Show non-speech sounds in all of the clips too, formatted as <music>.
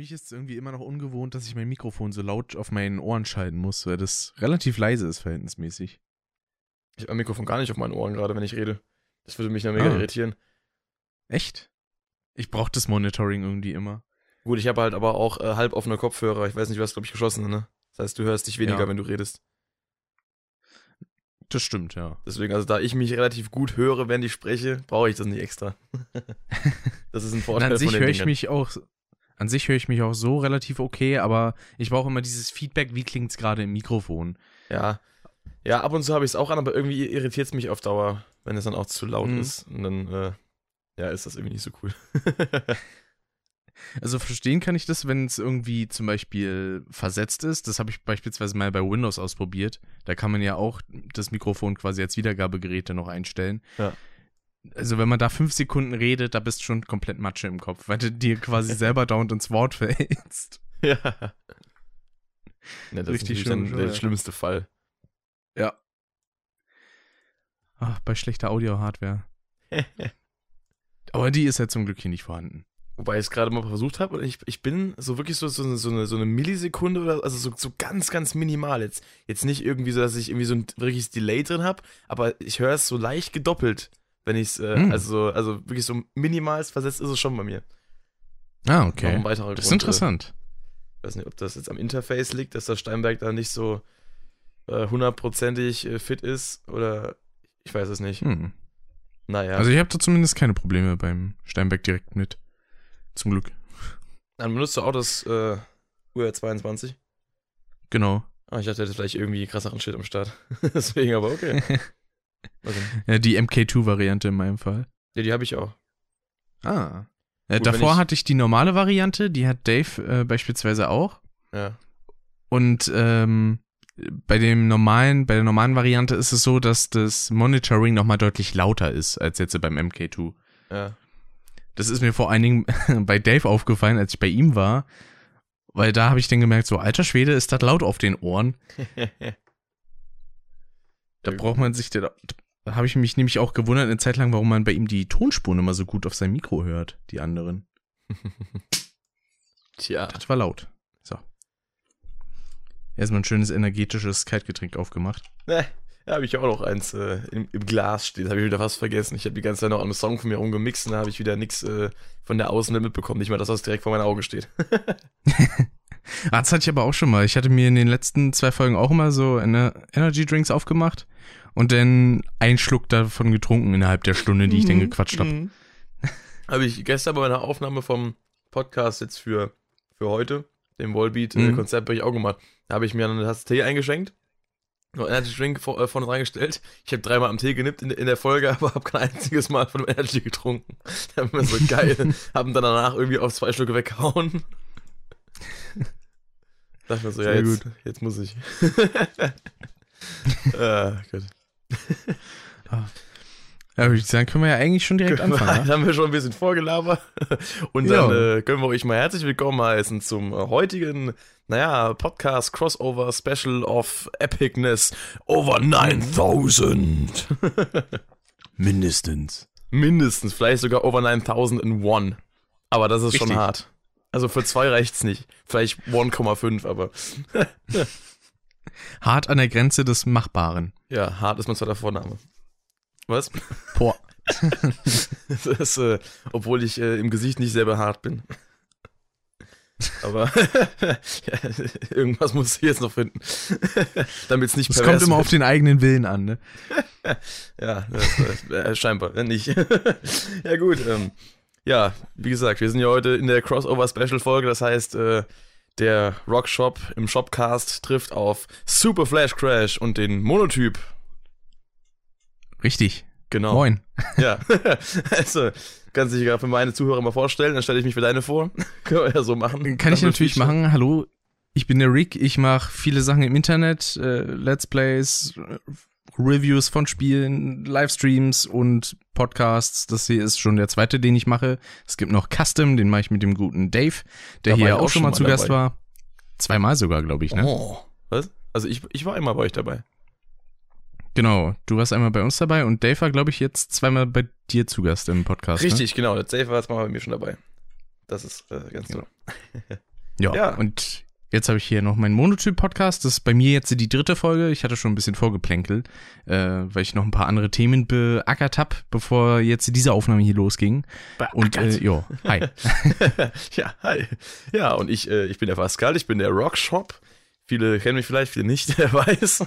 mich ist es irgendwie immer noch ungewohnt, dass ich mein Mikrofon so laut auf meinen Ohren schalten muss, weil das relativ leise ist, verhältnismäßig. Ich habe mein Mikrofon gar nicht auf meinen Ohren gerade, wenn ich rede. Das würde mich dann mega Ah. irritieren. Echt? Ich brauche das Monitoring irgendwie immer. Gut, ich habe halt aber auch äh, halb offene Kopfhörer. Ich weiß nicht, du hast, glaube ich, geschlossene, ne? Das heißt, du hörst dich weniger, Ja. wenn du redest. Das stimmt, ja. Deswegen, also da ich mich relativ gut höre, wenn ich spreche, brauche ich das nicht extra. <laughs> das ist ein Vorteil an sich höre ich mich auch, an sich höre ich mich auch so relativ okay, aber ich brauche immer dieses Feedback, wie klingt's gerade im Mikrofon. Ja. Ja, ab und zu habe ich es auch an, aber irgendwie irritiert es mich auf Dauer, wenn es dann auch zu laut Mhm. ist. Und dann, äh, ja, ist das irgendwie nicht so cool. <laughs> Also verstehen kann ich das, wenn es irgendwie zum Beispiel versetzt ist. Das habe ich beispielsweise mal bei Windows ausprobiert. Da kann man ja auch das Mikrofon quasi als Wiedergabegerät dann noch einstellen. Ja. Also wenn man da fünf Sekunden redet, da bist du schon komplett Matsche im Kopf, weil du dir quasi <laughs> selber dauernd ins Wort fällst. ja. <laughs> Ne, das Richtig ist schlimm, dann der ja. schlimmste Fall. Ja. Ach, bei schlechter Audio-Hardware. <laughs> Aber die ist ja zum Glück hier nicht vorhanden. Wobei ich es gerade mal versucht habe und ich, ich bin so wirklich so, so, eine- so, eine, so eine Millisekunde oder also so, so ganz, ganz minimal. Jetzt, jetzt nicht irgendwie so, dass ich irgendwie so ein wirkliches Delay drin habe, aber ich höre es so leicht gedoppelt, wenn ich es, äh, Hm. also, also wirklich so minimal versetzt ist es schon bei mir. Ah, okay. Das ist Grund, interessant. Äh, ich weiß nicht, ob das jetzt am Interface liegt, dass der Steinberg da nicht so äh, hundertprozentig äh, fit ist oder ich weiß es nicht. Hm. Naja, Also ich habe da zumindest keine Probleme beim Steinberg direkt mit. Zum Glück. dann benutzt du auch das äh, UR22. Genau. Ah, ich dachte, hätte vielleicht irgendwie krasseren Shit am Start. <laughs> Deswegen aber okay. <laughs> Also, ja, die MK2-Variante in meinem Fall. ja, die habe ich auch. Ah. Gut, Äh, wenn davor ich- hatte ich die normale Variante, die hat Dave äh, beispielsweise auch. Ja. Und ähm, bei dem normalen, bei der normalen Variante ist es so, dass das Monitoring nochmal deutlich lauter ist als jetzt beim MK2. Ja. Das ist mir vor allen Dingen <laughs> bei Dave aufgefallen, als ich bei ihm war. Weil da habe ich dann gemerkt, so alter Schwede, ist das laut auf den Ohren. <laughs> Da braucht man sich, da, da habe ich mich nämlich auch gewundert eine Zeit lang, warum man bei ihm die Tonspuren immer so gut auf sein Mikro hört, die anderen. <laughs> Tja. Das war laut. So. Erstmal ein schönes energetisches Kaltgetränk aufgemacht. Ne, da habe ich auch noch eins äh, im, im Glas steht. Habe ich wieder fast vergessen. Ich habe die ganze Zeit noch an einem Song von mir rumgemixt und da habe ich wieder nichts äh, von der Außenwelt mitbekommen. Nicht mal das, was direkt vor meinen Augen steht. <laughs> <laughs> Ah, das hatte ich aber auch schon mal. Ich hatte mir in den letzten zwei Folgen auch immer so Ener Energy Drinks aufgemacht und dann einen Schluck davon getrunken innerhalb der Stunde, die ich dann gequatscht habe. Mhm. <laughs> Habe ich gestern bei meiner Aufnahme vom Podcast jetzt für, für heute, dem Mhm. Wallbeat-Konzept, habe ich auch gemacht. Da habe ich mir eine Tasse Tee eingeschenkt, noch Energy Drink vor, äh, vorne reingestellt. Ich habe dreimal am Tee genippt in, in der Folge, <laughs> aber habe kein einziges Mal von dem Energy getrunken. Da haben wir so geil, <laughs> haben dann danach irgendwie auf zwei Stücke weggehauen. <laughs> Dachte mir so, ja, jetzt, jetzt muss ich. äh, <laughs> gut. Ja, würde ich sagen, können wir ja eigentlich schon direkt Können wir- anfangen. Dann <laughs> haben wir schon ein bisschen vorgelabert. Und dann Ja. äh, können wir euch mal herzlich willkommen heißen zum äh, heutigen, naja, Podcast Crossover Special of Epicness Over 9000. Mindestens. Mindestens, vielleicht sogar Over 9001. Aber das ist schon Richtig. hart. Also für zwei reicht's nicht. Vielleicht 1,5, aber <laughs> Hart an der Grenze des Machbaren. ja, hart ist mein zweiter Vorname. Was? Boah. <laughs> Das ist, äh, obwohl ich äh, im Gesicht nicht selber hart bin. Aber ja, <laughs> irgendwas muss ich jetzt noch finden. Damit es nicht Es pervers kommt immer wird. auf den eigenen Willen an, ne? Ja, das, äh, scheinbar, wenn nicht. ja, gut. Ähm, ja, wie gesagt, wir sind ja heute in der Crossover-Special-Folge. Das heißt, äh, der Rockshop im Shopcast trifft auf Super Flash Crash und den Monotyp. Richtig. Genau. Moin. Ja, <laughs> also kannst du dich gerade für meine Zuhörer mal vorstellen, dann stelle ich mich für deine vor. <laughs> Können wir ja so machen. Kann ich Dann natürlich wird machen. Hallo, ich bin der Rick. Ich mache viele Sachen im Internet, äh, Let's Plays, Reviews von Spielen, Livestreams und Podcasts. Das hier ist schon der zweite, den ich mache. Es gibt noch Custom, den mache ich mit dem guten Dave, der hier auch, auch schon mal zu dabei. Gast war. Zweimal sogar, glaube ich, ne? Oh. Was? Also ich, ich war immer bei euch dabei. Genau. Du warst einmal bei uns dabei und Dave war, glaube ich, jetzt zweimal bei dir zu Gast im Podcast. Ne? Richtig, genau. Der Safe war jetzt mal bei mir schon dabei. Das ist äh, ganz Genau. so. Ja, Ja. und jetzt habe ich hier noch meinen Monotyp-Podcast. Das ist bei mir jetzt die dritte Folge. Ich hatte schon ein bisschen vorgeplänkelt, äh, weil ich noch ein paar andere Themen beackert habe, bevor jetzt diese Aufnahme hier losging. Und äh, ja, hi. <laughs> ja, hi. Ja, und ich, äh, ich bin der Pascal, ich bin der Rockshop. Viele kennen mich vielleicht, viele nicht, <laughs> wer weiß.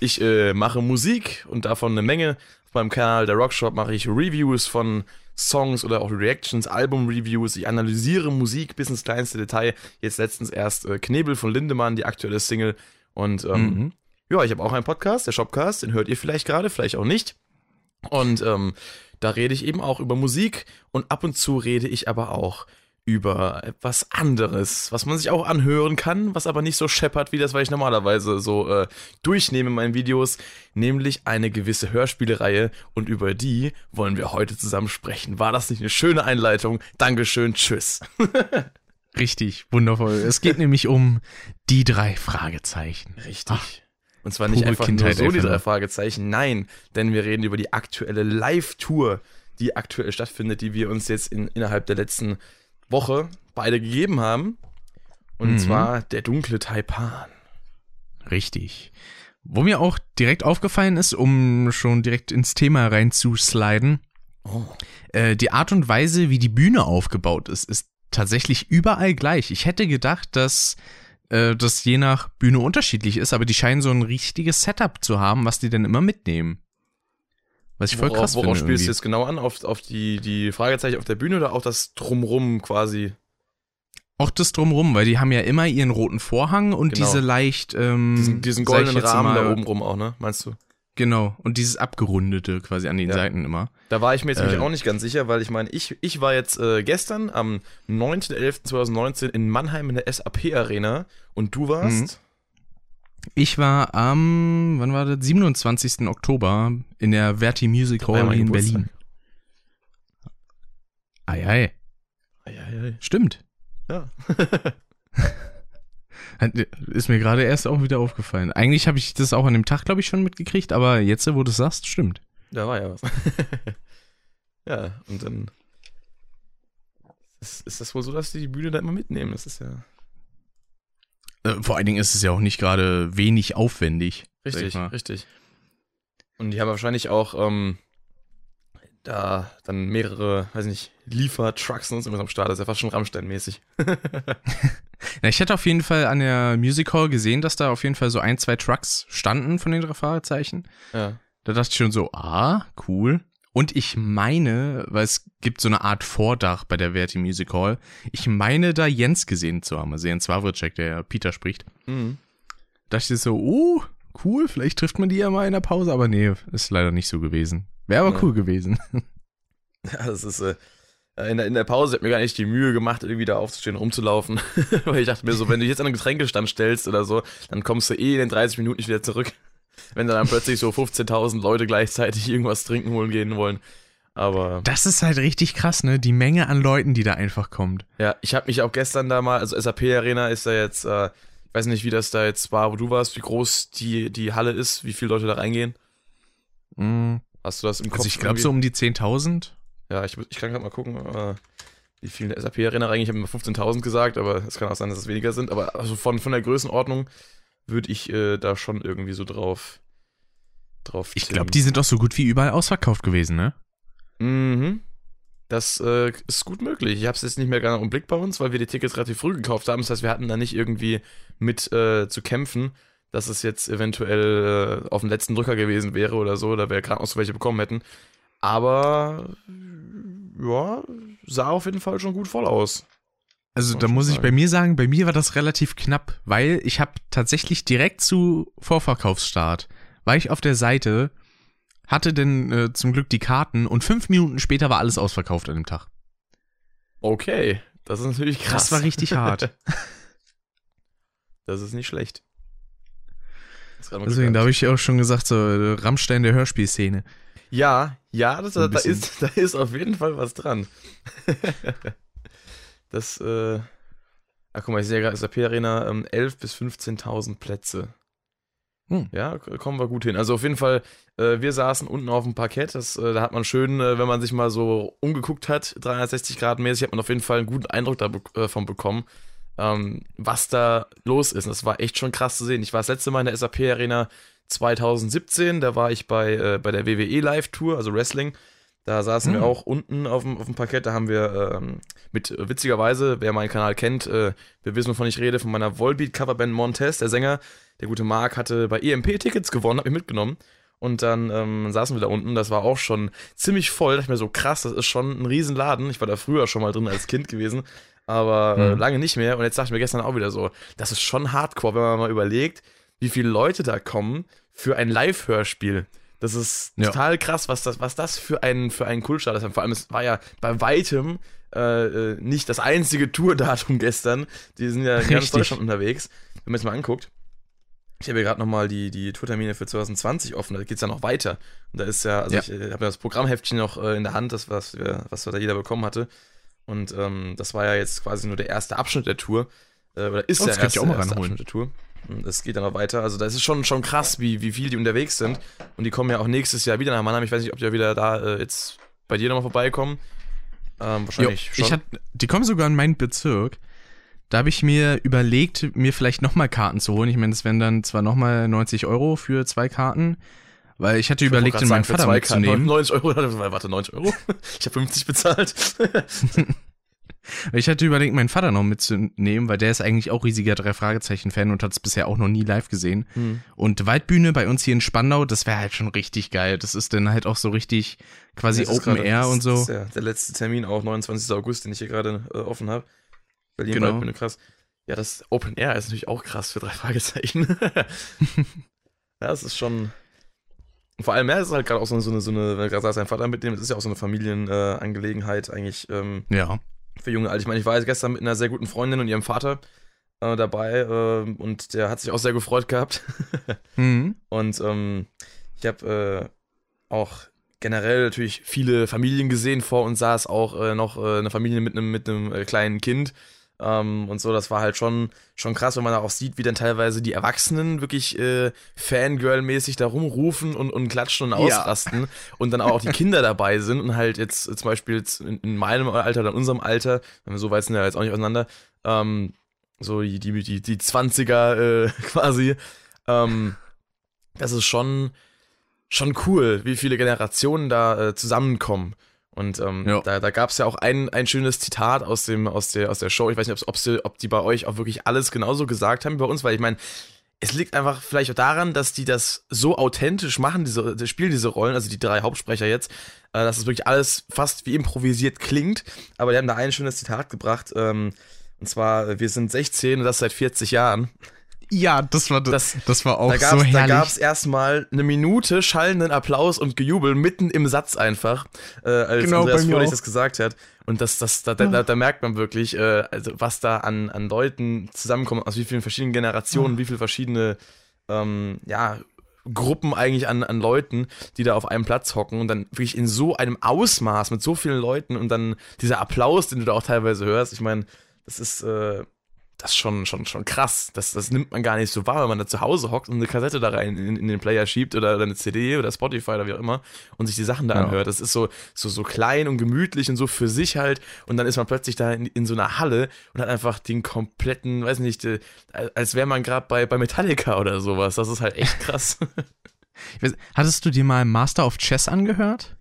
ich äh, mache Musik und davon eine Menge. Auf meinem Kanal, der Rockshop, mache ich Reviews von Songs oder auch Reactions, Album-Reviews. Ich analysiere Musik bis ins kleinste Detail. Jetzt letztens erst äh, Knebel von Lindemann, die aktuelle Single. Und ähm, Mhm. ja, ich habe auch einen Podcast, der Shopcast, den hört ihr vielleicht gerade, vielleicht auch nicht. Und ähm, da rede ich eben auch über Musik und ab und zu rede ich aber auch über etwas anderes, was man sich auch anhören kann, was aber nicht so scheppert wie das, was ich normalerweise so äh, durchnehme in meinen Videos, nämlich eine gewisse Hörspielereihe und über die wollen wir heute zusammen sprechen. War das nicht eine schöne Einleitung? Dankeschön, tschüss. <laughs> Richtig, wundervoll. Es geht nämlich um die drei Fragezeichen. Richtig. Ach, und zwar nicht einfach Kindheit nur so die drei. Fragezeichen, nein, denn wir reden über die aktuelle Live-Tour, die aktuell stattfindet, die wir uns jetzt in, innerhalb der letzten Woche beide gegeben haben. Und Mhm. zwar der dunkle Taipan. Richtig. Wo mir auch direkt aufgefallen ist, um schon direkt ins Thema reinzusliden, Oh. äh, die Art und Weise, wie die Bühne aufgebaut ist, ist tatsächlich überall gleich. Ich hätte gedacht, dass äh, das je nach Bühne unterschiedlich ist, aber die scheinen so ein richtiges Setup zu haben, was die dann immer mitnehmen. Was ich voll Worauf, krass worauf finde. spielst du jetzt genau an? Auf, auf die, die Fragezeichen auf der Bühne oder auch das Drumrum quasi? Auch das drumrum, weil die haben ja immer ihren roten Vorhang und Genau. diese leicht ähm, Diesen, diesen goldenen Rahmen mal- da oben rum auch, ne? Meinst du? Genau, und dieses abgerundete quasi an den Ja. Seiten immer. Da war ich mir jetzt Äh. auch nicht ganz sicher, weil ich meine, ich, ich war jetzt äh, gestern am 9.11.2019 in Mannheim in der SAP Arena und du warst? Ich war am, wann war das? 27. Oktober in der Verti Music Hall in. Berlin. Ei, ei, Eieiei. stimmt. Ja. <laughs> Ist mir gerade erst auch wieder aufgefallen. Eigentlich habe ich das auch an dem Tag, glaube ich, schon mitgekriegt, aber jetzt, wo du es sagst, stimmt. Da war ja was. <laughs> ja, und dann ist, ist das wohl so, dass die die Bühne da immer mitnehmen. Das ist ja Äh, vor allen Dingen ist es ja auch nicht gerade wenig aufwendig. richtig, richtig. Und die haben wahrscheinlich auch ähm, da dann mehrere, weiß nicht, Liefertrucks und so am Start. Das ist ja fast schon Rammstein-mäßig. <laughs> Na, ich hätte auf jeden Fall an der Music Hall gesehen, dass da auf jeden Fall so ein, zwei Trucks standen von den drei Fragezeichen. Ja. Da dachte ich schon so, ah, cool. Und ich meine, weil es gibt so eine Art Vordach bei der Verti Music Hall, ich meine da Jens gesehen zu haben, also Jens Wawritschek, der ja Peter spricht. Mhm. Da dachte ich so, uh, cool, vielleicht trifft man die ja mal in der Pause, aber nee, ist leider nicht so gewesen. Wäre aber Ja. cool gewesen. <laughs> Ja, das ist, äh, in der, in der Pause hat mir gar nicht die Mühe gemacht, irgendwie da aufzustehen, rumzulaufen. <laughs> Weil ich dachte mir so, wenn du jetzt an einen Getränkestand stellst oder so, dann kommst du eh in den 30 Minuten nicht wieder zurück. Wenn da dann plötzlich so 15.000 Leute gleichzeitig irgendwas trinken holen gehen wollen. Aber Das ist halt richtig krass, ne? Die Menge an Leuten, die da einfach kommt. ja, ich habe mich auch gestern da mal, also SAP Arena ist da jetzt, äh, ich weiß nicht, wie das da jetzt war, wo du warst, wie groß die, die Halle ist, wie viele Leute da reingehen. Mm, Hast du das im Kopf? Also ich glaube so um die 10.000. Ja, ich, ich kann gerade mal gucken, äh, wie viele in der SAP-Arena reingehen. Ich habe immer 15.000 gesagt, aber es kann auch sein, dass es weniger sind. Aber also von, von der Größenordnung würde ich äh, da schon irgendwie so drauf. drauf Ich glaube, die sind auch so gut wie überall ausverkauft gewesen, ne? Mhm. Das äh, ist gut möglich. Ich habe es jetzt nicht mehr genau im Blick bei uns, weil wir die Tickets relativ früh gekauft haben. Das heißt, wir hatten da nicht irgendwie mit äh, zu kämpfen, dass es jetzt eventuell äh, auf den letzten Drücker gewesen wäre oder so, oder wir gerade noch so welche bekommen hätten. Aber ja, sah auf jeden Fall schon gut voll aus. Also da muss ich sagen. bei mir sagen, bei mir war das relativ knapp, weil ich habe tatsächlich direkt zu Vorverkaufsstart, war ich auf der Seite, hatte denn äh, zum Glück die Karten und fünf Minuten später war alles ausverkauft an dem Tag. Okay, das ist natürlich krass. Das war richtig hart. <laughs> Das ist nicht schlecht. Deswegen, da habe ich ja auch schon gesagt, so äh, Rammstein der Hörspielszene. Ja, ja, das, da, ist, <laughs> da ist auf jeden Fall was dran. <laughs> das, äh. Ach, guck mal, ich sehe ja gerade SAP Arena ähm, 11.000 bis 15.000 Plätze. Hm. Ja, kommen wir gut hin. Also auf jeden Fall, äh, wir saßen unten auf dem Parkett. Das, äh, da hat man schön, äh, wenn man sich mal so umgeguckt hat, 360 Grad mäßig, hat man auf jeden Fall einen guten Eindruck davon bekommen. ähm, was da los ist. Und das war echt schon krass zu sehen. Ich war das letzte Mal in der SAP Arena 2017, da war ich bei, äh, bei der WWE Live Tour, also Wrestling. Da saßen hm. wir auch unten auf dem, auf dem Parkett. Da haben wir ähm, mit, äh, witzigerweise, wer meinen Kanal kennt, äh, wir wissen, wovon ich rede, von meiner Volbeat-Coverband Montez, der Sänger. Der gute Mark hatte bei EMP Tickets gewonnen, hab ich mitgenommen. Und dann ähm, saßen wir da unten. Das war auch schon ziemlich voll. Da dachte ich mir so, krass, das ist schon ein Riesenladen. Ich war da früher schon mal drin als Kind gewesen, aber äh, hm. lange nicht mehr. Und jetzt dachte ich mir gestern auch wieder so, das ist schon hardcore, wenn man mal überlegt, wie viele Leute da kommen für ein Live-Hörspiel. Das ist ja. total krass, was das, was das für ein, für ein Kultstart ist. Vor allem, es war ja bei weitem äh, äh nicht das einzige Tourdatum <laughs> gestern. Die sind ja in ganz Deutschland unterwegs. Wenn man es mal anguckt. Ich habe ja gerade nochmal die, die Tourtermine für 2020 offen, da geht es ja noch weiter. Und da ist ja, also ja. ich äh, habe ja das Programmheftchen noch äh, in der Hand, das, was, wir, was da jeder bekommen hatte. Und ähm, das war ja jetzt quasi nur der erste Abschnitt der Tour. Äh, oder ist oh, der erste, erste Abschnitt der Tour. Es geht dann noch weiter. Also, das ist schon, schon krass, wie, wie viel die unterwegs sind. Und die kommen ja auch nächstes Jahr wieder nach Mannheim. Ich weiß nicht, ob die ja wieder da äh, jetzt bei dir nochmal vorbeikommen. Ähm, wahrscheinlich jo, schon. Ich hat, die kommen sogar in meinen Bezirk. Da habe ich mir überlegt, mir vielleicht nochmal Karten zu holen. Ich meine, das wären dann zwar nochmal 90 Euro für zwei Karten, weil ich hatte ich überlegt, in meinen Vater mitzunehmen. 90 Euro, <laughs> warte, 90 Euro? <laughs> Ich habe 50 bezahlt. <laughs> <laughs> Ich hatte überlegt, meinen Vater noch mitzunehmen, weil der ist eigentlich auch riesiger Drei-Fragezeichen-Fan und hat es bisher auch noch nie live gesehen. Hm. Und Waldbühne bei uns hier in Spandau, das wäre halt schon richtig geil. Das ist dann halt auch so richtig quasi Open Air und so. Das ist der, der letzte Termin, auch 29. August, den ich hier gerade äh, offen habe. Berlin genau. Waldbühne, krass. Ja, das Open Air ist natürlich auch krass für drei <laughs> Fragezeichen. <laughs> ja, das ist schon. Vor allem, er ist halt gerade auch so eine, so eine, so eine wenn er gerade sein Vater mitnimmt, das ist ja auch so eine Familienangelegenheit äh, eigentlich. Ähm, ja für junge Alte. Ich meine, ich war jetzt gestern mit einer sehr guten Freundin und ihrem Vater äh, dabei äh, und der hat sich auch sehr gefreut gehabt. <laughs> mhm. Und ähm, ich habe äh, auch generell natürlich viele Familien gesehen. Vor uns saß auch äh, noch äh, eine Familie mit einem mit einem äh, kleinen Kind. Ähm, und so, das war halt schon, schon krass, wenn man da auch sieht, wie dann teilweise die Erwachsenen wirklich äh, Fangirl-mäßig da rumrufen und, und klatschen und ausrasten ja. und dann auch die Kinder dabei sind und halt jetzt zum Beispiel jetzt in, in, meinem Alter oder in unserem Alter, wenn wir so weit sind ja jetzt auch nicht auseinander, ähm, so die, die, die, die 20er äh, <laughs> quasi, ähm, das ist schon, schon cool, wie viele Generationen da äh, zusammenkommen. Und ähm, ja. da, da gab es ja auch ein, ein schönes Zitat aus, dem, aus, der, aus der Show. Ich weiß nicht, ob, die, ob die bei euch auch wirklich alles genauso gesagt haben wie bei uns, weil ich meine, es liegt einfach vielleicht auch daran, dass die das so authentisch machen, diese, die spielen diese Rollen, also die drei Hauptsprecher jetzt, äh, dass es wirklich alles fast wie improvisiert klingt. Aber die haben da ein schönes Zitat gebracht, ähm, und zwar, wir sind 16 und das seit 40 Jahren. Ja, das war das, das war auch da so herrlich. Da gab es erstmal eine Minute schallenden Applaus und Gejubel mitten im Satz einfach, äh, als genau, Andreas Fröhlich das gesagt hat. Und das, das, da, da, da merkt man wirklich, äh, also was da an, an Leuten zusammenkommt, aus wie vielen verschiedenen Generationen, mhm. wie viele verschiedene ähm, ja, Gruppen eigentlich an, an Leuten, die da auf einem Platz hocken und dann wirklich in so einem Ausmaß mit so vielen Leuten und dann dieser Applaus, den du da auch teilweise hörst. Ich meine, das ist äh, das ist schon, schon, schon krass. Das, das nimmt man gar nicht so wahr, wenn man da zu Hause hockt und eine Kassette da rein in, in den Player schiebt oder, eine CD oder Spotify oder wie auch immer und sich die Sachen da ja. anhört. Das ist so, so, so klein und gemütlich und so für sich halt. Und dann ist man plötzlich da in, in so einer Halle und hat einfach den kompletten, weiß nicht, äh, als wäre man gerade bei, bei Metallica oder sowas. Das ist halt echt krass. <laughs> weiß, hattest du dir mal Master of Chess angehört?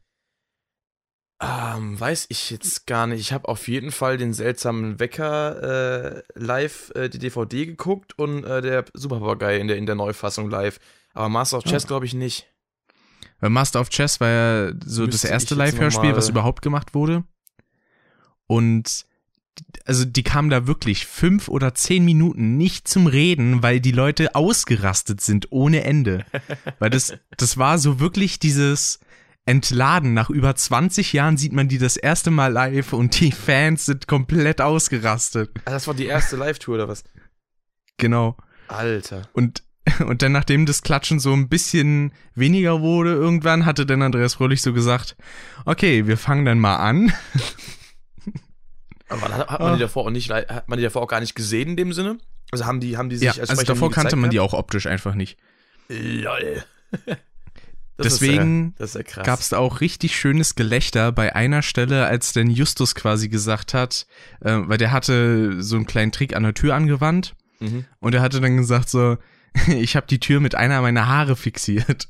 Ähm, weiß ich jetzt gar nicht. Ich habe auf jeden Fall den seltsamen Wecker äh, live äh, die DVD geguckt und äh, der Superpapagei in der, in der Neufassung live. Aber Master of Chess oh. glaube ich nicht. Master of Chess war ja so Müsste das erste Live-Hörspiel, was überhaupt gemacht wurde. Und also die kamen da wirklich fünf oder zehn Minuten nicht zum Reden, weil die Leute ausgerastet sind ohne Ende. <laughs> weil das, das war so wirklich dieses, entladen. Nach über 20 Jahren sieht man die das erste Mal live und die Fans sind komplett ausgerastet. Also das war die erste Live-Tour oder was? Genau. Alter. Und <laughs> und dann, nachdem das Klatschen so ein bisschen weniger wurde, irgendwann hatte dann Andreas Fröhlich so gesagt, okay, wir fangen dann mal an. Aber hat, man die davor auch nicht, hat man die davor auch gar nicht gesehen in dem Sinne? Also haben die, haben die sich ja, als also davor kannte man die auch optisch einfach nicht. Lol. <laughs> Das Deswegen gab es da auch richtig schönes Gelächter bei einer Stelle, als denn Justus quasi gesagt hat, äh, weil der hatte so einen kleinen Trick an der Tür angewandt Mhm. und er hatte dann gesagt so, <laughs> ich habe die Tür mit einer meiner Haare fixiert.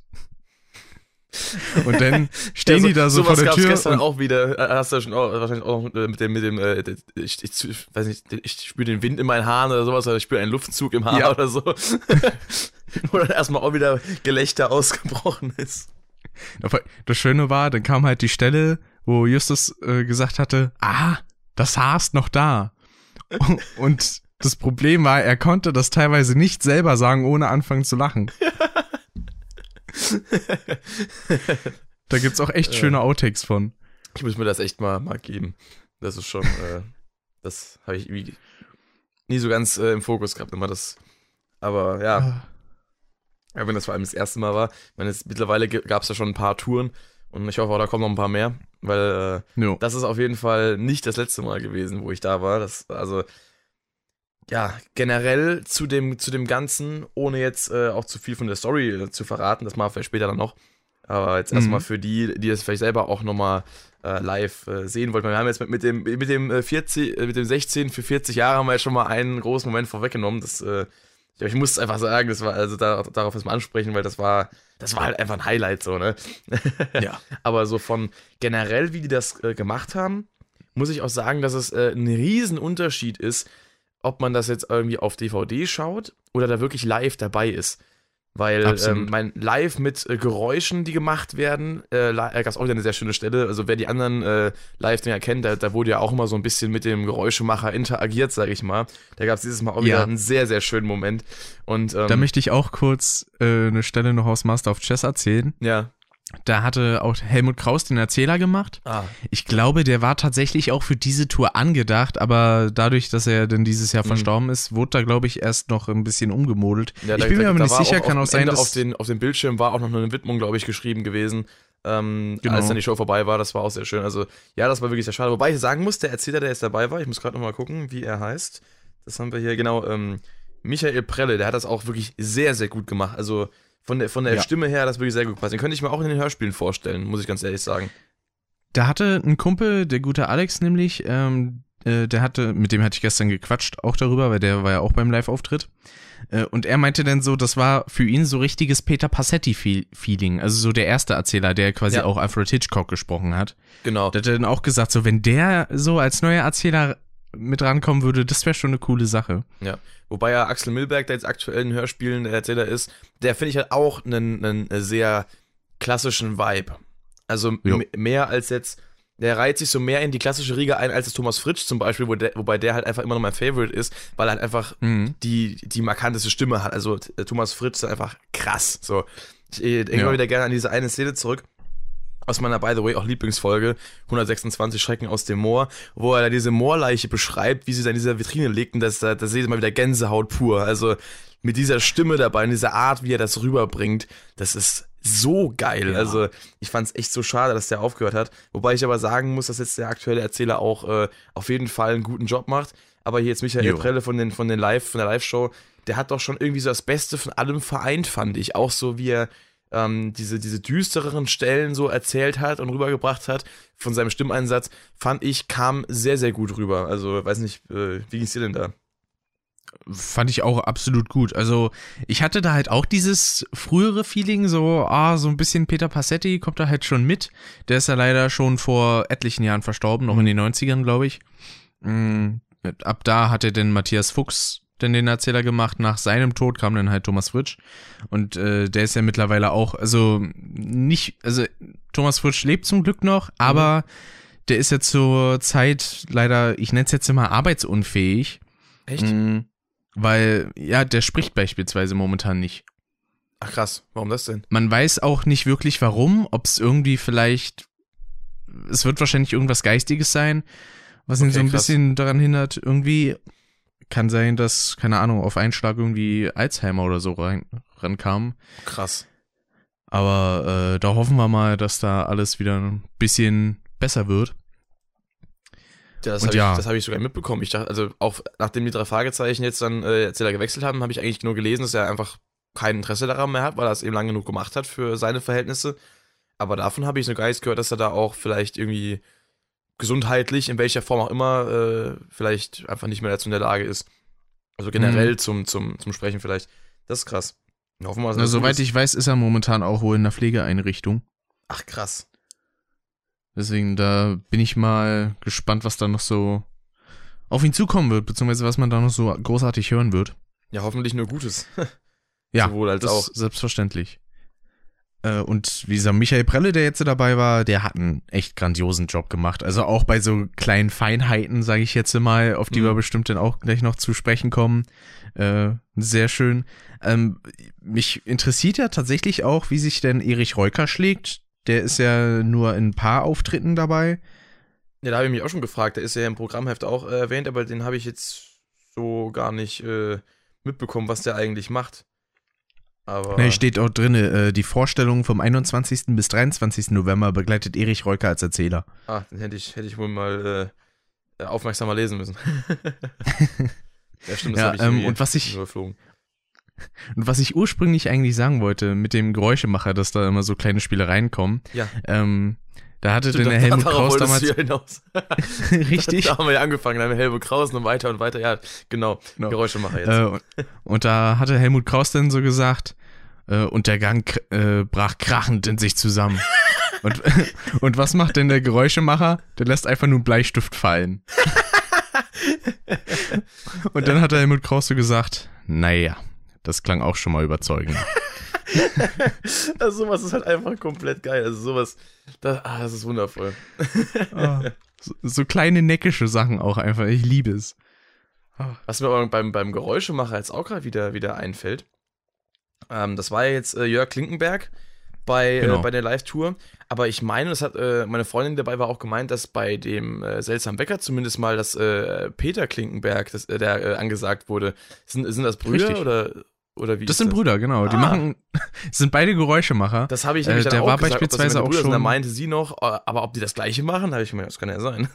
<laughs> Und dann stehen Ja, die da so vor der gab's Tür gestern auch wieder. Äh, Hast du ja schon auch, wahrscheinlich auch äh, mit dem, mit dem, äh, ich, ich, ich weiß nicht, ich spüre den Wind in meinen Haaren oder sowas, oder ich spüre einen Luftzug im Haar Ja. oder so. <laughs> <laughs> Wo dann erstmal auch wieder Gelächter ausgebrochen ist. Das Schöne war, dann kam halt die Stelle, wo Justus äh, gesagt hatte, ah, das Haar ist noch da. <laughs> Und das Problem war, er konnte das teilweise nicht selber sagen, ohne anfangen zu lachen. <laughs> Da gibt's auch echt schöne Outtakes von. Ich muss mir das echt mal, mal geben. Das ist schon, äh, das habe ich nie so ganz äh, im Fokus gehabt, immer das. Aber ja, ja, wenn das vor allem das erste Mal war. Ich meine, es, mittlerweile gab es ja schon ein paar Touren und ich hoffe, da kommen noch ein paar mehr, weil äh, Jo. das ist auf jeden Fall nicht das letzte Mal gewesen, wo ich da war. Das, also, ja, generell zu dem, zu dem Ganzen, ohne jetzt äh, auch zu viel von der Story äh, zu verraten, das machen wir vielleicht später dann noch. Aber jetzt erstmal Mhm. für die, die es vielleicht selber auch nochmal äh, live äh, sehen wollten. Wir haben jetzt mit, mit dem, mit dem äh, 40, äh, mit dem 16 für 40 Jahre haben wir jetzt schon mal einen großen Moment vorweggenommen. Das, äh, ja, ich muss es einfach sagen, das war, also da, darauf erstmal ansprechen, weil das war, das war halt einfach ein Highlight so, ne? <laughs> Ja. Aber so von generell, wie die das äh, gemacht haben, muss ich auch sagen, dass es äh, ein Riesenunterschied ist, ob man das jetzt irgendwie auf DVD schaut oder da wirklich live dabei ist. Weil ähm, mein Live mit äh, Geräuschen, die gemacht werden, äh, gab es auch wieder eine sehr schöne Stelle. Also wer die anderen äh, Live-Dinger kennt, da, da wurde ja auch immer so ein bisschen mit dem Geräuschemacher interagiert, sag ich mal. Da gab es dieses Mal auch wieder Ja. einen sehr, sehr schönen Moment. Und ähm, Da möchte ich auch kurz äh, eine Stelle noch aus Master of Chess erzählen. ja. Da hatte auch Helmut Kraus den Erzähler gemacht. Ah, Ich glaube, der war tatsächlich auch für diese Tour angedacht, aber dadurch, dass er denn dieses Jahr Mhm. verstorben ist, wurde da, glaube ich, erst noch ein bisschen umgemodelt. Ja, ich da- bin mir da- aber da nicht sicher, auch kann auch sein, Ende dass... auf, den, auf dem Bildschirm war auch noch eine Widmung, glaube ich, geschrieben gewesen. Ähm, Genau. Als dann die Show vorbei war, das war auch sehr schön. Also, ja, das war wirklich sehr schade. Wobei ich sagen muss, der Erzähler, der jetzt dabei war, ich muss gerade nochmal gucken, wie er heißt. Das haben wir hier, genau, ähm, Michael Prelle, der hat das auch wirklich sehr, sehr gut gemacht. Also, von der, von der Ja. Stimme her das wirklich sehr gut gepasst. Den könnte ich mir auch in den Hörspielen vorstellen, muss ich ganz ehrlich sagen. Da hatte ein Kumpel, der gute Alex nämlich, ähm, äh, der hatte, mit dem hatte ich gestern gequatscht, auch darüber, weil der war ja auch beim Live-Auftritt. Äh, und er meinte dann so, das war für ihn so richtiges Peter Passetti-Feeling. Also so der erste Erzähler, der quasi Ja. auch Alfred Hitchcock gesprochen hat. Genau. Der hat dann auch gesagt, so wenn der so als neuer Erzähler mit rankommen würde, das wäre schon eine coole Sache. Ja, wobei ja Axel Milberg, der jetzt aktuell in Hörspielen der Erzähler ist, der finde ich halt auch einen, einen sehr klassischen Vibe. Also mehr als jetzt, der reiht sich so mehr in die klassische Riege ein als das Thomas Fritsch zum Beispiel, wo der, wobei der halt einfach immer noch mein Favorite ist, weil er halt einfach Mhm. die, die markanteste Stimme hat. Also t- Thomas Fritsch ist einfach krass. So. Ich äh, denke Ja. mal wieder gerne an diese eine Szene zurück. Aus meiner, by the way, auch Lieblingsfolge, 126 Schrecken aus dem Moor, wo er da diese Moorleiche beschreibt, wie sie da in dieser Vitrine liegt und das, da, da seht ihr mal wieder Gänsehaut pur. Also mit dieser Stimme dabei, und dieser Art, wie er das rüberbringt, das ist so geil. Ja. Also ich fand es echt so schade, dass der aufgehört hat. Wobei ich aber sagen muss, dass jetzt der aktuelle Erzähler auch äh, auf jeden Fall einen guten Job macht. Aber hier jetzt Michael Jo. Prelle von den, von den Live, von der Live-Show, der hat doch schon irgendwie so das Beste von allem vereint, fand ich. Auch so, wie er ähm, diese, diese düstereren Stellen so erzählt hat und rübergebracht hat von seinem Stimmeinsatz, fand ich, kam sehr, sehr gut rüber. Also, weiß nicht, äh, wie ging's dir denn da? Fand ich auch absolut gut. Also ich hatte da halt auch dieses frühere Feeling, so, ah, so ein bisschen Peter Passetti kommt da halt schon mit. Der ist ja leider schon vor etlichen Jahren verstorben, noch in den 90ern, glaube ich. Mm, Ab da hatte denn Matthias Fuchs denn den Erzähler gemacht. Nach seinem Tod kam dann halt Thomas Fritsch. Und äh, der ist ja mittlerweile auch, also nicht, also Thomas Fritsch lebt zum Glück noch, aber der ist ja zur Zeit leider, ich nenne es jetzt immer arbeitsunfähig. Echt? Mm, Weil, ja, der spricht beispielsweise momentan nicht. Ach krass, warum das denn? Man weiß auch nicht wirklich warum, ob es irgendwie vielleicht, es wird wahrscheinlich irgendwas Geistiges sein, was ihn Okay, so ein krass. bisschen daran hindert. Irgendwie kann sein, dass, keine Ahnung, auf einen Schlag irgendwie Alzheimer oder so rein, rankam. Krass. Aber äh, da hoffen wir mal, dass da alles wieder ein bisschen besser wird. Ja, das habe ja. ich, das hab ich sogar mitbekommen. Ich dachte, also auch nachdem die drei Fragezeichen jetzt dann äh, Erzähler gewechselt haben, habe ich eigentlich nur gelesen, dass er einfach kein Interesse daran mehr hat, weil er es eben lange genug gemacht hat für seine Verhältnisse. Aber davon habe ich so gar nichts gehört, dass er da auch vielleicht irgendwie gesundheitlich, in welcher Form auch immer, äh, vielleicht einfach nicht mehr dazu in der Lage ist. Also generell mhm. zum, zum, zum Sprechen vielleicht. Das ist krass. Hoffen wir, dass Na, soweit ich weiß, ist er momentan auch wohl in der Pflegeeinrichtung. Ach, krass. Deswegen, da bin ich mal gespannt, was da noch so auf ihn zukommen wird, beziehungsweise was man da noch so großartig hören wird. Ja, hoffentlich nur Gutes. <laughs> ja, Sowohl als auch. selbstverständlich. Äh, und wie gesagt, Michael Prelle, der jetzt dabei war, der hat einen echt grandiosen Job gemacht. Also auch bei so kleinen Feinheiten, sage ich jetzt mal, auf die mhm. wir bestimmt dann auch gleich noch zu sprechen kommen. Äh, sehr schön. Ähm, mich interessiert ja tatsächlich auch, wie sich denn Erich Reuker schlägt. Der ist ja nur in ein paar Auftritten dabei. Ja, da habe ich mich auch schon gefragt. Der ist ja im Programmheft auch äh, erwähnt, aber den habe ich jetzt so gar nicht äh, mitbekommen, was der eigentlich macht. Aber nee, steht auch drin, äh, die Vorstellung vom 21. bis 23. November begleitet Erich Reuker als Erzähler. Ah, den hätte ich, hätte ich wohl mal äh, aufmerksamer lesen müssen. <laughs> ja, stimmt, das ja, ich ähm, und was ich, überflogen. Und was ich ursprünglich eigentlich sagen wollte, mit dem Geräuschemacher, dass da immer so kleine Spielereien kommen. Ja. Ähm, da hatte Stimmt, denn der Helmut Kraus damals. <laughs> Richtig. da haben wir ja angefangen, dann haben wir Helmut Kraus und weiter und weiter. Ja, genau. genau. Geräuschemacher jetzt. Äh, und, und, da hatte Helmut Kraus dann so gesagt, äh, und der Gang äh, brach krachend in sich zusammen. und, <laughs> und was macht denn der Geräuschemacher? Der lässt einfach nur einen Bleistift fallen. <laughs> und dann hat der Helmut Kraus so gesagt, naja, das klang auch schon mal überzeugend. <laughs> also sowas ist halt einfach komplett geil. Also sowas, das, ah, das ist wundervoll. oh, so, so, kleine neckische Sachen auch einfach. Ich liebe es. Oh. Was mir aber beim, beim Geräuschemacher jetzt auch gerade wieder, wieder einfällt, ähm, das war jetzt äh, Jörg Klinkenberg bei, äh, genau. äh, bei der Live-Tour. Aber ich meine, das hat äh, meine Freundin dabei war auch gemeint, dass bei dem äh, seltsamen Bäcker zumindest mal das äh, Peter Klinkenberg, das, äh, der angesagt wurde. Sind, sind das Brüder Richtig. oder oder wie das sind das? Brüder, genau. Ah. Die machen, <laughs> sind beide Geräuschemacher. Das habe ich nämlich äh, der auch war gesagt, beispielsweise auch schon. Da meinte sie noch, aber ob die das Gleiche machen, habe ich mir, das kann ja sein.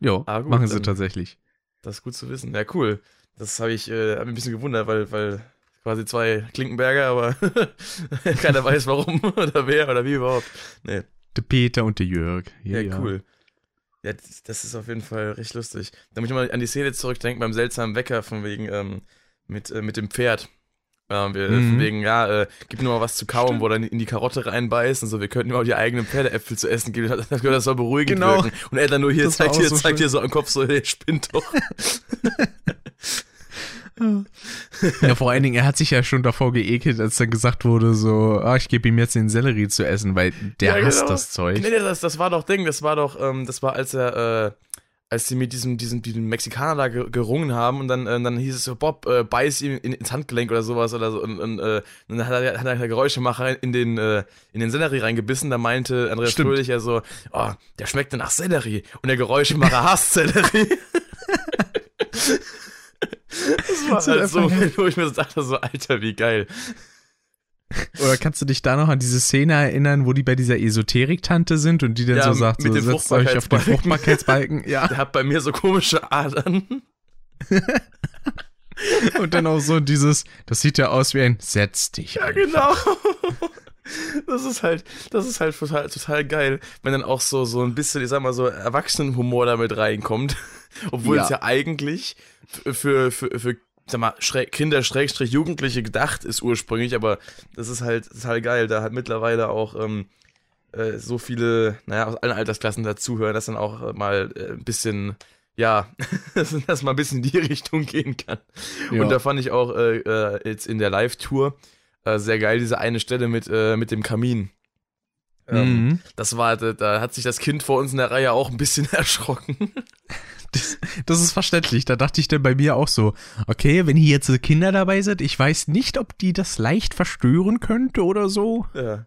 jo, <laughs> ah, gut, machen sie tatsächlich. Das ist gut zu wissen. Ja, cool. Das habe ich, äh, hab ein bisschen gewundert, weil, weil quasi zwei Klinkenberger, aber <laughs> keiner weiß warum <laughs> oder wer oder wie überhaupt. Nee. Der Peter und der Jörg. Ja, ja, cool. Ja, das ist auf jeden Fall recht lustig. Da muss ich mal an die Szene zurückdenken beim seltsamen Wecker von wegen ähm, mit, äh, mit dem Pferd. Ja, wir, mhm. Von wegen, ja, äh, gib nur mal was zu kauen, Stimmt. wo er in die Karotte reinbeißt und so, wir könnten ihm auch die eigenen Pferdeäpfel zu essen geben. Das, das soll beruhigend genau. wirken. Und er dann nur hier, zeigt hier, so zeigt hier so am Kopf so, hey, spinnt doch. <laughs> ja, vor allen Dingen, er hat sich ja schon davor geekelt, als dann gesagt wurde, so, ah, ich gebe ihm jetzt den Sellerie zu essen, weil der ja, hasst genau. das Zeug. Nee, nee, das, das war doch Ding, das war doch, ähm, das war, als er, äh, als sie mit diesem, diesem, diesem Mexikaner da gerungen haben und dann, äh, dann hieß es so, Bob, äh, beiß ihm in, ins Handgelenk oder sowas oder so und, und äh, dann hat er, hat er Geräuschemacher in den, äh, in den Sellerie reingebissen, da meinte Andreas Stimmt. Fröhlich ja so, oh, der schmeckt nach Sellerie und der Geräuschemacher hasst Sellerie. <laughs> <laughs> Das war halt so, wo ich mir so dachte, so, Alter, wie geil. Oder kannst du dich da noch an diese Szene erinnern, wo die bei dieser Esoterik-Tante sind und die dann ja, so sagt, so, setzt euch auf den Fruchtbarkeitsbalken. Ja. Der hat bei mir so komische Adern. <laughs> und dann auch so dieses, das sieht ja aus wie ein Setz dich Ja, genau. <laughs> Das ist halt, das ist halt total, total geil, wenn dann auch so, so ein bisschen, ich sag mal so, Erwachsenenhumor damit reinkommt. Obwohl ja. es ja eigentlich für, für, für sag mal, Kinder, Schrägstrich, Jugendliche gedacht ist ursprünglich, aber das ist halt total geil. Da hat mittlerweile auch ähm, äh, so viele, naja, aus allen Altersklassen dazuhören, dass dann auch äh, mal äh, ein bisschen, ja, <laughs> dass mal ein bisschen in die <laughs> Richtung gehen kann. Ja. Und da fand ich auch äh, äh, jetzt in der Live-Tour äh, sehr geil, diese eine Stelle mit, mit dem Kamin. Ähm, mhm. Das war, da, da hat sich das Kind vor uns in der Reihe auch ein bisschen <laughs> erschrocken. Das, <laughs> das, ist verständlich. Da dachte ich dann bei mir auch so, okay, wenn hier jetzt Kinder dabei sind, ich weiß nicht, ob die das leicht verstören könnte oder so. Ja.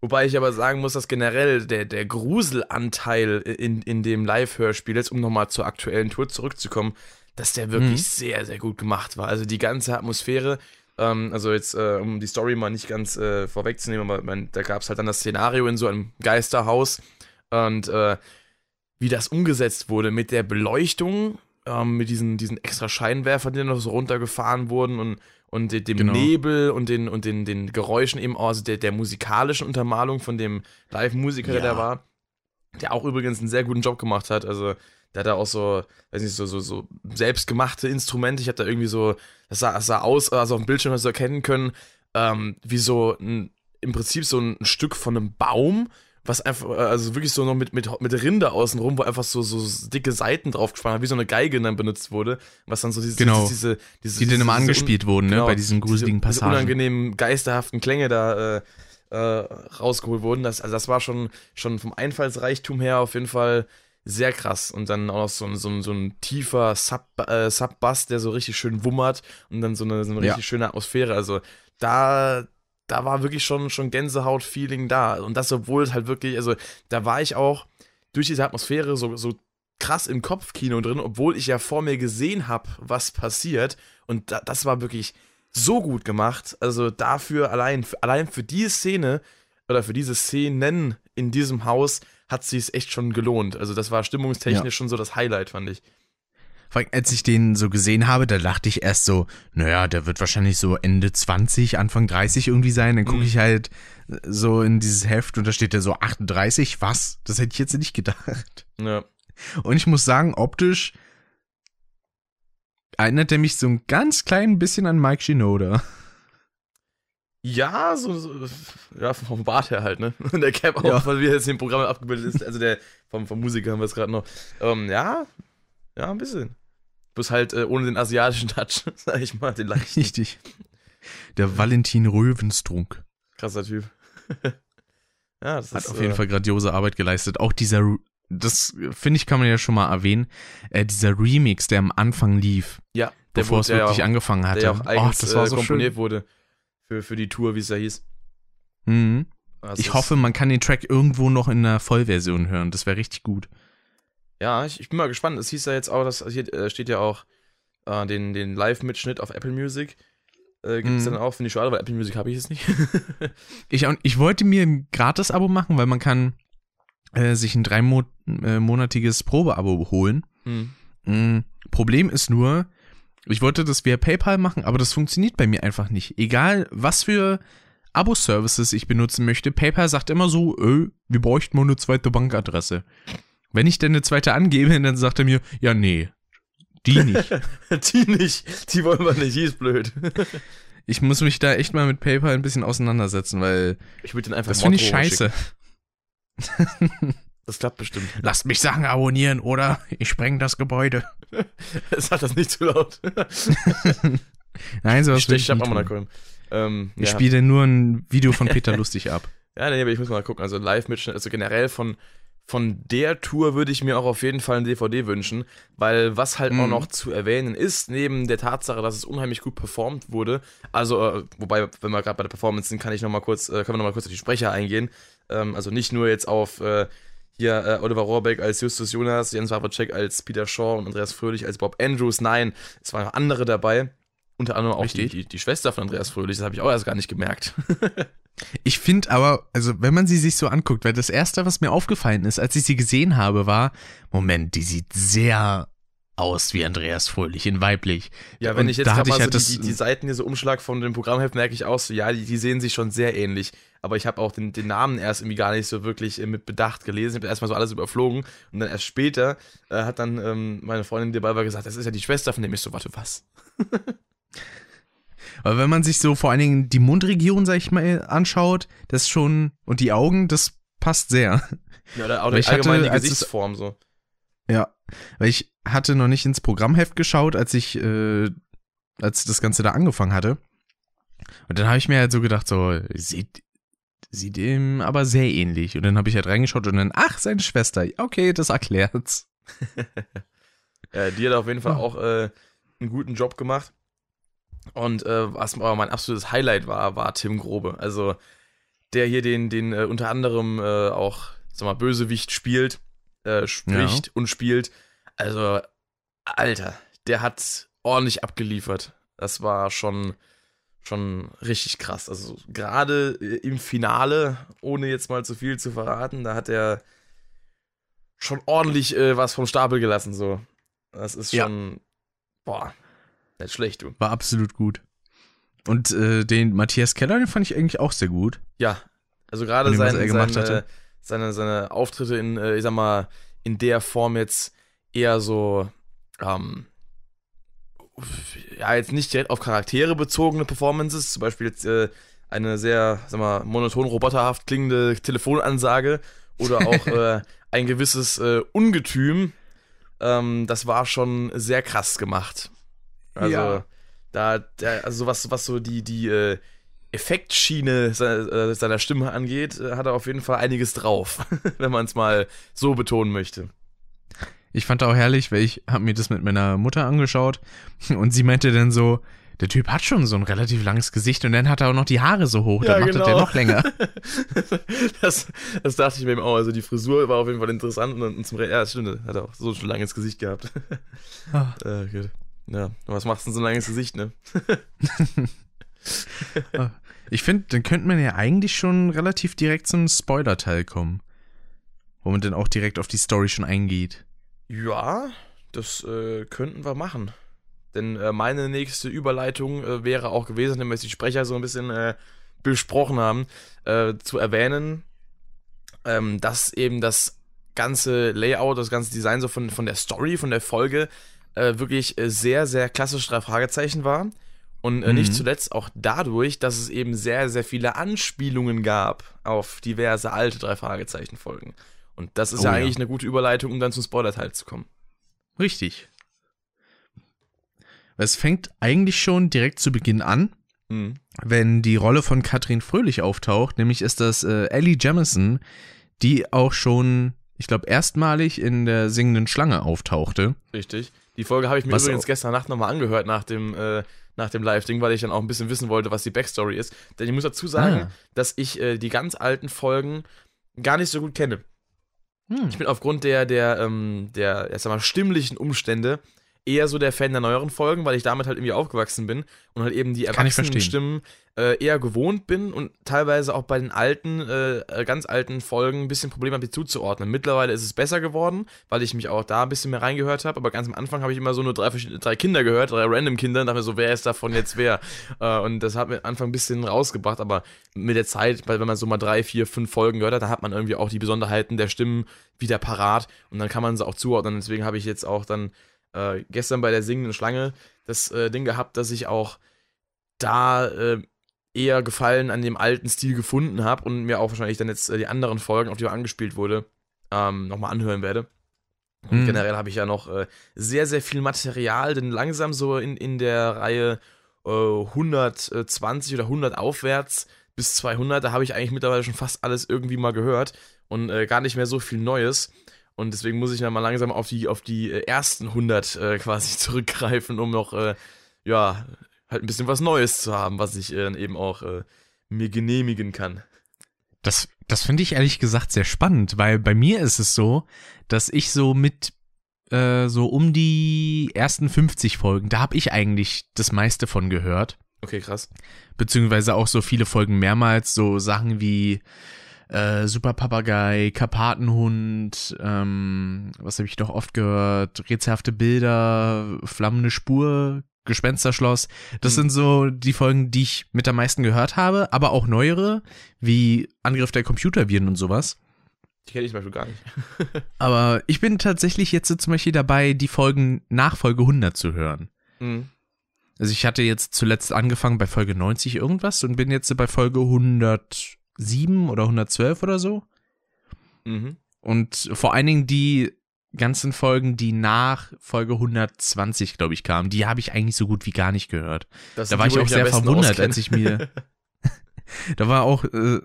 Wobei ich aber sagen muss, dass generell der, der Gruselanteil in, in dem Live-Hörspiel, jetzt um nochmal zur aktuellen Tour zurückzukommen, dass der wirklich mhm. sehr, sehr gut gemacht war. Also die ganze Atmosphäre, ähm, also jetzt, äh, um die Story mal nicht ganz äh, vorwegzunehmen, aber man, da gab es halt dann das Szenario in so einem Geisterhaus und äh, wie das umgesetzt wurde mit der Beleuchtung ähm, mit diesen, diesen extra Scheinwerfern, die noch so runtergefahren wurden und, und dem Genau. Nebel und den, und den, den Geräuschen eben, auch, also der, der musikalischen Untermalung von dem Live-Musiker, der Ja. da war, der auch übrigens einen sehr guten Job gemacht hat. Also der hat da auch so, weiß nicht, so, so, so selbstgemachte Instrumente. Ich hatte da irgendwie so, das sah, das sah aus, also auf dem Bildschirm hast du erkennen können, ähm, wie so ein, im Prinzip so ein Stück von einem Baum, was einfach, äh, also wirklich so noch mit, mit, mit Rinde außenrum, wo einfach so, so dicke Seiten drauf gespannt hat, wie so eine Geige dann benutzt wurde, was dann so diese, Genau. diese, diese, Die dann immer diese- angespielt wurden, ne, genau, bei diesen gruseligen diese, diese Passagen. unangenehmen, geisterhaften Klänge da äh, äh, rausgeholt wurden. Das, also das war schon, schon vom Einfallsreichtum her auf jeden Fall sehr krass. Und dann auch noch so, ein- so, ein- so ein tiefer Sub, äh, Sub-Bass, der so richtig schön wummert und dann so eine, so eine Ja. richtig schöne Atmosphäre. Also da, da war wirklich schon, schon Gänsehaut-Feeling da. Und das, obwohl es halt wirklich, also da war ich auch durch diese Atmosphäre so, so krass im Kopfkino drin, obwohl ich ja vor mir gesehen habe, was passiert. Und da, das war wirklich so gut gemacht. Also dafür allein, allein für diese Szene oder für diese Szenen in diesem Haus hat sie es echt schon gelohnt. Also das war stimmungstechnisch Ja. schon so das Highlight, fand ich. Vor allem, als ich den so gesehen habe, da dachte ich erst so, naja, der wird wahrscheinlich so Ende 20, Anfang 30 irgendwie sein. Dann gucke Mhm. ich halt so in dieses Heft und da steht der so 38. Was? Das hätte ich jetzt nicht gedacht. Ja. Und ich muss sagen, optisch erinnert er mich so ein ganz klein bisschen an Mike Shinoda. Ja, so, so ja, vom Bart her halt, ne? Und <laughs> der Cap auch, Ja. weil wir jetzt im Programm abgebildet ist. Also der vom, vom Musiker haben wir es gerade noch. Ähm, ja, ja, ein bisschen. Bloß halt äh, ohne den asiatischen Touch, <laughs> sag ich mal, den leichten. Richtig. Der Valentin Röwenstrunk Krasser Typ. <laughs> ja, das hat ist auf jeden äh, Fall grandiose Arbeit geleistet. Auch dieser, das finde ich, kann man ja schon mal erwähnen, äh, dieser Remix, der am Anfang lief, Ja, der bevor es wirklich auch, angefangen hatte. Der auch oh, eigens das war äh, so komponiert schön. wurde für, für die Tour, wie es da hieß. Mhm. Das Ich hoffe, man kann den Track irgendwo noch in einer Vollversion hören. Das wäre richtig gut. Ja, ich, ich bin mal gespannt. Es hieß ja jetzt auch, dass hier äh, steht ja auch äh, den, den Live-Mitschnitt auf Apple Music. Äh, Gibt es Mhm. dann auch, finde ich schade, weil Apple Music habe ich jetzt nicht. <laughs> Ich, ich wollte mir ein Gratis-Abo machen, weil man kann äh, sich ein dreimonatiges Probeabo holen. hm. Mm, Problem ist nur, ich wollte das via PayPal machen, aber das funktioniert bei mir einfach nicht. Egal, was für Abo-Services ich benutzen möchte, PayPal sagt immer so, äh, wir bräuchten mal eine zweite Bankadresse. Wenn ich denn eine zweite angebe, dann sagt er mir, ja, nee, die nicht. <laughs> die nicht. Die wollen wir nicht. Die ist blöd. <laughs> Ich muss mich da echt mal mit PayPal ein bisschen auseinandersetzen, weil Ich würde den einfach das finde ich scheiße. Das klappt bestimmt. <laughs> Lasst mich Sachen abonnieren oder ich spreng das Gebäude. Sag das nicht zu laut. Nein, sowas ich ich tun. Nacken. Ähm, Ich ja. spiele nur ein Video von Peter Lustig ab. Ja, nee, aber ich muss mal gucken. Also Live-Mitschnitt, also generell von, von der Tour würde ich mir auch auf jeden Fall ein DVD wünschen, weil was halt auch Mhm. noch zu erwähnen ist, neben der Tatsache, dass es unheimlich gut performt wurde, also, äh, wobei, wenn wir gerade bei der Performance sind, kann ich noch mal kurz, äh, können wir noch mal kurz auf die Sprecher eingehen. Ähm, also nicht nur jetzt auf äh, hier äh, Oliver Rohrbeck als Justus Jonas, Jens Wawrczyk als Peter Shaw und Andreas Fröhlich als Bob Andrews. Nein, es waren noch andere dabei. Unter anderem auch die, die, die Schwester von Andreas Fröhlich, das habe ich auch erst gar nicht gemerkt. <laughs> Ich finde aber, also wenn man sie sich so anguckt, weil das erste, was mir aufgefallen ist, als ich sie gesehen habe, war, Moment, die sieht sehr aus wie Andreas Fröhlich in weiblich. Ja, wenn Und ich jetzt da mal ich so halt die, das- die, die Seiten hier so Umschlag von dem Programmheft merke ich auch so, ja, die, die sehen sich schon sehr ähnlich. Aber ich habe auch den, den Namen erst irgendwie gar nicht so wirklich äh, mit Bedacht gelesen. Ich habe erstmal so alles überflogen und dann erst später äh, hat dann ähm, meine Freundin, die dabei war, gesagt, das ist ja die Schwester von dem. Ich so, warte, was? <laughs> Aber wenn man sich so vor allen Dingen die Mundregion, sag ich mal, anschaut, das schon, und die Augen, das passt sehr. Ja, oder, oder ich hatte, allgemein die als es- Gesichtsform so. Ja, weil ich hatte noch nicht ins Programmheft geschaut, als ich, äh, als das Ganze da angefangen hatte. Und dann habe ich mir halt so gedacht, so, sieht, sieht ihm aber sehr ähnlich. Und dann habe ich halt reingeschaut und dann, ach, seine Schwester. Okay, das erklärt's. <laughs> Ja, die hat auf jeden Fall auch äh, einen guten Job gemacht. Und äh, was aber mein absolutes Highlight war, war Tim Grobe. Also der hier den, den äh, unter anderem äh, auch, sag mal, Bösewicht spielt, äh, spricht und spielt. Also, Alter, der hat ordentlich abgeliefert. Das war schon, schon richtig krass. Also gerade äh, im Finale, ohne jetzt mal zu viel zu verraten, da hat er schon ordentlich äh, was vom Stapel gelassen, so. Das ist Ja. schon, boah, nicht schlecht, du. War absolut gut. Und äh, den Matthias Keller, den fand ich eigentlich auch sehr gut. Ja, also gerade sein, seine, seine, seine Auftritte in, äh, ich sag mal, in der Form jetzt eher so, ähm, ja, jetzt nicht direkt auf Charaktere bezogene Performances, zum Beispiel jetzt äh, eine sehr, sag mal, monoton roboterhaft klingende Telefonansage oder <laughs> auch äh, ein gewisses äh, Ungetüm, ähm, das war schon sehr krass gemacht. Also, Ja. da, der, also was, was so die, die äh, Effektschiene seiner, äh, seiner Stimme angeht, äh, hat er auf jeden Fall einiges drauf, <laughs> wenn man es mal so betonen möchte. Ich fand auch herrlich, weil ich habe mir das mit meiner Mutter angeschaut und sie meinte dann so, der Typ hat schon so ein relativ langes Gesicht und dann hat er auch noch die Haare so hoch, Ja, dann macht genau. der noch länger. <laughs> das, das dachte ich mir eben auch. Also die Frisur war auf jeden Fall interessant und, und zum Re Ja, stimmt, hat er auch so schon langes Gesicht gehabt. Ah. <laughs> äh, gut. Ja, was machst du denn so ein langes Gesicht, ne? <laughs> Ich finde, dann könnte man ja eigentlich schon relativ direkt zum Spoiler-Teil kommen. Wo man dann auch direkt auf die Story schon eingeht. Ja, das äh, könnten wir machen. Denn äh, meine nächste Überleitung äh, wäre auch gewesen, wenn wir jetzt die Sprecher so ein bisschen äh, besprochen haben, äh, zu erwähnen, ähm, dass eben das ganze Layout, das ganze Design so von, von der Story, von der Folge äh, wirklich äh, sehr, sehr klassisch drei Fragezeichen war. Und äh, nicht Mhm. zuletzt auch dadurch, dass es eben sehr, sehr viele Anspielungen gab auf diverse alte drei Fragezeichen Folgen. Und das ist Oh ja ja. eigentlich eine gute Überleitung, um dann zum Spoiler-Teil zu kommen. Richtig. Es fängt eigentlich schon direkt zu Beginn an, Mhm. wenn die Rolle von Katrin Fröhlich auftaucht, nämlich ist das äh, Ellie Jamison, die auch schon, ich glaube, erstmalig in der singenden Schlange auftauchte. Richtig. Die Folge habe ich mir Was übrigens auch- gestern Nacht nochmal angehört nach dem, äh, nach dem Live-Ding, weil ich dann auch ein bisschen wissen wollte, was die Backstory ist. Denn ich muss dazu sagen, Ah. dass ich äh, die ganz alten Folgen gar nicht so gut kenne. Hm. Ich bin aufgrund der, der, ähm, der, sag mal, stimmlichen Umstände eher so der Fan der neueren Folgen, weil ich damit halt irgendwie aufgewachsen bin und halt eben die erwachsenen. Stimmen äh, eher gewohnt bin und teilweise auch bei den alten, äh, äh, ganz alten Folgen ein bisschen Probleme habe, die zuzuordnen. Mittlerweile ist es besser geworden, weil ich mich auch da ein bisschen mehr reingehört habe, aber ganz am Anfang habe ich immer so nur drei, verschiedene- drei Kinder gehört, drei random Kinder und dachte mir so, wer ist davon jetzt wer? <laughs> äh, und das hat mir am Anfang ein bisschen rausgebracht, aber mit der Zeit, weil wenn man so mal drei, vier, fünf Folgen gehört hat, dann hat man irgendwie auch die Besonderheiten der Stimmen wieder parat und dann kann man sie auch zuordnen. Deswegen habe ich jetzt auch dann äh, gestern bei der singenden Schlange das äh, Ding gehabt, dass ich auch da äh, eher Gefallen an dem alten Stil gefunden habe und mir auch wahrscheinlich dann jetzt äh, die anderen Folgen, auf die man angespielt wurde, ähm, nochmal anhören werde. Und Mhm. generell habe ich ja noch äh, sehr, sehr viel Material, denn langsam so in, in der Reihe äh, 120 oder 100 aufwärts bis 200, da habe ich eigentlich mittlerweile schon fast alles irgendwie mal gehört und äh, gar nicht mehr so viel Neues. Und deswegen muss ich dann mal langsam auf die, auf die äh, ersten 100 äh, quasi <laughs> zurückgreifen, um noch, äh, ja, halt ein bisschen was Neues zu haben, was ich äh, dann eben auch äh, mir genehmigen kann. Das, das finde ich ehrlich gesagt sehr spannend, weil bei mir ist es so, dass ich so mit äh, so um die ersten 50 Folgen, da habe ich eigentlich das meiste von gehört. Okay, krass. Beziehungsweise auch so viele Folgen mehrmals, so Sachen wie äh, Super Papagei, Karpatenhund, ähm, was habe ich noch oft gehört, rätselhafte Bilder, flammende Spur, Gespensterschloss. Das Hm. sind so die Folgen, die ich mit am meisten gehört habe, aber auch neuere, wie Angriff der Computerviren und sowas. Die kenne ich zum Beispiel gar nicht. <laughs> Aber ich bin tatsächlich jetzt so zum Beispiel dabei, die Folgen nach Folge 100 zu hören. Mhm. Also ich hatte jetzt zuletzt angefangen bei Folge 90 irgendwas und bin jetzt bei Folge 107 oder 112 oder so. Mhm. Und vor allen Dingen die ganzen Folgen, die nach Folge 120, glaube ich, kamen, die habe ich eigentlich so gut wie gar nicht gehört. Das Da war ich auch sehr verwundert, auskenne. als ich mir. <laughs> <laughs> da war auch äh,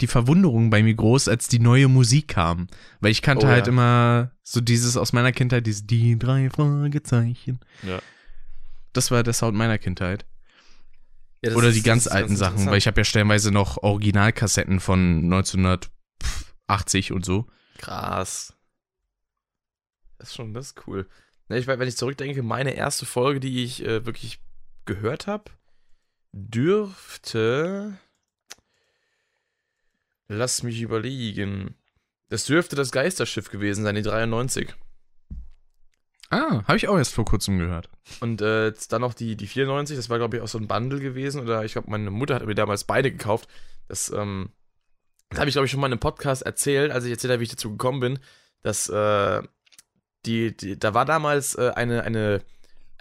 die Verwunderung bei mir groß, als die neue Musik kam. Weil ich kannte Oh, halt ja. immer so dieses aus meiner Kindheit, dieses die drei Fragezeichen. Ja. Das war der Sound meiner Kindheit. Ja, Oder ist- die das ganz ist alten Sachen, interessant. weil ich habe ja stellenweise noch Originalkassetten von 1980 und so. Krass. Das ist schon, das ist cool. Ich, weiß, wenn ich zurückdenke, meine erste Folge, die ich äh, wirklich gehört habe, dürfte. Lass mich überlegen. Das dürfte das Geisterschiff gewesen sein, die 93. Ah, habe ich auch erst vor kurzem gehört. Und äh, dann noch die, die 94, das war, glaube ich, auch so ein Bundle gewesen. Oder ich glaube, meine Mutter hat mir damals beide gekauft. Das, ähm, das habe ich, glaube ich, schon mal in einem Podcast erzählt, als ich erzählt habe, wie ich dazu gekommen bin. Dass, äh, die, die, da war damals äh, eine, eine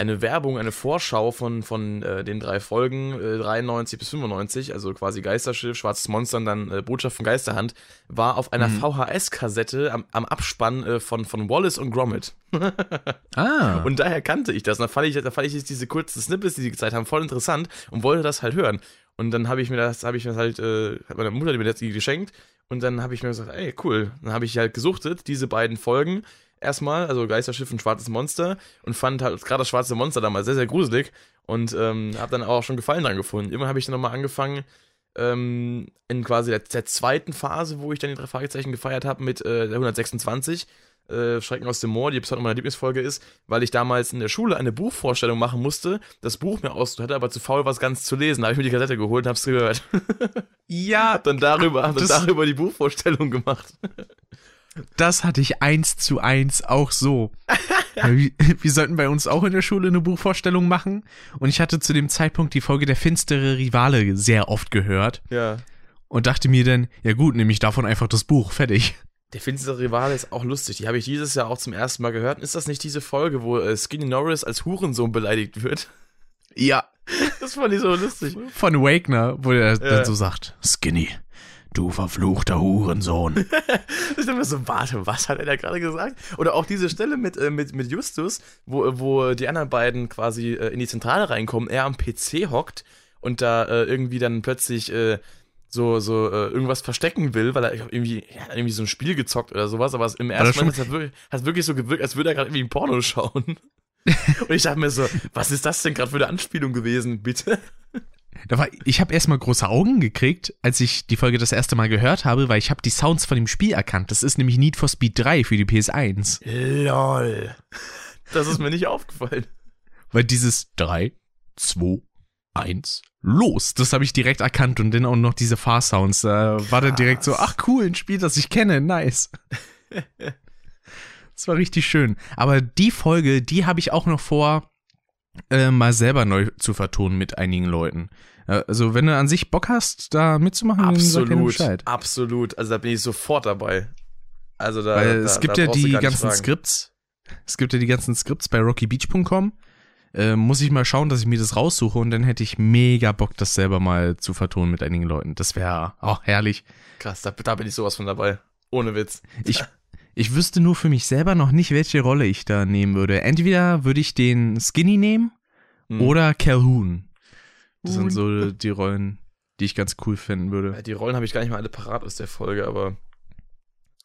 eine Werbung, eine Vorschau von, von äh, den drei Folgen, äh, 93 bis 95, also quasi Geisterschiff, Schwarzes Monster und dann äh, Botschaft von Geisterhand, war auf einer mhm. VHS-Kassette am, am Abspann äh, von, von Wallace und Gromit. <laughs> ah. Und daher kannte ich das. Und da fand ich, da fand ich diese kurzen Snippets, die sie gezeigt haben, voll interessant und wollte das halt hören. Und dann habe ich mir das, habe ich mir das halt, äh, hat meine Mutter mir das geschenkt und dann habe ich mir gesagt, ey, cool. Dann habe ich halt gesuchtet, diese beiden Folgen erstmal, also Geisterschiff und Schwarzes Monster und fand halt gerade das Schwarze Monster damals sehr, sehr gruselig und ähm, habe dann auch schon Gefallen dran gefunden. Irgendwann habe ich dann nochmal angefangen, ähm, in quasi der, der, zweiten Phase, wo ich dann die drei Fragezeichen gefeiert habe mit äh, der 126, äh, Schrecken aus dem Moor, die bis heute meine Lieblingsfolge ist, weil ich damals in der Schule eine Buchvorstellung machen musste, das Buch mir aus hatte, aber zu faul war es ganz zu lesen. Da habe ich mir die Kassette geholt und habe es gehört. <laughs> Ja. hab dann darüber, hab dann darüber die Buchvorstellung gemacht. Das hatte ich eins zu eins auch so. wir, <laughs> wir, sollten bei uns auch in der Schule eine Buchvorstellung machen. Und ich hatte zu dem Zeitpunkt die Folge Der finstere Rivale sehr oft gehört. Ja. Und dachte mir dann, ja gut, nehme ich davon einfach das Buch, fertig. Der finstere Rivale ist auch lustig. Die habe ich dieses Jahr auch zum ersten Mal gehört. Ist das nicht diese Folge, wo äh, Skinny Norris als Hurensohn beleidigt wird? Ja. <laughs> Das fand ich so lustig. Von Wagner, wo er ja. dann so sagt, Skinny, Du verfluchter Hurensohn. ich dachte mir so, warte, was hat er da gerade gesagt? Oder auch diese Stelle mit, äh, mit, mit Justus, wo, wo die anderen beiden quasi äh, in die Zentrale reinkommen, er am PC hockt und da äh, irgendwie dann plötzlich äh, so, so äh, irgendwas verstecken will, weil er irgendwie, ja, irgendwie so ein Spiel gezockt oder sowas, aber im ersten Moment hat es wirklich, hat wirklich so gewirkt, als würde er gerade irgendwie ein Porno schauen. <laughs> und ich dachte mir so, was ist das denn gerade für eine Anspielung gewesen, bitte? Da war, ich habe erstmal große Augen gekriegt, als ich die Folge das erste Mal gehört habe, weil ich habe die Sounds von dem Spiel erkannt. Das ist nämlich Need for Speed 3 für die PS1. Lol. Das ist mir nicht aufgefallen. Weil dieses 3, 2, 1, los, das habe ich direkt erkannt und dann auch noch diese Fahrsounds. Da äh, war dann direkt so, ach cool, ein Spiel, das ich kenne, nice. <laughs> das war richtig schön. Aber die Folge, die habe ich auch noch vor, äh, mal selber neu zu vertonen mit einigen Leuten. Also wenn du an sich Bock hast, da mitzumachen, absolut, dann Bescheid. Absolut, also da bin ich sofort dabei. Also da, Weil da es gibt da ja die ganzen Skripts. Es gibt ja die ganzen Skripts bei rockybeach.com. Äh, muss ich mal schauen, dass ich mir das raussuche und dann hätte ich mega Bock, das selber mal zu vertonen mit einigen Leuten. Das wäre auch herrlich. Krass, da, da bin ich sowas von dabei. Ohne Witz. Ich, <laughs> ich wüsste nur für mich selber noch nicht, welche Rolle ich da nehmen würde. Entweder würde ich den Skinny nehmen hm. oder Calhoun. Das sind so die Rollen, die ich ganz cool finden würde. Die Rollen habe ich gar nicht mal alle parat aus der Folge, aber.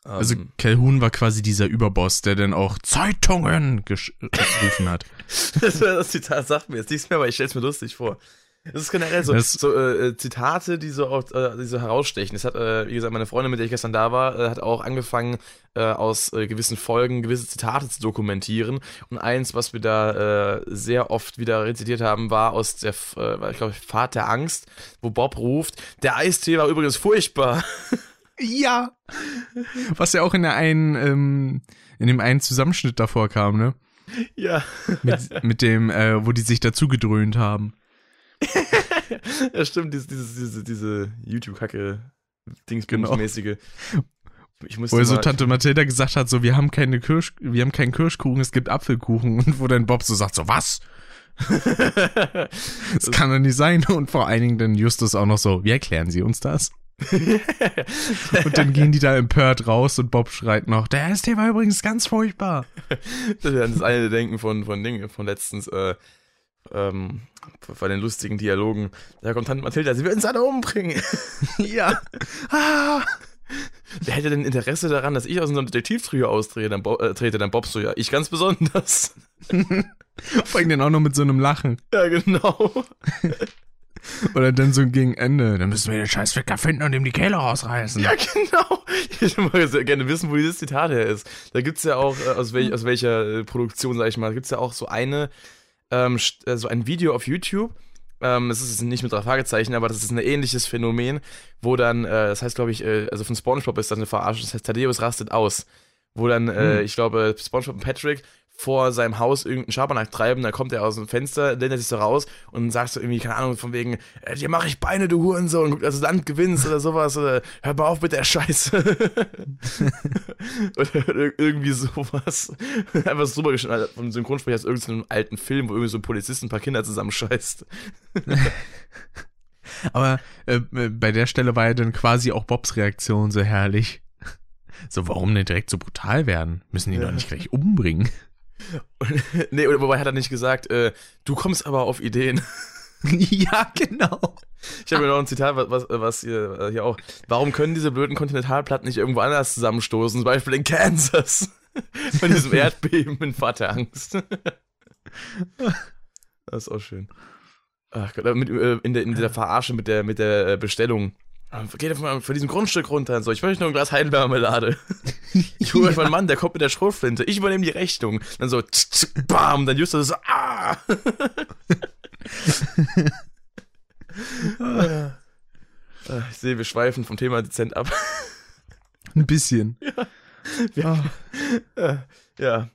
Also ähm, also Calhoun war quasi dieser Überboss, der dann auch Zeitungen <laughs> gerufen hat. das, das Zitat sagt mir jetzt nichts mehr, aber ich stelle es mir lustig vor. Das ist generell so, das, so äh, äh, Zitate, die so, auch, äh, die so herausstechen. Das hat, äh, wie gesagt, meine Freundin, mit der ich gestern da war, äh, hat auch angefangen, äh, aus gewissen Folgen gewisse Zitate zu dokumentieren. Und eins, was wir da sehr oft wieder rezitiert haben, war aus der, ich glaube, Fahrt der Angst, wo Bob ruft, der Eistee war übrigens furchtbar. <laughs> Ja. Was ja auch in der einen, ähm, in dem einen Zusammenschnitt davor kam, ne? Ja. Mit, mit dem, wo die sich dazu gedröhnt haben. <laughs> ja, stimmt, diese, diese, diese YouTube-Kacke, Dingsbums-mäßige. Genau. <laughs> Ich wo so Tante Mathilda gesagt hat, so, wir haben keine Kirsch, wir haben keinen Kirschkuchen, es gibt Apfelkuchen. Und wo dann Bob so sagt, so, was? <laughs> das kann doch nicht sein. Und vor allen Dingen dann Justus auch noch so, wie erklären Sie uns das? und dann gehen die da empört raus und Bob schreit noch, der ST war übrigens ganz furchtbar. das ist das eine Denken von, von Dingen, von letztens, äh, ähm, bei den lustigen Dialogen. Da kommt Tante Mathilda, sie wird uns alle umbringen. <laughs> ja. Ah. Wer hätte denn Interesse daran, dass ich aus unserem Detektivtrio austrete? Dann, Bo äh, trete, dann Bob so, ja, ich ganz besonders. Vor allem dann auch noch mit so einem Lachen. Ja, genau. <laughs> Oder dann so gegen Ende. Dann müssen wir den scheiß Ficker finden und ihm die Kehle rausreißen. Ja, genau. Ich würde mal gerne wissen, wo dieses Zitat her ist. Da gibt es ja auch, äh, aus, welch, aus welcher äh, Produktion, sag ich mal, gibt es ja auch so eine ähm, äh, so ein Video auf YouTube. Ähm, es ist nicht mit drei Fragezeichen, aber das ist ein ähnliches Phänomen, wo dann, äh, das heißt, glaube ich, äh, also von SpongeBob ist das eine Verarsche, das heißt, Thaddeus rastet aus. wo dann, äh, Hm. ich glaube, SpongeBob und Patrick vor seinem Haus irgendeinen Schabernack treiben, dann kommt er aus dem Fenster, lehnt er sich so raus und sagt so irgendwie, keine Ahnung, von wegen, äh, dir mache ich Beine, du Hurensohn, guck, dass du Land gewinnst oder sowas, oder hör mal auf mit der Scheiße. <laughs> oder ir- irgendwie sowas. Einfach so drüber geschnitten, Alter, vom Synchronsprecher aus irgendeinem alten Film, wo irgendwie so ein Polizist ein paar Kinder zusammenscheißt. <laughs> Aber äh, äh, bei der Stelle war ja dann quasi auch Bobs Reaktion so herrlich. So, warum denn direkt so brutal werden? Müssen die Ja. doch nicht gleich umbringen. <laughs> nee, wobei hat er nicht gesagt, äh, du kommst aber auf Ideen. <laughs> ja, genau. Ich habe mir noch ein Zitat, was, was, was hier, äh, hier auch. Warum können diese blöden Kontinentalplatten nicht irgendwo anders zusammenstoßen? Zum Beispiel in Kansas. <laughs> Von diesem Erdbeben in Vaterangst. das ist auch schön. Ach Gott, mit, äh, in, der, in dieser Verarsche mit der, mit der äh, Bestellung. Ah, Geht von, von diesem Grundstück runter und so. Ich möchte nur ein Glas Heidelbeermarmelade. <laughs> Ich hole euch meinen Mann, der kommt mit der Schrotflinte. Ich übernehme die Rechnung. Dann so, tsk, tsk, bam, dann Justus so, ah. Ah, <laughs> Ich sehe, wir schweifen vom Thema dezent ab. Ein bisschen. <laughs> Ja, ja.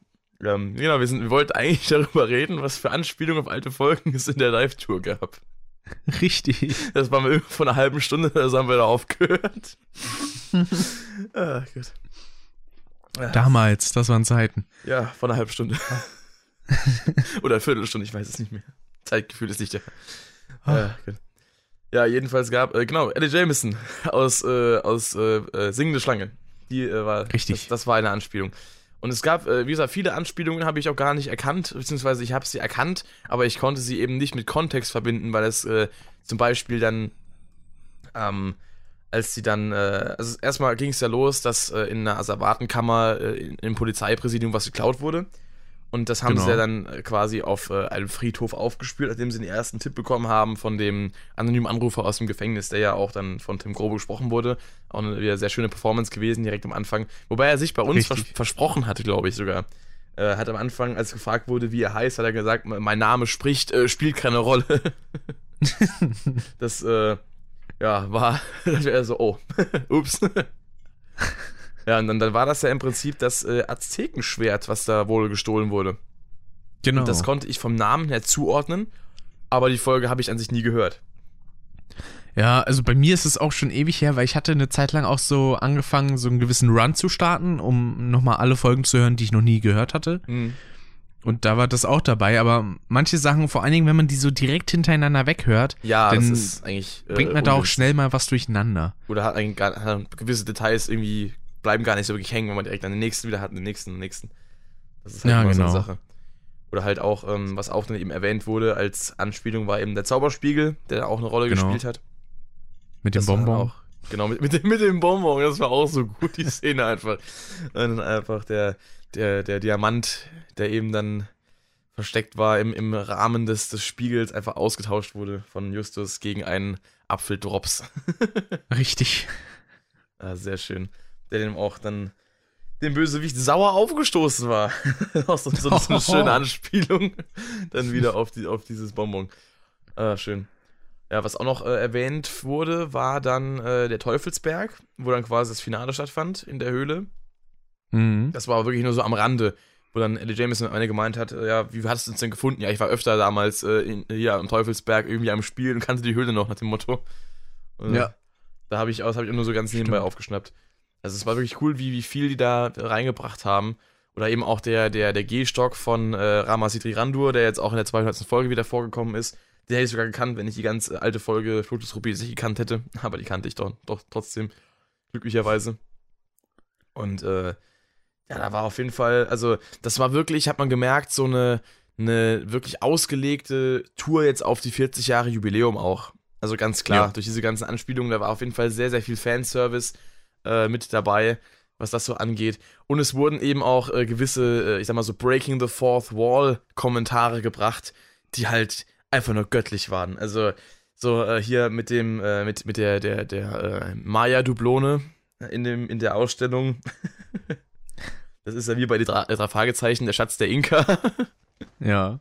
Ähm, genau, wir, sind, wir wollten eigentlich darüber reden, was für Anspielungen auf alte Folgen es in der Live-Tour gab. <laughs> Richtig. Das waren wir irgendwo vor einer halben Stunde, <laughs> da haben wir da aufgehört. <laughs> ah, gut. Damals, das waren Zeiten. Ja, vor einer halben Stunde. Oder eine Viertelstunde, ich weiß es nicht mehr. Zeitgefühl ist nicht der. Ja, gut. ja jedenfalls gab, äh, genau, Eddie Jameson aus, äh, aus äh, äh, Singende Schlange. Die äh, war, Richtig. Das, das war eine Anspielung. Und es gab, äh, wie gesagt, viele Anspielungen habe ich auch gar nicht erkannt, beziehungsweise ich habe sie erkannt, aber ich konnte sie eben nicht mit Kontext verbinden, weil es äh, zum Beispiel dann, ähm, als sie dann, äh, also erstmal ging es ja los, dass äh, in einer Asservatenkammer äh, im Polizeipräsidium was geklaut wurde. Und das haben Genau. sie ja dann äh, quasi auf äh, einem Friedhof aufgespürt, nachdem sie den ersten Tipp bekommen haben von dem anonymen Anrufer aus dem Gefängnis, der ja auch dann von Tim Grobe gesprochen wurde. Auch eine wieder sehr schöne Performance gewesen, direkt am Anfang. Wobei er sich bei uns vers versprochen hatte, glaube ich sogar. Äh, hat am Anfang, als gefragt wurde, wie er heißt, hat er gesagt, mein Name spricht, äh, spielt keine Rolle. <laughs> das, äh, ja, war, <laughs> das wäre so, oh, <laughs> ups. Ja, und dann, dann war das ja im Prinzip das äh, Aztekenschwert, was da wohl gestohlen wurde. Genau. Das konnte ich vom Namen her zuordnen, aber die Folge habe ich an sich nie gehört. Ja, also bei mir ist es auch schon ewig her, weil ich hatte eine Zeit lang auch so angefangen, so einen gewissen Run zu starten, um nochmal alle Folgen zu hören, die ich noch nie gehört hatte. Mhm. Und da war das auch dabei, aber manche Sachen, vor allen Dingen, wenn man die so direkt hintereinander weghört, Ja, Dann das ist eigentlich. äh, bringt man da auch schnell mal was durcheinander. Oder hat gar, hat gewisse Details irgendwie bleiben gar nicht so wirklich hängen, wenn man direkt an den nächsten wieder hat, den nächsten, den nächsten. Das ist halt Ja, immer so genau. eine Sache. Oder halt auch, ähm, was auch dann eben erwähnt wurde als Anspielung, war eben der Zauberspiegel, der auch eine Rolle Genau. gespielt hat. Mit dem Das Bonbon. Auch, genau, mit, mit, dem, mit dem Bonbon, das war auch so gut, die Szene einfach. Und dann einfach der, der, der Diamant, der eben dann versteckt war im, im Rahmen des, des Spiegels, einfach ausgetauscht wurde von Justus gegen einen Apfeldrops. <laughs> Richtig. Ah, sehr schön. Der dem auch dann dem Bösewicht sauer aufgestoßen war. <laughs> auch so, so, so eine schöne <laughs> Anspielung. dann wieder auf, die, auf dieses Bonbon. Ah, schön. Ja, was auch noch äh, erwähnt wurde, war dann äh, der Teufelsberg, wo dann quasi das Finale stattfand in der Höhle. Mhm. Das war aber wirklich nur so am Rande, wo dann Ellie Jameson am Ende gemeint hat, äh, ja, wie hattest du uns denn gefunden? Ja, ich war öfter damals äh, in, hier am Teufelsberg irgendwie am Spiel und kannte die Höhle noch nach dem Motto. Und Ja. Da habe ich, das hab ich nur so ganz nebenbei Stimmt. aufgeschnappt. Also es war wirklich cool, wie, wie viel die da reingebracht haben. Oder eben auch der, der, der Gehstock von äh, Ramasidri Randur, der jetzt auch in der 200. Folge wieder vorgekommen ist. Den hätte ich sogar gekannt, wenn ich die ganz alte Folge Flut des Rubis nicht gekannt hätte. <laughs> Aber die kannte ich doch, doch trotzdem, glücklicherweise. Und äh, ja, da war auf jeden Fall, also das war wirklich, hat man gemerkt, so eine, eine wirklich ausgelegte Tour jetzt auf die 40 Jahre Jubiläum auch. Also ganz klar, Ja. durch diese ganzen Anspielungen, da war auf jeden Fall sehr, sehr viel Fanservice äh, mit dabei, was das so angeht. Und es wurden eben auch äh, gewisse, äh, ich sag mal so Breaking the Fourth Wall Kommentare gebracht, die halt einfach nur göttlich waren. Also so äh, hier mit dem, äh, mit, mit der, der, der äh, Maya-Dublone in, dem, in der Ausstellung. <laughs> Das ist ja wie bei den drei, drei Fragezeichen, der Schatz der Inka. <laughs> Ja.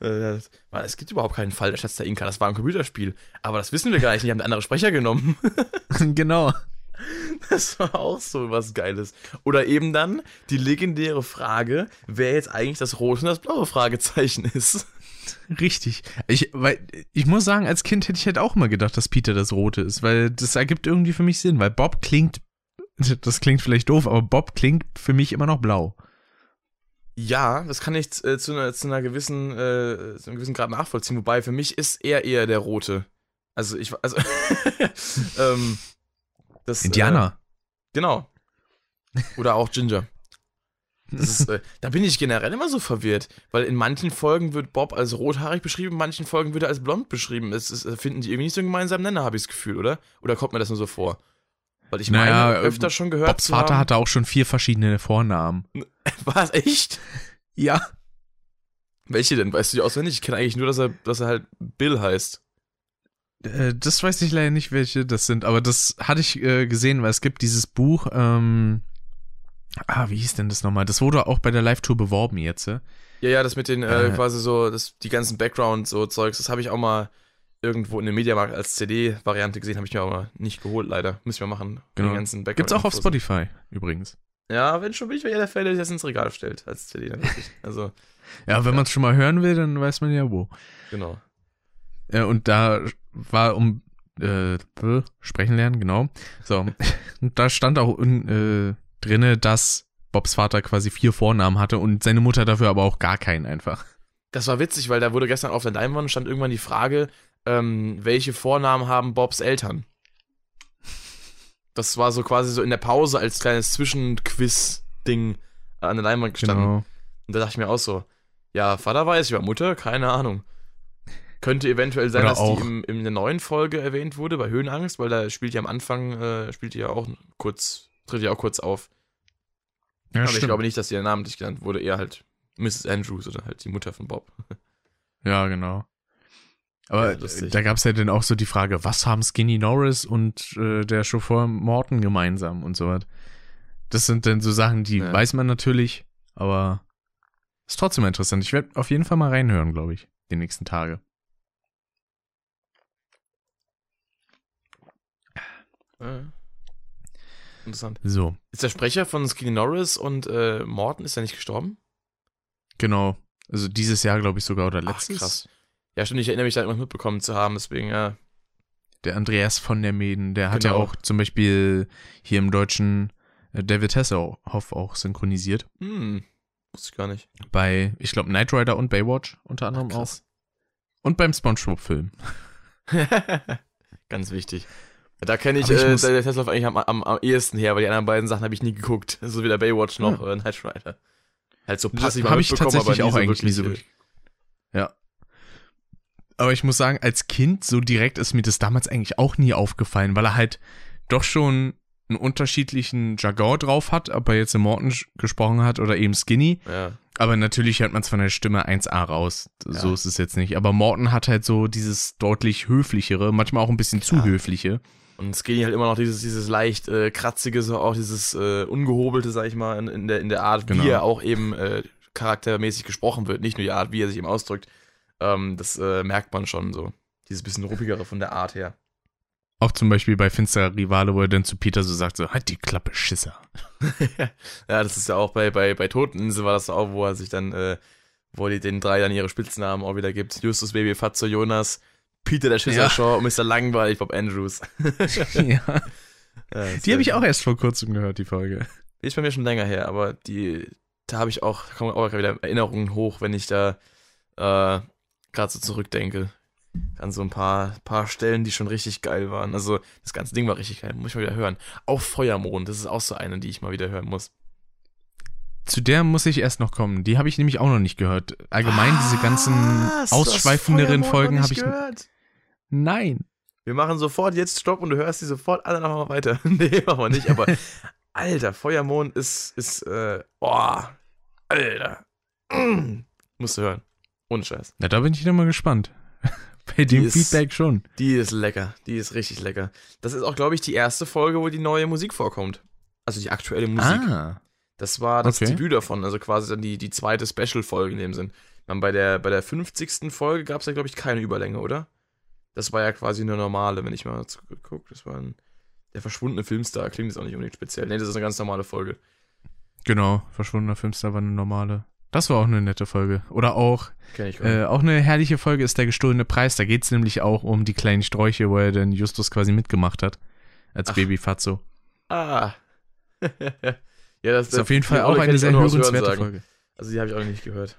Es gibt überhaupt keinen Fall, der Schatz der Inka. Das war ein Computerspiel. Aber das wissen wir gar nicht. Die haben andere Sprecher genommen. <laughs> genau. <laughs> Das war auch so was Geiles. Oder eben dann die legendäre Frage, wer jetzt eigentlich das rote und das blaue Fragezeichen <laughs> ist. Richtig. Ich, weil, ich muss sagen, als Kind hätte ich halt auch immer gedacht, dass Peter das Rote ist, weil das ergibt irgendwie für mich Sinn, weil Bob klingt, <laughs> das klingt vielleicht doof, aber Bob klingt für mich immer noch blau. Ja, das kann ich äh, zu, einer, zu einer gewissen, äh, zu einem gewissen Grad nachvollziehen, wobei für mich ist er eher der Rote. Also ich, also, ähm, das, Indianer. Äh, genau. Oder auch Ginger. Ist, äh, da bin ich generell immer so verwirrt, weil in manchen Folgen wird Bob als rothaarig beschrieben, in manchen Folgen wird er als blond beschrieben. Es, es finden die irgendwie nicht so einen gemeinsamen Nenner, habe ich das Gefühl, oder? Oder kommt mir das nur so vor? Weil ich Naja, meine, öfter schon gehört Bobs Vater haben, hatte auch schon vier verschiedene Vornamen. <laughs> Was, echt? Ja. Welche denn? Weißt du die auswendig? Ich kenne eigentlich nur, dass er, dass er halt Bill heißt. Äh, das weiß ich leider nicht, welche das sind, aber das hatte ich äh, gesehen, weil es gibt dieses Buch, ähm, ah, wie hieß denn das nochmal? Das wurde auch bei der Live-Tour beworben jetzt. äh? Ja, ja, das mit den äh, Äh. quasi so, das, die ganzen Background so Zeugs, das habe ich auch mal irgendwo in dem Mediamarkt als CD-Variante gesehen, habe ich mir aber nicht geholt, leider. Müssen wir machen. Genau. Den ganzen Background Gibt's auch auf. Spotify übrigens. Ja, wenn schon bin ich ja der Fan, der sich das ins Regal stellt als CD. Dann. Also, <laughs> Ja, wenn man es schon mal hören will, dann weiß man ja wo. genau. Äh, und da war um äh, äh, sprechen lernen, genau. So, <laughs> und da stand auch äh, drinne, dass Bobs Vater quasi vier Vornamen hatte und seine Mutter dafür aber auch gar keinen einfach. Das war witzig, weil da wurde gestern auf der Leinwand stand irgendwann die Frage, ähm, welche Vornamen haben Bobs Eltern? Das war so quasi so in der Pause als kleines Zwischenquiz-Ding an der Leinwand gestanden. Genau. Und da dachte ich mir auch so, ja, Vater weiß ich, aber Mutter, keine Ahnung. Könnte eventuell sein, Oder dass auch- die im, in der neuen Folge erwähnt wurde, bei Höhenangst, weil da spielt ja am Anfang, äh, spielt die ja auch kurz, tritt ja auch kurz auf. Ja, aber ich stimmt. glaube nicht, dass die namentlich genannt wurde, eher halt Mrs. Andrews oder halt die Mutter von Bob. Ja, genau. Aber Ja, da gab's ja dann auch so die Frage, was haben Skinny Norris und äh, der Chauffeur Morton gemeinsam und so was. Das sind dann so Sachen, die Ja. weiß man natürlich, aber ist trotzdem interessant. Ich werde auf jeden Fall mal reinhören, glaube ich, die nächsten Tage. Ja. Interessant. So, Ist der Sprecher von Skinny Norris und äh, Morton, ist er nicht gestorben? genau. Also dieses Jahr, glaube ich, sogar oder Ach, letztes. krass. Ja, stimmt, ich erinnere mich da irgendwas mitbekommen zu haben, deswegen, ja. Der Andreas von der Meden, der hat ja Genau. auch zum Beispiel hier im Deutschen äh, David Hasselhoff auch synchronisiert. Hm, wusste ich gar nicht. Bei, ich glaube, Knight Rider und Baywatch unter anderem auch. Krass. Und beim Spongebob-Film. <laughs> Ganz wichtig. Da kenne ich, ich äh, muss- der Tesla eigentlich am, am, am ehesten her, weil die anderen beiden Sachen habe ich nie geguckt. <laughs> So wie der Baywatch noch, äh, Knight Rider. Halt so passiv Habe ich tatsächlich aber auch nie eigentlich nie so wirklich, wirklich. Ja. Aber ich muss sagen, als Kind so direkt ist mir das damals eigentlich auch nie aufgefallen, weil er halt doch schon einen unterschiedlichen Jargon drauf hat, ob er jetzt im Morton gesprochen hat oder eben Skinny. äh, Ja. Aber natürlich hört man es von der Stimme 1A raus. So Ja. ist es jetzt nicht. Aber Morton hat halt so dieses deutlich höflichere, manchmal auch ein bisschen zu Ja. höfliche. Und Skinny halt immer noch dieses, dieses leicht äh, kratzige, so auch dieses äh, ungehobelte, sag ich mal, in, in, der, in der Art, Genau. wie er auch eben äh, charaktermäßig gesprochen wird, nicht nur die Art, wie er sich eben ausdrückt. Ähm, das äh, merkt man schon so. Dieses bisschen ruppigere von der Art her. Auch zum Beispiel bei Finsterer Rivale, wo er dann zu Peter so sagt, so, halt die Klappe, Schisser. <laughs> ja, das ist ja auch bei, bei, bei Toteninsel war das auch, wo er sich dann, äh, wo die den drei dann ihre Spitznamen auch wieder gibt. Justus Baby Fatzo Jonas, Peter der Schisser Ja. Shaw und Mr. Langweilig Bob Andrews. <laughs> ja. Ja, Die habe ich auch erst vor kurzem gehört, die Folge. Die ist bei mir schon länger her, aber die, da habe ich auch, kommen auch wieder Erinnerungen hoch, wenn ich da äh, gerade so zurückdenke. An so ein paar, paar Stellen, die schon richtig geil waren. Also das ganze Ding war richtig geil, muss ich mal wieder hören. Auch Feuermond, das ist auch so eine, die ich mal wieder hören muss. Zu der muss ich erst noch kommen. Die habe ich nämlich auch noch nicht gehört. Allgemein diese ganzen ausschweifenderen Folgen habe ich. gehört? Nein. Wir machen sofort jetzt Stopp und du hörst die sofort alle nochmal weiter. <laughs> nee, machen wir nicht, aber <laughs> Alter, Feuermond ist, ist, äh, boah, Alter. Mm. Musst du hören. Ohne Scheiß. Na, da bin ich dann mal gespannt. <laughs> Bei dem ist- Feedback schon. Die ist lecker. Die ist richtig lecker. Das ist auch, glaube ich, die erste Folge, wo die neue Musik vorkommt. Also die aktuelle Musik. Ah. Das war das Okay. Debüt davon, also quasi dann die, die zweite Special-Folge in dem Sinn. Dann bei der, bei der 50. Folge gab es ja, glaube ich, keine Überlänge, oder? Das war ja quasi eine normale, wenn ich mal gucke. Das waren Der verschwundene Filmstar klingt jetzt auch nicht unbedingt speziell. Nee, das ist eine ganz normale Folge. Genau, verschwundener Filmstar war eine normale. Das war auch eine nette Folge. Oder auch, äh, auch eine herrliche Folge ist der gestohlene Preis. Da geht's nämlich auch um die kleinen Sträuche, wo er dann Justus quasi mitgemacht hat. Als Ach. Baby Fatso. Ah. <laughs> ja, das Ist auf jeden Fall auch eine sehr hörenswerte. Folge. Also die habe ich auch noch nicht gehört.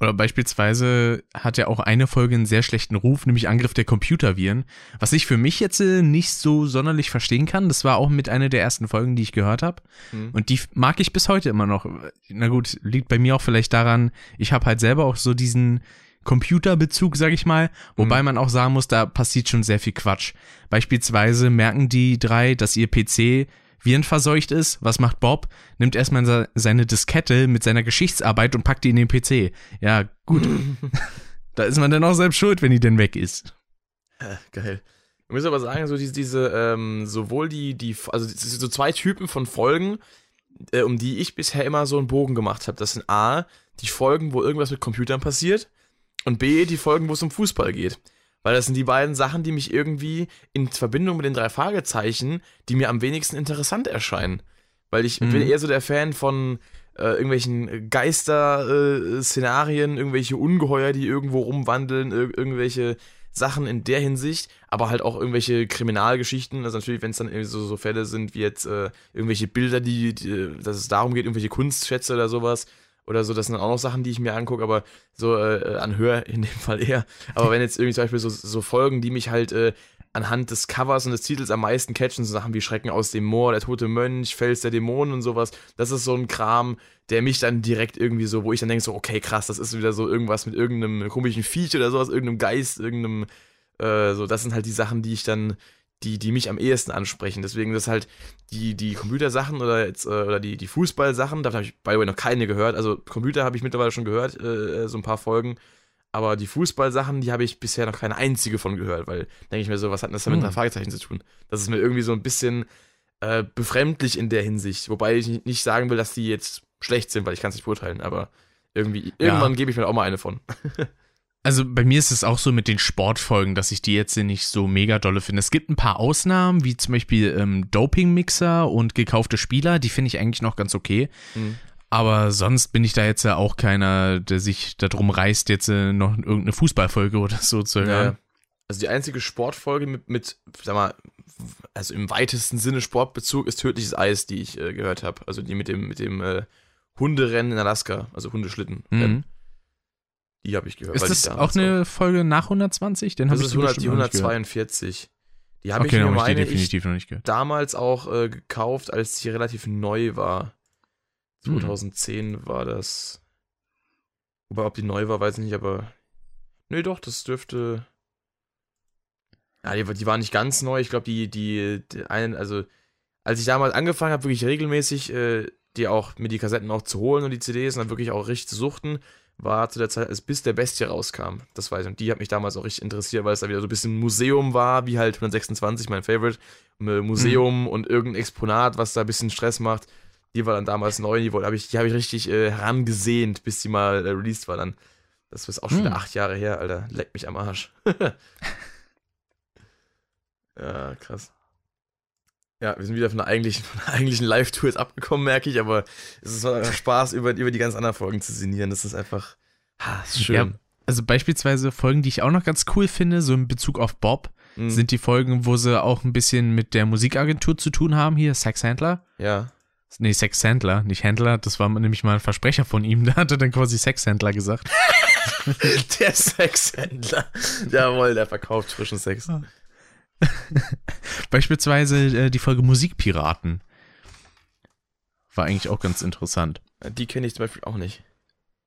Oder beispielsweise hat er auch eine Folge einen sehr schlechten Ruf, nämlich Angriff der Computerviren. Was ich für mich jetzt äh, nicht so sonderlich verstehen kann. Das war auch mit einer der ersten Folgen, die ich gehört habe. Hm. Und die mag ich bis heute immer noch. Na gut, liegt bei mir auch vielleicht daran, ich habe halt selber auch so diesen Computerbezug, sag ich mal, wobei man auch sagen muss, da passiert schon sehr viel Quatsch. Beispielsweise merken die drei, dass ihr PC virenverseucht ist. Was macht Bob? Nimmt erstmal se- seine Diskette mit seiner Geschichtsarbeit und packt die in den PC. Ja, gut. <laughs> da ist man dann auch selbst schuld, wenn die denn weg ist. Äh, Geil. Ich muss aber sagen, so diese, diese ähm, sowohl die, die, also so zwei Typen von Folgen, äh, um die ich bisher immer so einen Bogen gemacht habe. Das sind A, die Folgen, wo irgendwas mit Computern passiert und B, die Folgen, wo es um Fußball geht. Weil das sind die beiden Sachen, die mich irgendwie in Verbindung mit den drei Fragezeichen, die mir am wenigsten interessant erscheinen. Weil ich Mhm. bin eher so der Fan von äh, irgendwelchen Geister-Szenarien, irgendwelche Ungeheuer, die irgendwo rumwandeln, ir irgendwelche Sachen in der Hinsicht, aber halt auch irgendwelche Kriminalgeschichten. Also natürlich, wenn es dann irgendwie so, so Fälle sind wie jetzt äh, irgendwelche Bilder, die, die, dass es darum geht, irgendwelche Kunstschätze oder sowas. Oder so, das sind auch noch Sachen, die ich mir angucke, aber so äh, anhöre in dem Fall eher. Aber wenn jetzt irgendwie zum Beispiel so, so Folgen, die mich halt äh, anhand des Covers und des Titels am meisten catchen, so Sachen wie Schrecken aus dem Moor, der tote Mönch, Fels der Dämonen und sowas, das ist so ein Kram, der mich dann direkt irgendwie so, wo ich dann denke, so, okay, krass, das ist wieder so irgendwas mit irgendeinem komischen Viech oder sowas, irgendeinem Geist, irgendeinem, äh, so, das sind halt die Sachen, die ich dann, die, die mich am ehesten ansprechen. Deswegen das halt die, die Computersachen oder jetzt, äh, oder die, die Fußballsachen, davon habe ich by the way noch keine gehört. Also Computer habe ich mittlerweile schon gehört, äh, so ein paar Folgen. Aber die Fußballsachen, die habe ich bisher noch keine einzige von gehört, weil denke ich mir so, was hat denn das damit mit Hm. Fragezeichen zu tun? Das ist mir irgendwie so ein bisschen äh, befremdlich in der Hinsicht. Wobei ich nicht sagen will, dass die jetzt schlecht sind, weil ich kann es nicht beurteilen, aber irgendwie, irgendwann gebe ich mir auch mal eine von. <laughs> Also bei mir ist es auch so mit den Sportfolgen, dass ich die jetzt nicht so mega dolle finde. Es gibt ein paar Ausnahmen, wie zum Beispiel ähm, Doping-Mixer und gekaufte Spieler, die finde ich eigentlich noch ganz okay. Hm. Aber sonst bin ich da jetzt ja auch keiner, der sich darum reißt, jetzt äh, noch irgendeine Fußballfolge oder so zu hören. ja. Also die einzige Sportfolge mit, mit, sag mal, also im weitesten Sinne Sportbezug ist tödliches Eis, die ich äh, gehört habe. Also die mit dem, mit dem äh, Hunderennen in Alaska, also Hundeschlitten. Mhm. Die habe ich gehört. Ist das auch eine Folge nach 120? Den Das ich ist die 100, die bestimmt noch nicht gehört. 142. Die habe Okay, ich mir, ich meine ich, definitiv noch nicht gehört. damals auch äh, gekauft, als sie relativ neu war. Hm. 2010 war das. Wobei, ob die neu war, weiß ich nicht, aber. Nee, doch, das dürfte. Ja, die, die war nicht ganz neu. Ich glaube, die, die, die einen, also, als ich damals angefangen habe, wirklich regelmäßig, äh, die auch, mir die Kassetten auch zu holen und die CDs und dann wirklich auch richtig zu suchten, war zu der Zeit, als bis der Bestie rauskam. Das weiß ich. Und die hat mich damals auch richtig interessiert, weil es da wieder so ein bisschen Museum war, wie halt 126, mein Favorite. Äh, Museum und irgendein Exponat, was da ein bisschen Stress macht. Die war dann damals neu, die habe ich, die hab ich richtig äh, herangesehnt, bis die mal äh, released war dann. Das ist auch schon Hm. wieder acht Jahre her, Alter. Leck mich am Arsch. <laughs> ja, krass. Ja, wir sind wieder von der eigentlichen, <laughs> von der eigentlichen Live-Tour jetzt abgekommen, merke ich, aber es ist einfach Spaß, über, über die ganz anderen Folgen zu sinnieren. Das ist einfach, ha, ist schön. Ja, also beispielsweise Folgen, die ich auch noch ganz cool finde, so in Bezug auf Bob, Mhm. sind die Folgen, wo sie auch ein bisschen mit der Musikagentur zu tun haben, hier Sex Handler. ja. Nee, Sex Handler, nicht Händler, das war nämlich mal ein Versprecher von ihm, da hat er dann quasi Sex Handler gesagt. <laughs> Der Sexhändler. Jawohl, der verkauft frischen Sex. <laughs> Beispielsweise äh, die Folge Musikpiraten. War eigentlich auch ganz interessant. Die kenne ich zum Beispiel auch nicht.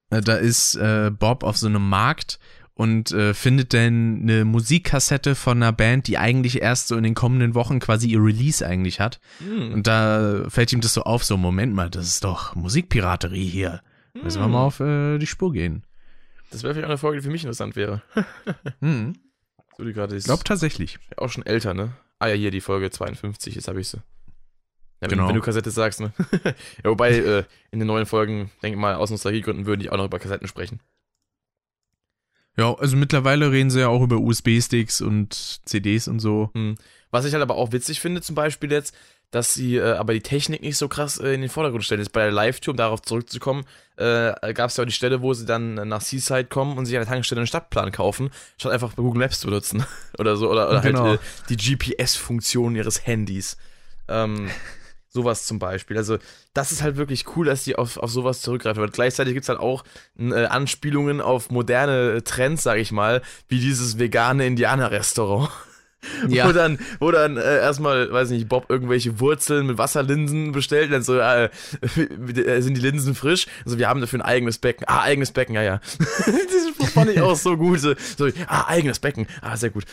Äh, Da ist äh, Bob auf so einem Markt und äh, findet dann eine Musikkassette von einer Band, die eigentlich erst so in den kommenden Wochen quasi ihr Release eigentlich hat. Hm. Und da fällt ihm das so auf, so Moment mal, das ist doch Musikpiraterie hier. Müssen wir mal auf äh, die Spur gehen. Das wäre vielleicht auch eine Folge, die für mich interessant wäre. <laughs> Hm. So die gerade Ich ist. glaube tatsächlich. auch schon älter, ne? Ah ja, hier die Folge 52, jetzt habe ich sie. Ja, wenn, Genau. wenn du Kassette sagst, ne? <laughs> ja, wobei, äh, in den neuen Folgen, denke ich mal, aus Nostalgiegründen würden die auch noch über Kassetten sprechen. Ja, also mittlerweile reden sie ja auch über USB-Sticks und CDs und so. Hm. Was ich halt aber auch witzig finde, zum Beispiel jetzt, dass sie äh, aber die Technik nicht so krass äh, in den Vordergrund stellen. Jetzt bei der Live-Tour, um darauf zurückzukommen, äh, gab es ja auch die Stelle, wo sie dann nach Seaside kommen und sich an der Tankstelle einen Stadtplan kaufen, statt einfach Google Maps zu benutzen. <laughs> oder so, oder, oder Genau. halt die GPS-Funktion ihres Handys. Ähm, <laughs> sowas zum Beispiel. Also, das ist halt wirklich cool, dass die auf, auf sowas zurückgreifen. Aber gleichzeitig gibt es halt auch äh, Anspielungen auf moderne Trends, sag ich mal, wie dieses vegane Indianer-Restaurant. Wo dann, wo dann äh, erstmal, weiß nicht, Bob irgendwelche Wurzeln mit Wasserlinsen bestellt, dann so, äh, äh, <laughs> sind die Linsen frisch? Also wir haben dafür ein eigenes Becken. Ah, eigenes Becken, ja, ja. <laughs> Diesen Spruch fand ich auch so gut. So, ah, eigenes Becken. Ah, sehr gut.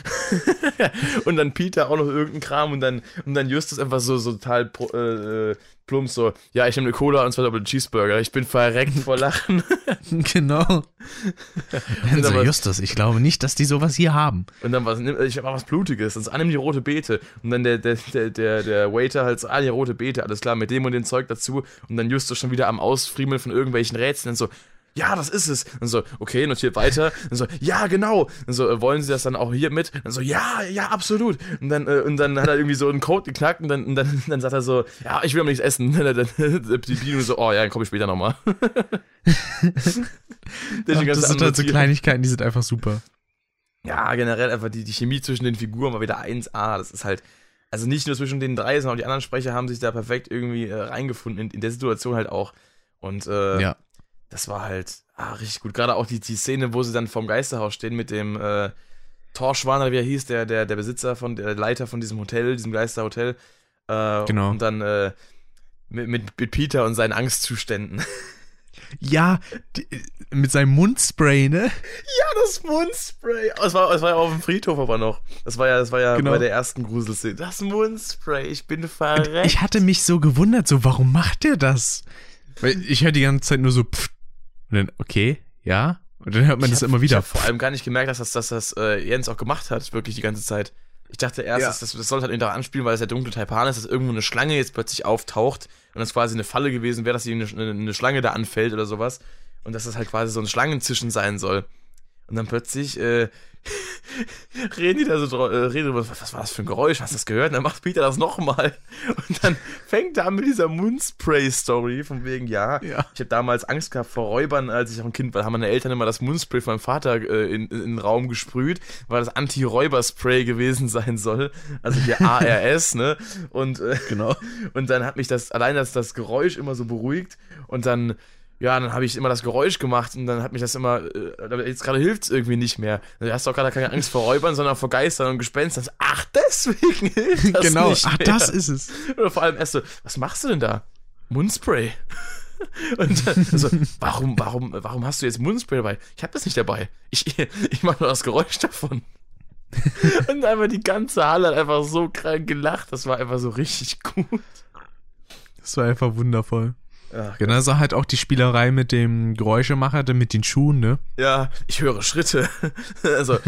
<laughs> und dann Peter auch noch irgendein Kram und dann, und dann Justus einfach so, so total pro- äh, äh, plump so, ja, ich nehme eine Cola und zwei Double Cheeseburger. Ich bin verreckt vor Lachen. <laughs> genau. Dann so, Justus, ich glaube nicht, dass die sowas hier haben. Und dann was, ich hab was Blutiges, sonst annimm die rote Beete. Und dann der, der, der, der, der Waiter halt so, ah, die rote Beete, alles klar, mit dem und dem Zeug dazu. Und dann Justus schon wieder am Ausfriemeln von irgendwelchen Rätseln. Dann so, ja, das ist es. Und so, okay, notiert weiter. Und so, ja, genau. Und so, äh, wollen Sie das dann auch hier mit? Und so, ja, ja, absolut. Und dann, äh, und dann hat er irgendwie so einen Code geknackt und dann, und dann, dann sagt er so, ja, ich will aber nichts essen. <laughs> Dann, dann, die Bino so, oh ja, dann komme ich später nochmal. <laughs> Ach, das sind halt so Kleinigkeiten, die sind einfach super. ja, generell einfach die, die Chemie zwischen den Figuren war wieder 1A. Das ist halt, also nicht nur zwischen den drei, sondern auch die anderen Sprecher haben sich da perfekt irgendwie äh, reingefunden, in, in der Situation halt auch. Und äh, Ja. Das war halt ah, richtig gut. Gerade auch die, die Szene, wo sie dann vorm Geisterhaus stehen mit dem äh, Torschwan, oder wie er hieß, der, der, der Besitzer von, der Leiter von diesem Hotel, diesem Geisterhotel. Äh, Genau. Und dann äh, mit, mit, mit Peter und seinen Angstzuständen. <laughs> Ja, die, mit seinem Mundspray, ne? Ja, das Mundspray. Oh, Das war, war ja auf dem Friedhof aber noch. Das war ja, das war ja Genau. bei der ersten Gruselszene. Das Mundspray, ich bin verreckt. Ich hatte mich so gewundert, so, warum macht der das? Weil ich höre die ganze Zeit nur so, pff. Und dann, okay, ja. Und dann hört man Ich das hab- immer Ich wieder. habe vor allem gar nicht gemerkt, dass das, dass das äh, Jens auch gemacht hat, wirklich die ganze Zeit. Ich dachte erst, Ja. dass das, das sollte halt irgendwie daran anspielen, weil es der dunkle Taipan ist, dass irgendwo eine Schlange jetzt plötzlich auftaucht und das quasi eine Falle gewesen wäre, dass ihm eine, eine Schlange da anfällt oder sowas. Und dass das halt quasi so ein Schlangenzischen sein soll. Und dann plötzlich äh, <laughs> reden die da so äh, reden drüber, was, was war das für ein Geräusch? Hast du das gehört? Und dann macht Peter das nochmal. <laughs> Und dann fängt er an mit dieser Moonspray-Story, von wegen, ja, Ja. ich habe damals Angst gehabt vor Räubern, als ich auch ein Kind war. Da haben meine Eltern immer das Moonspray von meinem Vater äh, in, in den Raum gesprüht, weil das Anti-Räuber-Spray gewesen <laughs> sein soll. Also hier ARS, ne? Und, äh, Genau. und dann hat mich das, allein das, das Geräusch immer so beruhigt. Und dann, ja, dann habe ich immer das Geräusch gemacht und dann hat mich das immer, äh, jetzt gerade hilft es irgendwie nicht mehr. Du hast doch gerade keine Angst vor Räubern, sondern vor Geistern und Gespenstern. Ach, deswegen hilft das genau, nicht ach, mehr. das ist es. Oder vor allem erst so, was machst du denn da? Mundspray. <laughs> Und dann so, warum, warum, warum hast du jetzt Mundspray dabei? Ich habe das nicht dabei. Ich, ich mache nur das Geräusch davon. <laughs> Und einfach die ganze Halle hat einfach so krank gelacht. Das war einfach so richtig gut. Das war einfach wundervoll. Ach, Genauso halt auch die Spielerei mit dem Geräuschemacher, mit den Schuhen, ne? ja, ich höre Schritte. <laughs> Also,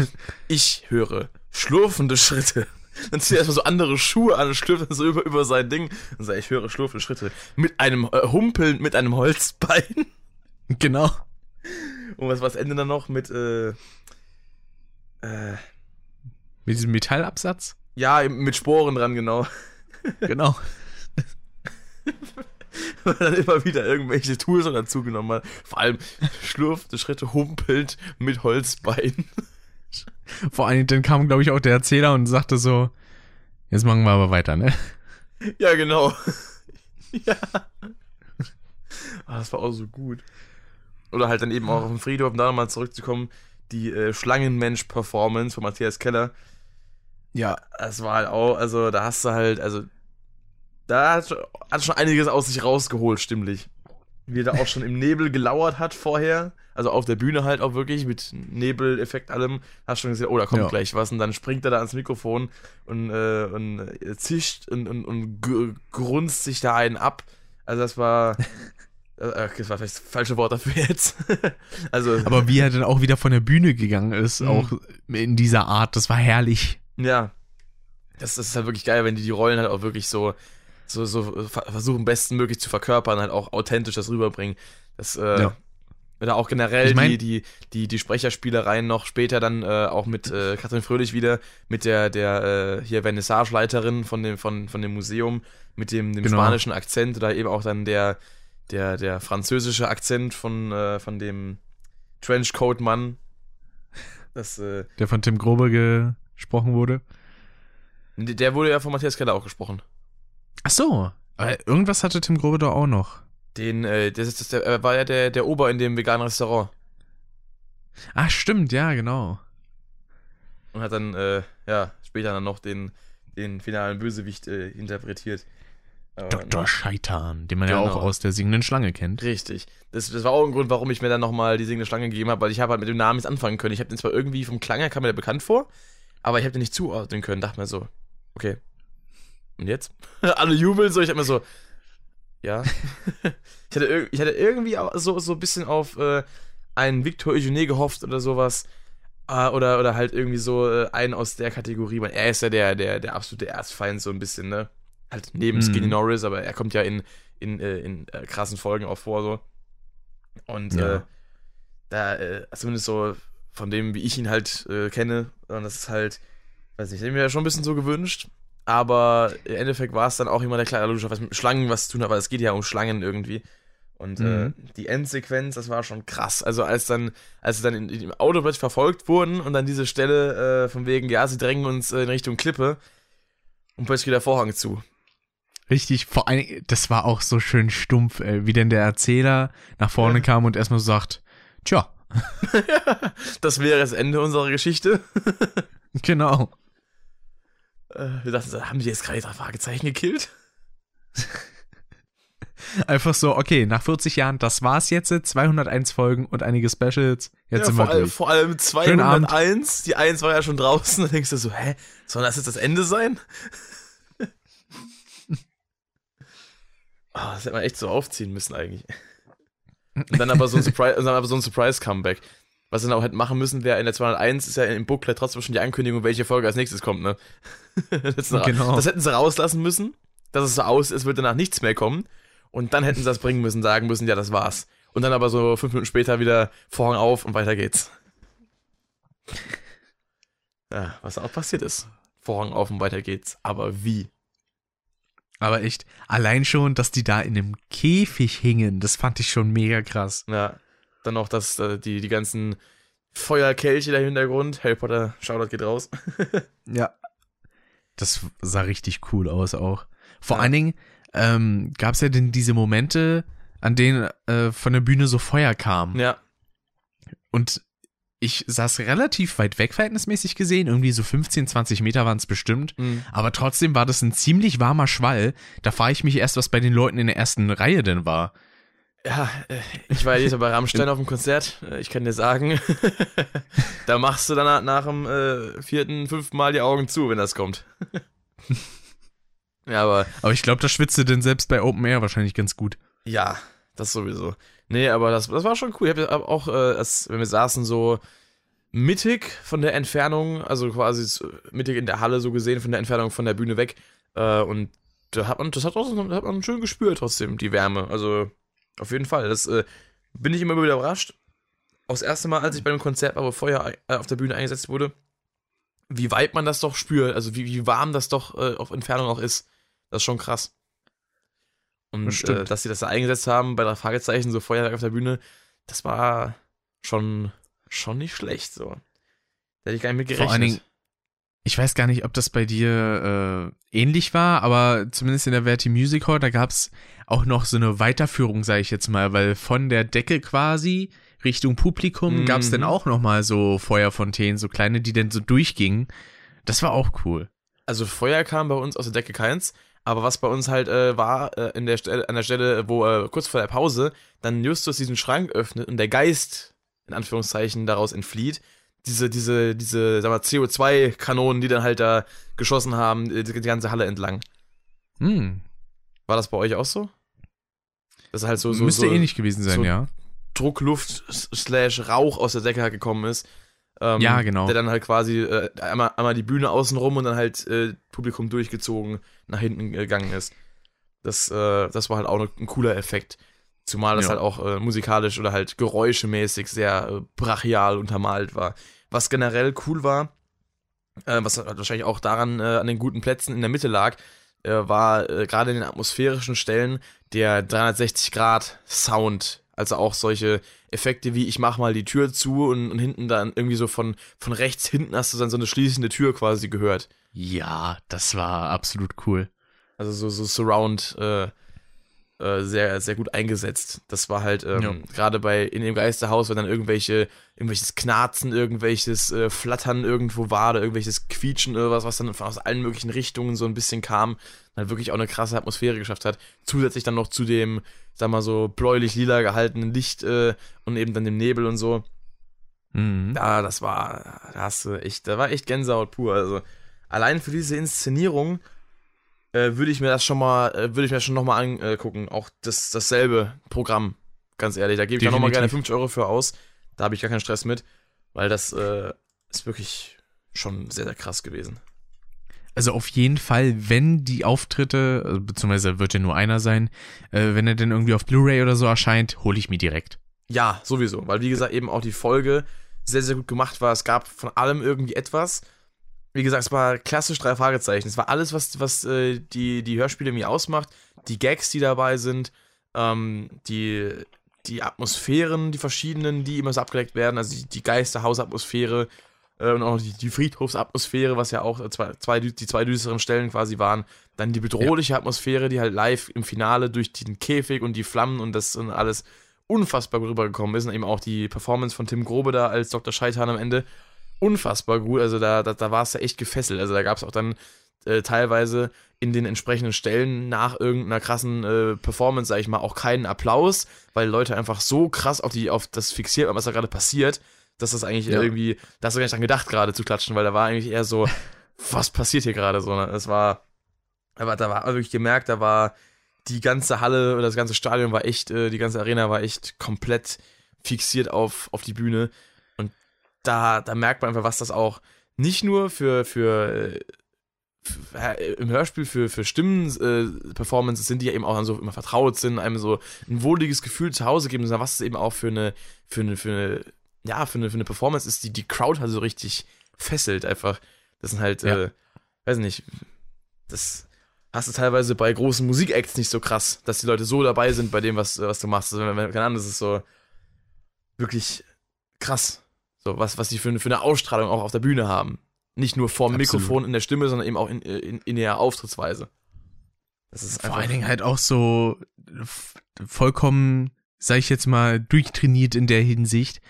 ich höre schlurfende Schritte. Dann zieht er erstmal so andere Schuhe an und schlürft dann so über, über sein Ding. Und sagt, ich höre schlurfende Schritte. Mit einem äh, Humpeln, mit einem Holzbein. <laughs> Genau. Und was, was endet dann noch mit, äh, äh, Mit diesem Metallabsatz. ja, mit Sporen dran, genau. Genau. <laughs> <laughs> Weil dann immer wieder irgendwelche Tools noch dazu genommen hat. Vor allem schlurfte Schritte humpelnd mit Holzbein. <laughs> Vor allen Dingen, dann kam, glaube ich, auch der Erzähler und sagte so, jetzt machen wir aber weiter, ne? <laughs> Ja, genau. ja. Ah, das war auch so gut. Oder halt dann eben auch auf dem Friedhof, um da nochmal zurückzukommen, die äh, Schlangenmensch-Performance von Matthias Keller. Ja. Das war halt auch, also da hast du halt, also da hat, schon- hat schon einiges aus sich rausgeholt, stimmlich. Wie er da auch schon im Nebel gelauert hat vorher, also auf der Bühne halt auch wirklich mit Nebeleffekt allem, hast schon gesehen, oh, da kommt Ja. gleich was und dann springt er da ans Mikrofon und, äh, und äh, zischt und, und, und gr- grunzt sich da einen ab. Also das war, <laughs> äh, das war vielleicht das falsche Wort dafür jetzt. <laughs> also, Aber wie er dann auch wieder von der Bühne gegangen ist, Mhm. auch in dieser Art, das war herrlich. Ja. Das, das ist halt wirklich geil, wenn die die Rollen halt auch wirklich so, so, so ver- versuchen, bestmöglich zu verkörpern, halt auch authentisch das rüberbringen. Das, äh, Ja. Oder auch generell Ich mein- die, die, die, die Sprecherspielereien noch später dann äh, auch mit äh, Katrin Fröhlich wieder, mit der, der äh, hier Vernissageleiterin von dem, von, von dem Museum, mit dem, dem Genau. spanischen Akzent oder eben auch dann der, der, der französische Akzent von, äh, von dem Trenchcoat-Mann. Das, äh, Der von Tim Grobe gesprochen wurde. der wurde ja von Matthias Keller auch gesprochen. Ach so. Aber irgendwas hatte Tim Grobe doch auch noch. Den, äh, das ist, das, der er war ja der, der Ober in dem veganen Restaurant Ah, stimmt, ja, genau. und hat dann, äh, ja, später dann noch den, den finalen Bösewicht äh, interpretiert. Aber, Dr. Scheitan, den man ja Genau. auch aus der singenden Schlange kennt. Richtig. Das, das war auch ein Grund, warum ich mir dann nochmal die singende Schlange gegeben habe, weil ich habe halt mit dem Namen jetzt anfangen können. Ich habe den zwar irgendwie vom Klang her kam mir der bekannt vor, aber ich habe den nicht zuordnen können. Dachte mir so, okay. Und jetzt? <laughs> Alle jubeln so, ich hab mir so, ja. <laughs> ich, hatte, ich hatte irgendwie so, so ein bisschen auf äh, einen Victor Eugene gehofft oder sowas. Äh, oder, oder halt irgendwie so äh, einen aus der Kategorie. weil Er ist ja der, der, der absolute Erzfeind so ein bisschen, ne? Halt neben Mhm. Skinny Norris, aber er kommt ja in, in, äh, in äh, krassen Folgen auch vor, so. Und Ja. äh, da, äh, zumindest so von dem, wie ich ihn halt kenne, und das ist halt, weiß nicht, ich hätte mir ja schon ein bisschen so gewünscht, aber im Endeffekt war es dann auch immer der klare logische, was mit Schlangen was zu tun hat, weil es geht ja um Schlangen irgendwie. Und Mhm. äh, die Endsequenz, das war schon krass. Also als dann, als sie dann in, im Auto plötzlich verfolgt wurden und dann diese Stelle äh, von wegen, ja, sie drängen uns äh, in Richtung Klippe und plötzlich geht der Vorhang zu. Richtig, vor allem, das war auch so schön stumpf, ey, wie denn der Erzähler nach vorne Ja. kam und erstmal so sagt, tja, <laughs> das wäre das Ende unserer Geschichte. <laughs> genau. Äh, wir dachten, haben die jetzt gerade drei Fragezeichen gekillt? <laughs> Einfach so, okay, nach 40 Jahren, das war's jetzt, 201 Folgen und einige Specials, jetzt ja, sind vor, wir allem, durch. vor allem Schönen Abend. 201, die 1 war ja schon draußen, <laughs> dann denkst du so, hä, soll das jetzt das Ende sein? <laughs> Ah, das hätte man echt so aufziehen müssen eigentlich. Und dann aber so ein Surprise, dann aber so ein Surprise-Comeback. Was sie dann auch hätten machen müssen, wäre in der 201 ist ja im Booklet trotzdem schon die Ankündigung, welche Folge als nächstes kommt, ne? <laughs> das, hätten sie- Genau. das hätten sie rauslassen müssen, dass es so aus ist, wird danach nichts mehr kommen. Und dann hätten sie das bringen müssen, sagen müssen, ja, das war's. Und dann aber so fünf Minuten später wieder Vorhang auf und weiter geht's. Ja, was auch passiert ist. Vorhang auf und weiter geht's. Aber wie? Aber echt, allein schon, dass die da in einem Käfig hingen, das fand ich schon mega krass. Ja, dann noch das, äh, die, die ganzen Feuerkelche da im Hintergrund. Harry Potter, Shoutout geht raus. <laughs> Ja. Das sah richtig cool aus auch. Vor Ja. allen Dingen ähm, gab es ja denn diese Momente, an denen äh, von der Bühne so Feuer kam. Ja, Und ich saß relativ weit weg verhältnismäßig gesehen, irgendwie so 15, 20 Meter waren es bestimmt. mhm. Aber trotzdem war das ein ziemlich warmer Schwall. Da frage ich mich erst, was bei den Leuten in der ersten Reihe denn war. Ja äh, ich war ja jetzt bei Rammstein auf dem Konzert. Äh, Ich kann dir sagen, <laughs> da machst du dann nach, dem äh, vierten, fünften Mal die Augen zu, wenn das kommt. <laughs> ja, aber Aber ich glaube, da schwitzte denn selbst bei Open Air wahrscheinlich ganz gut. Ja, das sowieso. Nee, aber das, das war schon cool. Ich habe auch, äh, als, wenn wir saßen, so mittig von der Entfernung, also quasi mittig in der Halle so gesehen, von der Entfernung von der Bühne weg. Äh, und da hat man, das hat, auch, das hat man schön gespürt trotzdem, die Wärme. Also auf jeden Fall. Das äh, bin ich immer wieder überrascht. Auch das erste Mal, als ich bei einem Konzert war, wo Feuer äh, auf der Bühne eingesetzt wurde, wie weit man das doch spürt, also wie, wie warm das doch äh, auf Entfernung auch ist. Das ist schon krass. Das Und stimmt. äh, dass sie das da eingesetzt haben bei drei Fragezeichen, so Feuerwerk auf der Bühne, das war schon, schon nicht schlecht so. Da hätte ich gar nicht mit gerechnet. Vor allen Dingen, ich weiß gar nicht, ob das bei dir äh, ähnlich war, aber zumindest in der Verti Music Hall, da gab's auch noch so eine Weiterführung, sage ich jetzt mal, weil von der Decke quasi Richtung Publikum Mhm. gab's dann auch noch mal so Feuerfontänen, so kleine, die dann so durchgingen. Das war auch cool. Also Feuer kam bei uns aus der Decke keins, aber was bei uns halt äh, war, äh, in der Stelle, an der Stelle, wo äh, kurz vor der Pause dann Justus diesen Schrank öffnet und der Geist, in Anführungszeichen, daraus entflieht, diese, diese, diese, sag mal, CO2-Kanonen, die dann halt da geschossen haben, äh, die, die ganze Halle entlang. Hm. War das bei euch auch so? Das ist halt so, so, Müsste so ähnlich gewesen sein, so- ja. Druckluft slash Rauch aus der Decke halt gekommen ist. Ähm, Ja, genau. Der dann halt quasi äh, einmal, einmal die Bühne außenrum und dann halt äh, Publikum durchgezogen nach hinten gegangen ist. Das, äh, das war halt auch ein cooler Effekt. Zumal das Ja. halt auch äh, musikalisch oder halt geräuschemäßig sehr äh, brachial untermalt war. Was generell cool war, äh, was halt wahrscheinlich auch daran äh, an den guten Plätzen in der Mitte lag, äh, war äh, gerade in den atmosphärischen Stellen der 360 Grad Sound. Also auch solche Effekte wie ich mach mal die Tür zu und, und hinten dann irgendwie so von, von rechts hinten hast du dann so eine schließende Tür quasi gehört. Ja, das war absolut cool. Also so, so Surround äh, äh, sehr, sehr gut eingesetzt. Das war halt ähm, Ja. gerade bei in dem Geisterhaus, wenn dann irgendwelche, irgendwelches Knarzen, irgendwelches äh, Flattern irgendwo war oder irgendwelches Quietschen oder was, was dann aus allen möglichen Richtungen so ein bisschen kam, dann wirklich auch eine krasse Atmosphäre geschafft hat. Zusätzlich dann noch zu dem, sag mal so, bläulich-lila gehaltenen Licht äh, und eben dann dem Nebel und so. Mhm. Ja, das war, da hast du echt, da war echt Gänsehaut pur. Also allein für diese Inszenierung äh, würde ich mir das schon mal, äh, würde ich mir schon nochmal angucken. Auch das, dasselbe Programm, ganz ehrlich. Da gebe ich auch nochmal gerne Definitiv. 50 Euro für aus. Da habe ich gar keinen Stress mit, weil das äh, ist wirklich schon sehr, sehr krass gewesen. Also auf jeden Fall, wenn die Auftritte, also beziehungsweise wird ja nur einer sein, äh, wenn er denn irgendwie auf Blu-ray oder so erscheint, hole ich mir direkt. Ja, sowieso. Weil, wie gesagt, eben auch die Folge sehr, sehr gut gemacht war. Es gab von allem irgendwie etwas. Wie gesagt, es war klassisch drei Fragezeichen. Es war alles, was, was äh, die, die Hörspiele mir ausmacht. Die Gags, die dabei sind, ähm, die, die Atmosphären, die verschiedenen, die immer so abgedeckt werden. Also die, die Geisterhausatmosphäre äh, und auch die, die Friedhofsatmosphäre, was ja auch äh, zwei, zwei, die zwei düsteren Stellen quasi waren. Dann die bedrohliche Atmosphäre, die halt live im Finale durch den Käfig und die Flammen und das und alles unfassbar rübergekommen ist. Und eben auch die Performance von Tim Grobe da als Dr. Scheitan am Ende. Unfassbar gut. Also da, da, da war es ja echt gefesselt. Also da gab es auch dann äh, teilweise in den entsprechenden Stellen nach irgendeiner krassen äh, Performance, sag ich mal, auch keinen Applaus, weil Leute einfach so krass auf, die, auf das fixiert, was da gerade passiert, dass das eigentlich Ja. irgendwie, da hast du gar nicht dran gedacht, gerade zu klatschen, weil da war eigentlich eher so, <laughs> was passiert hier gerade so. Ne? Es war, aber da war wirklich gemerkt, da war die ganze Halle oder das ganze Stadion war echt, äh, die ganze Arena war echt komplett fixiert auf, auf die Bühne. Da, da merkt man einfach, was das auch nicht nur für, für, äh, für äh, im Hörspiel für, für Stimmen-Performances sind, die ja eben auch dann so immer vertraut sind, einem so ein wohliges Gefühl zu Hause geben, sondern was es eben auch für eine, für eine, für eine, ja, für eine, für eine Performance ist, die die Crowd halt so richtig fesselt einfach. Das sind halt, Ja. äh, weiß nicht, das hast du teilweise bei großen Musikacts nicht so krass, dass die Leute so dabei sind bei dem, was, was du machst. Also, keine Ahnung, das ist so wirklich krass. So, was, was die für, eine- für eine Ausstrahlung auch auf der Bühne haben. Nicht nur vorm Absolut. Mikrofon in der Stimme, sondern eben auch in, in, in der Auftrittsweise. Das ist Vor allen Dingen halt auch so vollkommen, sag ich jetzt mal, durchtrainiert in der Hinsicht,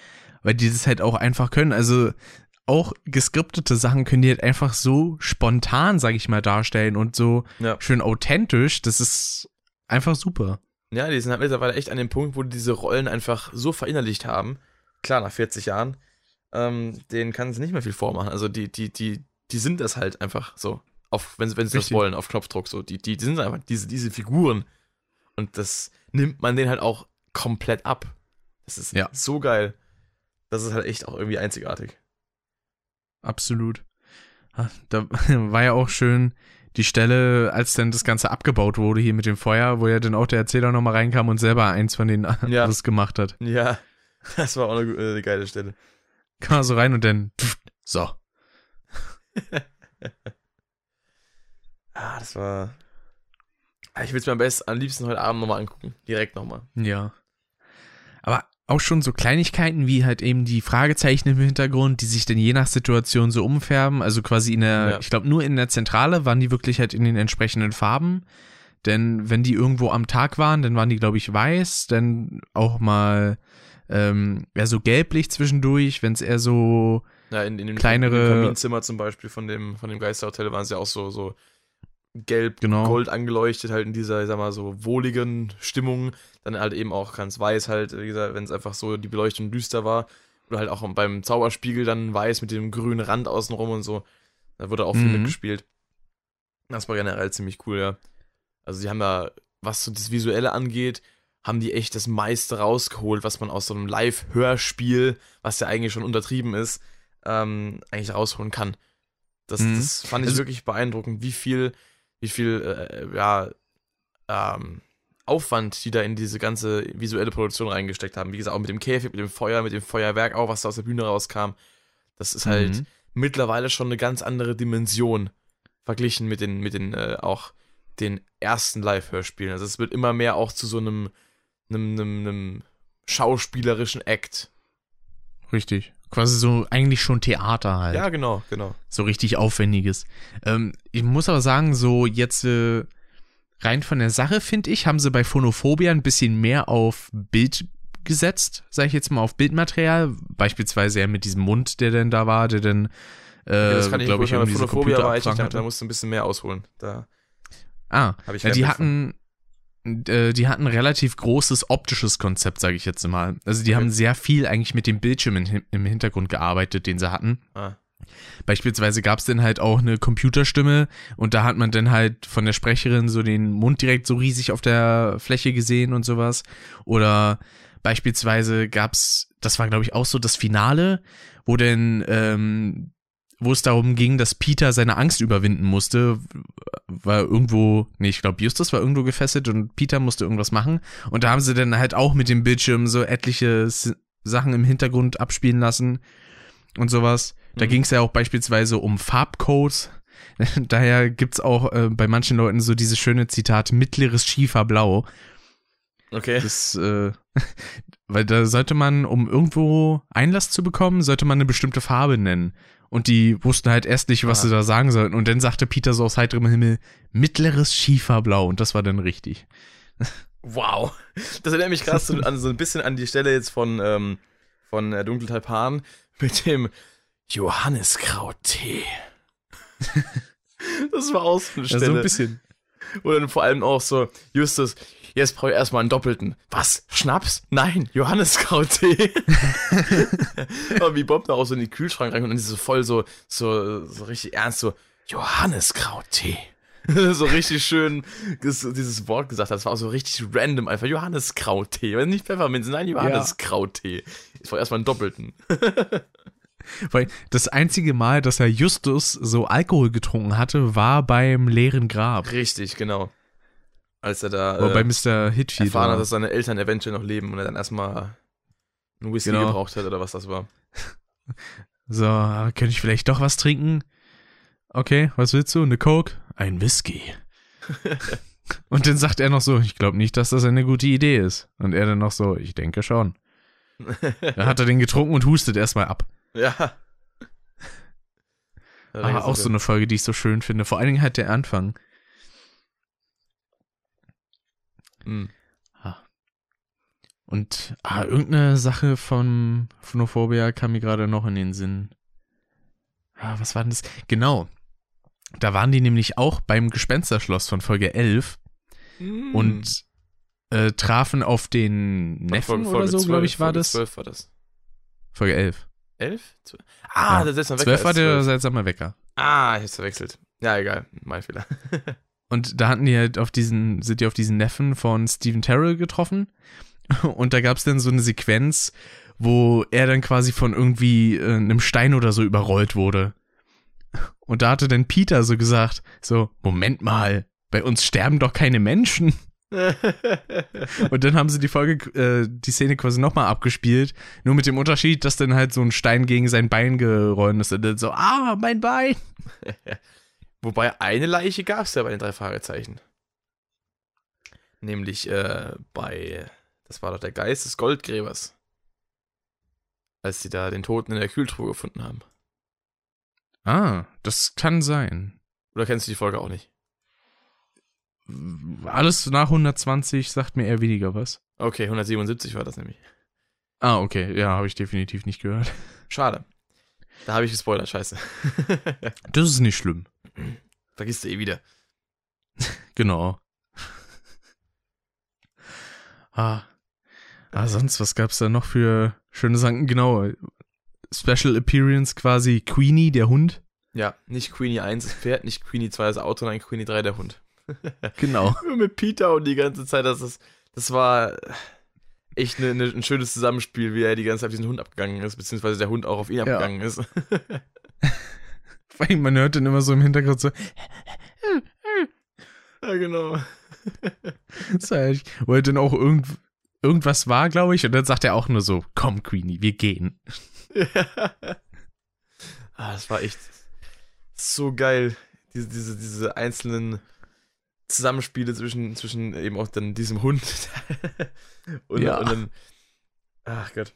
weil die das halt auch einfach können. Also auch geskriptete Sachen können die halt einfach so spontan, sag ich mal, darstellen und so Ja. schön authentisch. Das ist einfach super. Ja, die sind halt mittlerweile echt an dem Punkt, wo die diese Rollen einfach so verinnerlicht haben. Klar, nach 40 Jahren. Ähm, denen kann es nicht mehr viel vormachen. Also die, die, die, die sind das halt einfach so. Auf, wenn, sie- wenn sie das wollen, auf Knopfdruck so. Die, die, die sind einfach diese, diese Figuren. Und das nimmt man denen halt auch komplett ab. Das ist Ja. so geil. Das ist halt echt auch irgendwie einzigartig. Absolut. Ah, Da <laughs> war ja auch schön die Stelle, als dann das Ganze abgebaut wurde hier mit dem Feuer, wo ja dann auch der Erzähler nochmal reinkam und selber eins von den Ja. <laughs> das gemacht hat. Ja, <laughs> das war auch eine, gu- äh, eine geile Stelle. Kam so rein und dann, pff, so. <laughs> Ah, das war. Ah, Ich will es mir am besten, am liebsten heute Abend nochmal angucken. Direkt nochmal. Ja. Aber auch schon so Kleinigkeiten wie halt eben die Fragezeichen im Hintergrund, die sich dann je nach Situation so umfärben. Also quasi in der, Ja. ich glaube nur in der Zentrale waren die wirklich halt in den entsprechenden Farben. Denn wenn die irgendwo am Tag waren, dann waren die, glaube ich, weiß. Dann auch mal ähm, eher so gelblich zwischendurch, wenn es eher so Ja, in, in dem, Kleinere- Kaminzimmer zum Beispiel von dem, von dem Geisterhotel waren sie auch so, so gelb, Genau. gold angeleuchtet, halt in dieser, ich sag mal, so wohligen Stimmung. Dann halt eben auch ganz weiß halt, wie gesagt, wenn es einfach so die Beleuchtung düster war. Oder halt auch beim Zauberspiegel dann weiß mit dem grünen Rand außenrum und so. Da wurde auch viel Mhm. mitgespielt. Das war generell ziemlich cool, ja. Also sie haben da, was so das Visuelle angeht, haben die echt das meiste rausgeholt, was man aus so einem Live-Hörspiel, was ja eigentlich schon untertrieben ist, ähm, eigentlich rausholen kann. Das, Mhm. das fand ich Also- wirklich beeindruckend, wie viel, wie viel, äh, ja, ähm, Aufwand, die da in diese ganze visuelle Produktion reingesteckt haben. Wie gesagt, auch mit dem Käfig, mit dem Feuer, mit dem Feuerwerk, auch was da aus der Bühne rauskam. Das ist halt Mhm. mittlerweile schon eine ganz andere Dimension verglichen mit den, mit den äh, auch den ersten Live-Hörspielen. Also es wird immer mehr auch zu so einem, einem, einem, einem schauspielerischen Act. Richtig. Quasi so eigentlich schon Theater halt. Ja, genau, genau. So richtig aufwendiges. Ähm, ich muss aber sagen, so jetzt äh, rein von der Sache, finde ich, haben sie bei Phonophobia ein bisschen mehr auf Bild gesetzt, sage ich jetzt mal, auf Bildmaterial. Beispielsweise ja mit diesem Mund, der denn da war, der dann, äh, Ja, das kann ich glaube ich, bei diese Phonophobia war ich da, da musst du ein bisschen mehr ausholen. Da Ah, habe ich ja, die hatten, die hatten ein relativ großes optisches Konzept, sage ich jetzt mal. Also die Okay. haben sehr viel eigentlich mit dem Bildschirm in, im Hintergrund gearbeitet, den sie hatten. Ah. Beispielsweise gab es dann halt auch eine Computerstimme und da hat man dann halt von der Sprecherin so den Mund direkt so riesig auf der Fläche gesehen und sowas. Oder beispielsweise gab's, das war glaube ich auch so das Finale, wo denn, ähm, wo es darum ging, dass Peter seine Angst überwinden musste, war irgendwo, nee, ich glaube Justus war irgendwo gefesselt und Peter musste irgendwas machen. Und da haben sie dann halt auch mit dem Bildschirm so etliche S Sachen im Hintergrund abspielen lassen und sowas. Da Mhm. ging es ja auch beispielsweise um Farbcodes. <laughs> Daher gibt's auch äh, bei manchen Leuten so dieses schöne Zitat, mittleres Schieferblau. Okay. Das, äh, <laughs> weil da sollte man, um irgendwo Einlass zu bekommen, sollte man eine bestimmte Farbe nennen. Und die wussten halt erst nicht, was Ah. sie da sagen sollten. Und dann sagte Peter so aus heiterem Himmel, mittleres Schieferblau. Und das war dann richtig. Wow. Das erinnert mich gerade so, an, so ein bisschen an die Stelle jetzt von, ähm, von äh, Dunkeltalpan mit dem Johanniskrauttee. <laughs> das war auch so eine Ja, Stelle. so ein bisschen. Und dann vor allem auch so, Justus, jetzt brauche ich erstmal einen Doppelten. Was? Schnaps? Nein, Johanniskrauttee. Und <laughs> wie Bob da auch so in den Kühlschrank rein und dann ist so voll so, so, so richtig ernst, so, Johanniskrauttee. <laughs> so richtig schön dieses Wort gesagt hat. Das war auch so richtig random einfach. Johanniskrauttee. Nicht Pfefferminze, nein, Johanniskrauttee. Ich brauche erstmal einen Doppelten. <laughs> Weil das einzige Mal, dass er Justus so Alkohol getrunken hatte, war beim leeren Grab. Richtig, genau. Als er da Oder äh, bei Mr. Hitfield. erfahren hat, dass seine Eltern eventuell noch leben und er dann erstmal einen Whisky Genau. gebraucht hat oder was das war. <laughs> So, könnte ich vielleicht doch was trinken? Okay, was willst du? Eine Coke? Ein Whisky. <laughs> Und dann sagt er noch so, ich glaube nicht, dass das eine gute Idee ist. Und er dann noch so, ich denke schon. <laughs> Dann hat er den getrunken und hustet erstmal ab. Ja. Ja, Aber auch so eine Folge, die ich so schön finde. Vor allen Dingen halt der Anfang. Mhm. Und ah, irgendeine Sache von Phonophobia kam mir gerade noch in den Sinn. Ah, was war denn das? Genau. Da waren die nämlich auch beim Gespensterschloss von Folge 11 Mhm. und äh, trafen auf den Neffen oder so, glaube ich, war Folge das. 12 war das. Folge 11. 11? Zwölf? Ah, Ja. der setzt mal 12 war der der seltsame Wecker. Ah, ich hab's verwechselt. Ja, egal. Mein Fehler. <laughs> Und da hatten die halt auf diesen, sind die auf diesen Neffen von Stephen Terrell getroffen. <laughs> Und da gab's dann so eine Sequenz, wo er dann quasi von irgendwie äh, einem Stein oder so überrollt wurde. Und da hatte dann Peter so gesagt, so, Moment mal, bei uns sterben doch keine Menschen. <laughs> Und dann haben sie die Folge, äh, die Szene quasi nochmal abgespielt, nur mit dem Unterschied, dass dann halt so ein Stein gegen sein Bein gerollt ist und dann so, ah, mein Bein. <laughs> Wobei eine Leiche gab's ja bei den drei Fragezeichen. Nämlich äh, bei, das war doch der Geist des Goldgräbers. Als sie da den Toten in der Kühltruhe gefunden haben. Ah, das kann sein. Oder kennst du die Folge auch nicht? Alles nach 120 sagt mir eher weniger was. Okay, 177 war das nämlich. Ah, okay, ja, habe ich definitiv nicht gehört. Schade. Da habe ich gespoilert, scheiße. <laughs> Das ist nicht schlimm. Vergisst du eh wieder. <laughs> Genau. Ah. Ah, sonst, was gab's da noch für schöne Sachen? Genau. Special Appearance quasi Queenie, der Hund. Ja, nicht Queenie 1 das Pferd, nicht Queenie 2 das Auto, nein, Queenie 3 der Hund. <laughs> Genau. Mit Peter und die ganze Zeit, das ist, das war echt ne, ne, ein schönes Zusammenspiel, wie er die ganze Zeit auf diesen Hund abgegangen ist, beziehungsweise der Hund auch auf ihn abgegangen ist. <laughs> Weil man hört dann immer so im Hintergrund so, ja, genau. <laughs> Das wo er dann auch irgend, irgendwas war, glaube ich, und dann sagt er auch nur so, komm, Queenie, wir gehen. <laughs> ah, das war echt so geil. Diese, diese, diese einzelnen Zusammenspiele zwischen, zwischen eben auch dann diesem Hund <laughs> und, Ja. und dann. Ach Gott.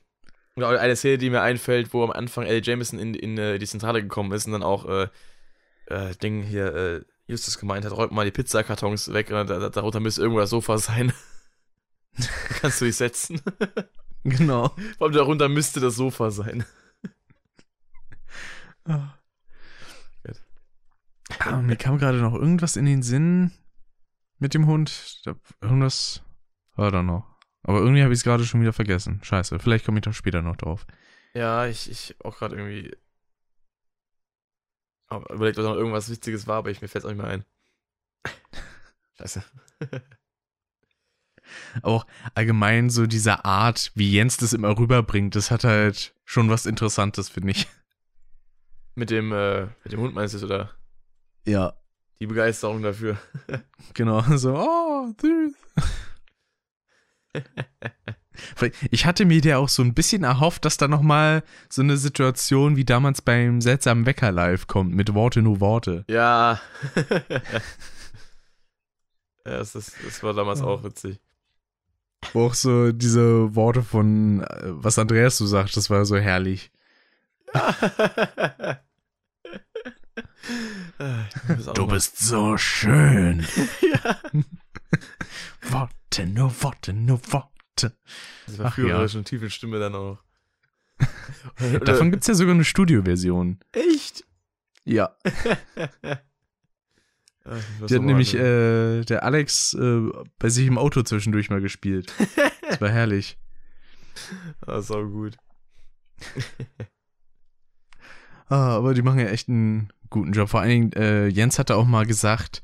Eine Szene, die mir einfällt, wo am Anfang Ellie Jameson in, in äh, die Zentrale gekommen ist und dann auch äh, äh, Ding hier, äh, Justus gemeint hat, räumt mal die Pizzakartons weg und da, da, darunter müsste irgendwo das Sofa sein. <laughs> Kannst du dich setzen? <laughs> Genau. Vor allem darunter müsste das Sofa sein. <laughs> Ah, mir kam gerade noch irgendwas in den Sinn mit dem Hund. Irgendwas war da noch. Aber irgendwie habe ich es gerade schon wieder vergessen. Scheiße, vielleicht komme ich doch später noch drauf. Ja, ich, ich auch gerade irgendwie überlegt, ob noch irgendwas Wichtiges war, aber ich, mir fällt es auch nicht mehr ein. <laughs> Scheiße. <laughs> Auch allgemein so diese Art, wie Jens das immer rüberbringt, das hat halt schon was Interessantes, finde ich. Mit dem, äh, mit dem Hund meinst du es, oder? Ja. Die Begeisterung dafür. <laughs> Genau, so, oh, süß. <laughs> Ich hatte mir ja auch so ein bisschen erhofft, dass da nochmal so eine Situation wie damals beim seltsamen Wecker live kommt, mit Worte nur Worte. Ja. <laughs> ja, das, ist, das war damals auch witzig. Wo auch so diese Worte von, äh, was Andreas so sagt, das war so herrlich. <laughs> Du bist so schön. Ja. Worte, nur Worte, nur Worte. Das war früher ja. schon tiefe Stimme dann auch. <laughs> Davon gibt's ja sogar eine Studioversion. Echt? Ja. <laughs> Die hat nämlich äh, der Alex äh, bei sich im Auto zwischendurch mal gespielt. Das war herrlich. <laughs> Ah, sau gut. Ah, aber die machen ja echt einen guten Job. Vor allen Dingen, äh, Jens hatte auch mal gesagt,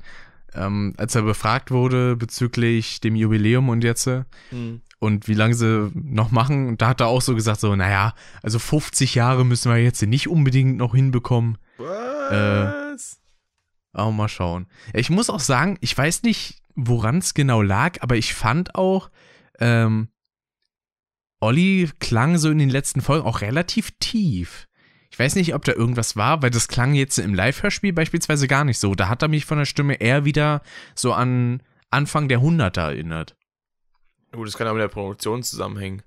ähm, als er befragt wurde bezüglich dem Jubiläum und jetzt äh, Hm. und wie lange sie noch machen, und da hat er auch so gesagt, so, naja, also 50 Jahre müssen wir jetzt nicht unbedingt noch hinbekommen. Was? Aber mal schauen. Ich muss auch sagen, ich weiß nicht, woran es genau lag, aber ich fand auch, ähm, Olli klang so in den letzten Folgen auch relativ tief. Ich weiß nicht, ob da irgendwas war, weil das klang jetzt im Live-Hörspiel beispielsweise gar nicht so. Da hat er mich von der Stimme eher wieder so an Anfang der 100er erinnert. Gut, das kann aber mit der Produktion zusammenhängen.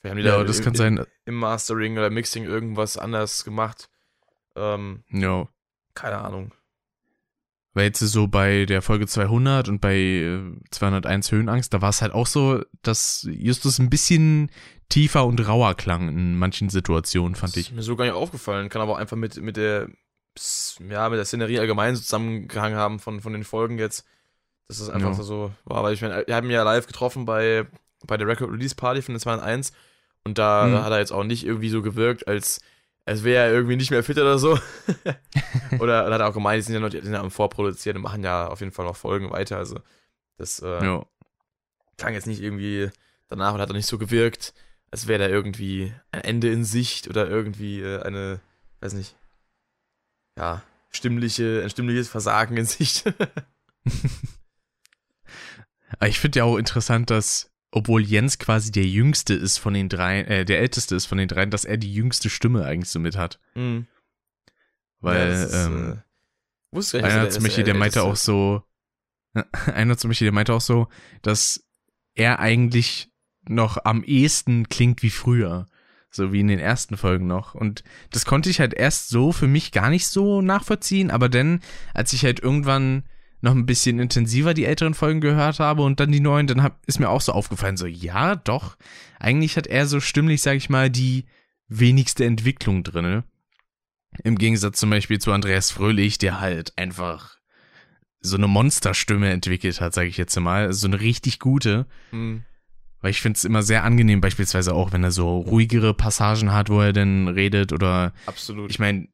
Wir haben die Ja, da das im, kann sein. im Mastering oder Mixing irgendwas anders gemacht. Ähm, Ja. keine Ahnung. Weil jetzt so bei der Folge 200 und bei äh, 201 Höhenangst, da war es halt auch so, dass Justus ein bisschen tiefer und rauer klang in manchen Situationen, fand Das ich. ist mir so gar nicht aufgefallen. Kann aber auch einfach mit, mit der ja, mit der Szenerie allgemein so zusammengehangen haben von, von den Folgen jetzt. Dass das einfach Ja. so war. Weil ich meine, wir haben ja live getroffen bei, bei der Record Release Party von den 201 und da Mhm. hat er jetzt auch nicht irgendwie so gewirkt, als, als wäre er irgendwie nicht mehr fit oder so. <laughs> oder oder hat er auch gemeint, die sind ja noch die sind ja am Vorproduzieren und machen ja auf jeden Fall noch Folgen weiter. Also das äh, Ja. klang jetzt nicht irgendwie danach und hat er nicht so gewirkt, als wäre da irgendwie ein Ende in Sicht oder irgendwie äh, eine, weiß nicht, ja, stimmliche, ein stimmliches Versagen in Sicht. <laughs> <laughs> Ich finde ja auch interessant, dass, obwohl Jens quasi der Jüngste ist von den drei, äh, der Älteste ist von den dreien, dass er die jüngste Stimme eigentlich so mit hat. Mhm. Weil, Ja, ist, ähm, äh, wusste nicht, Einer er- zum Beispiel, er der meinte auch so, <laughs> einer zum Beispiel, der meinte auch so, dass er eigentlich noch am ehesten klingt wie früher. So wie in den ersten Folgen noch. Und das konnte ich halt erst so für mich gar nicht so nachvollziehen, aber dann, als ich halt irgendwann noch ein bisschen intensiver die älteren Folgen gehört habe und dann die neuen, dann hab, ist mir auch so aufgefallen, so, ja, doch, eigentlich hat er so stimmlich, sag ich mal, die wenigste Entwicklung drinne. Im Gegensatz zum Beispiel zu Andreas Fröhlich, der halt einfach so eine Monsterstimme entwickelt hat, sage ich jetzt mal. So eine richtig gute. Mhm. Weil ich finde es immer sehr angenehm, beispielsweise auch, wenn er so ruhigere Passagen hat, wo er dann redet oder Absolut. ich meine,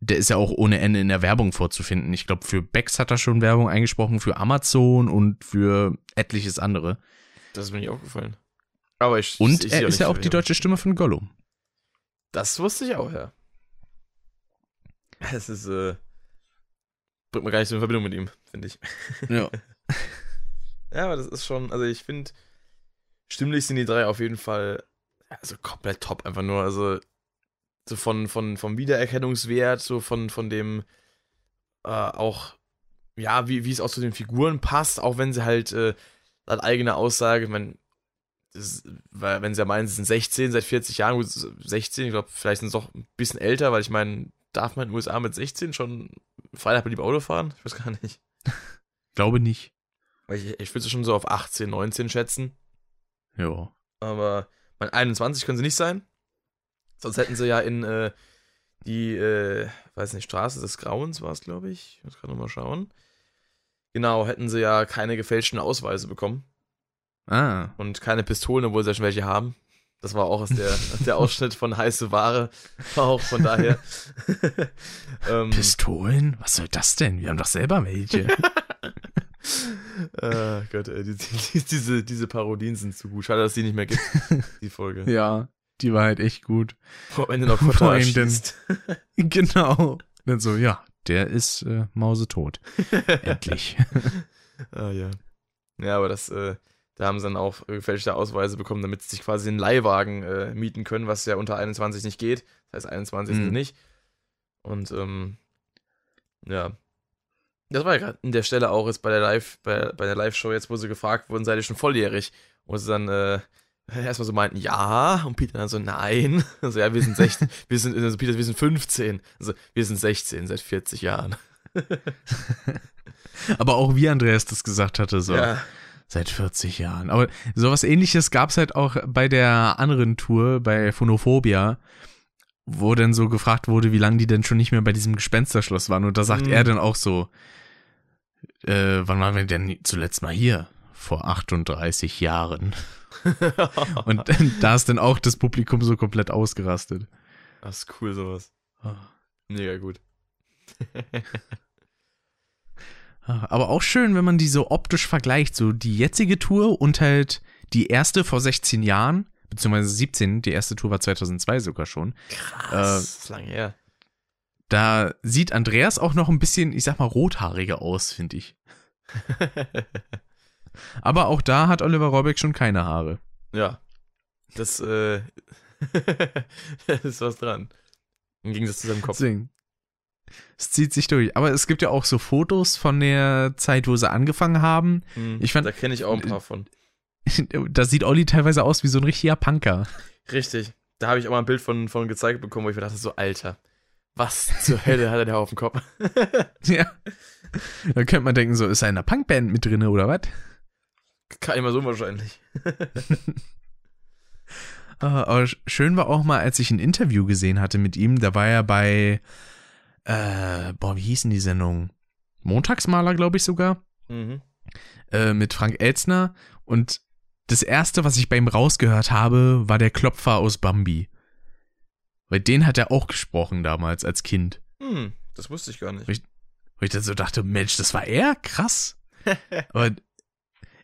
der ist ja auch ohne Ende in der Werbung vorzufinden. Ich glaube, für Bex hat er schon Werbung eingesprochen, für Amazon und für etliches andere. das ist mir nicht aufgefallen. Aber ich Und ich er ist ja auch die deutsche Stimme von Gollum. Das wusste ich auch, ja. Es ist, äh, bringt mir gar nicht so in Verbindung mit ihm, finde ich. Ja. <laughs> Ja, aber das ist schon, also ich finde, stimmlich sind die drei auf jeden Fall also komplett top einfach nur. Also so von, von, vom Wiedererkennungswert, so von, von dem äh, auch, ja, wie, wie es auch zu den Figuren passt, auch wenn sie halt äh, laut eigener Aussage, ich meine, wenn sie ja meinen, sie sind 16 seit 40 Jahren, gut, 16, ich glaube, vielleicht sind sie doch ein bisschen älter, weil ich meine, darf man in den USA mit 16 schon Freitag dem Auto fahren? Ich weiß gar nicht. <laughs> Glaube nicht. Ich, ich würde sie schon so auf 18, 19 schätzen. Ja. Aber mein 21 können sie nicht sein. Sonst hätten sie ja in äh, die, äh, weiß nicht, Straße des Grauens war es, glaube ich. Ich muss gerade nochmal schauen. Genau, hätten sie ja keine gefälschten Ausweise bekommen. Ah. Und keine Pistolen, obwohl sie ja schon welche haben. Das war auch aus der, <laughs> der Ausschnitt von heiße Ware. Auch von daher. <laughs> ähm, Pistolen? Was soll das denn? Wir haben doch selber welche. äh, <laughs> Gott, ey, die, die, diese, diese Parodien sind zu gut. Schade, dass die nicht mehr gibt, die Folge. ja, die war halt echt gut. Vor Ende noch <laughs> Vor allem denn, <laughs> Genau. Dann so, ja, der ist äh, mausetot. <laughs> Endlich. ah, ja. Ja, aber das, äh, da haben sie dann auch gefälschte Ausweise bekommen, damit sie sich quasi einen Leihwagen äh, mieten können, was ja unter 21 nicht geht. Das heißt, 21 mhm. nicht. Und, ähm, ja, das war ja gerade in der Stelle auch jetzt bei der Live, bei, bei der Live-Show jetzt, wo sie gefragt wurden, seid ihr schon volljährig? Wo sie dann äh, <laughs> erstmal so meinten, ja, und Peter dann so, nein. <laughs> Also ja, wir sind 16, <laughs> wir sind, also Peter, wir sind 15. Also wir sind 16 seit 40 Jahren. Aber auch wie Andreas das gesagt hatte, so. Ja. Seit 40 Jahren. Aber sowas ähnliches gab es halt auch bei der anderen Tour, bei Phonophobia, wo dann so gefragt wurde, wie lange die denn schon nicht mehr bei diesem Gespensterschloss waren. Und da sagt mhm. er dann auch so, äh, wann waren wir denn zuletzt mal hier? Vor 38 Jahren. <laughs> und <laughs> da ist dann auch das Publikum so komplett ausgerastet. Das ist cool, sowas. Oh. Mega gut. <laughs> Ah, aber auch schön, wenn man die so optisch vergleicht, so die jetzige Tour und halt die erste vor 16 Jahren, beziehungsweise 17, die erste Tour war 2002 sogar schon. Krass, äh, das ist lange her. Da sieht Andreas auch noch ein bisschen, ich sag mal, rothaariger aus, finde ich. Aber auch da hat Oliver Rohrbeck schon keine Haare. Ja. Das, äh, <laughs> das ist was dran. Im Gegensatz zu seinem Kopf. Deswegen. Es zieht sich durch. Aber es gibt ja auch so Fotos von der Zeit, wo sie angefangen haben. Mhm, ich fand, da kenne ich auch ein paar von. <laughs> da sieht Olli teilweise aus wie so ein richtiger Punker. Richtig. Da habe ich auch mal ein Bild von, von gezeigt bekommen, wo ich mir dachte, so, Alter, was zur Hölle hat er da auf dem Kopf? <laughs> ja. Da könnte man denken, so, ist er in einer Punkband mit drin oder was? Kann immer so wahrscheinlich. <laughs> Ah, aber schön war auch mal, als ich ein Interview gesehen hatte mit ihm, da war er bei, äh, boah, wie hieß denn die Sendung? Montagsmaler, glaube ich sogar. Mhm. Äh, mit Frank Elzner. Und das erste, was ich bei ihm rausgehört habe, war der Klopfer aus Bambi. Weil den hat er auch gesprochen damals als Kind. Hm, das wusste ich gar nicht. Wo ich, wo ich dann so dachte, Mensch, das war er? Krass. <laughs> Aber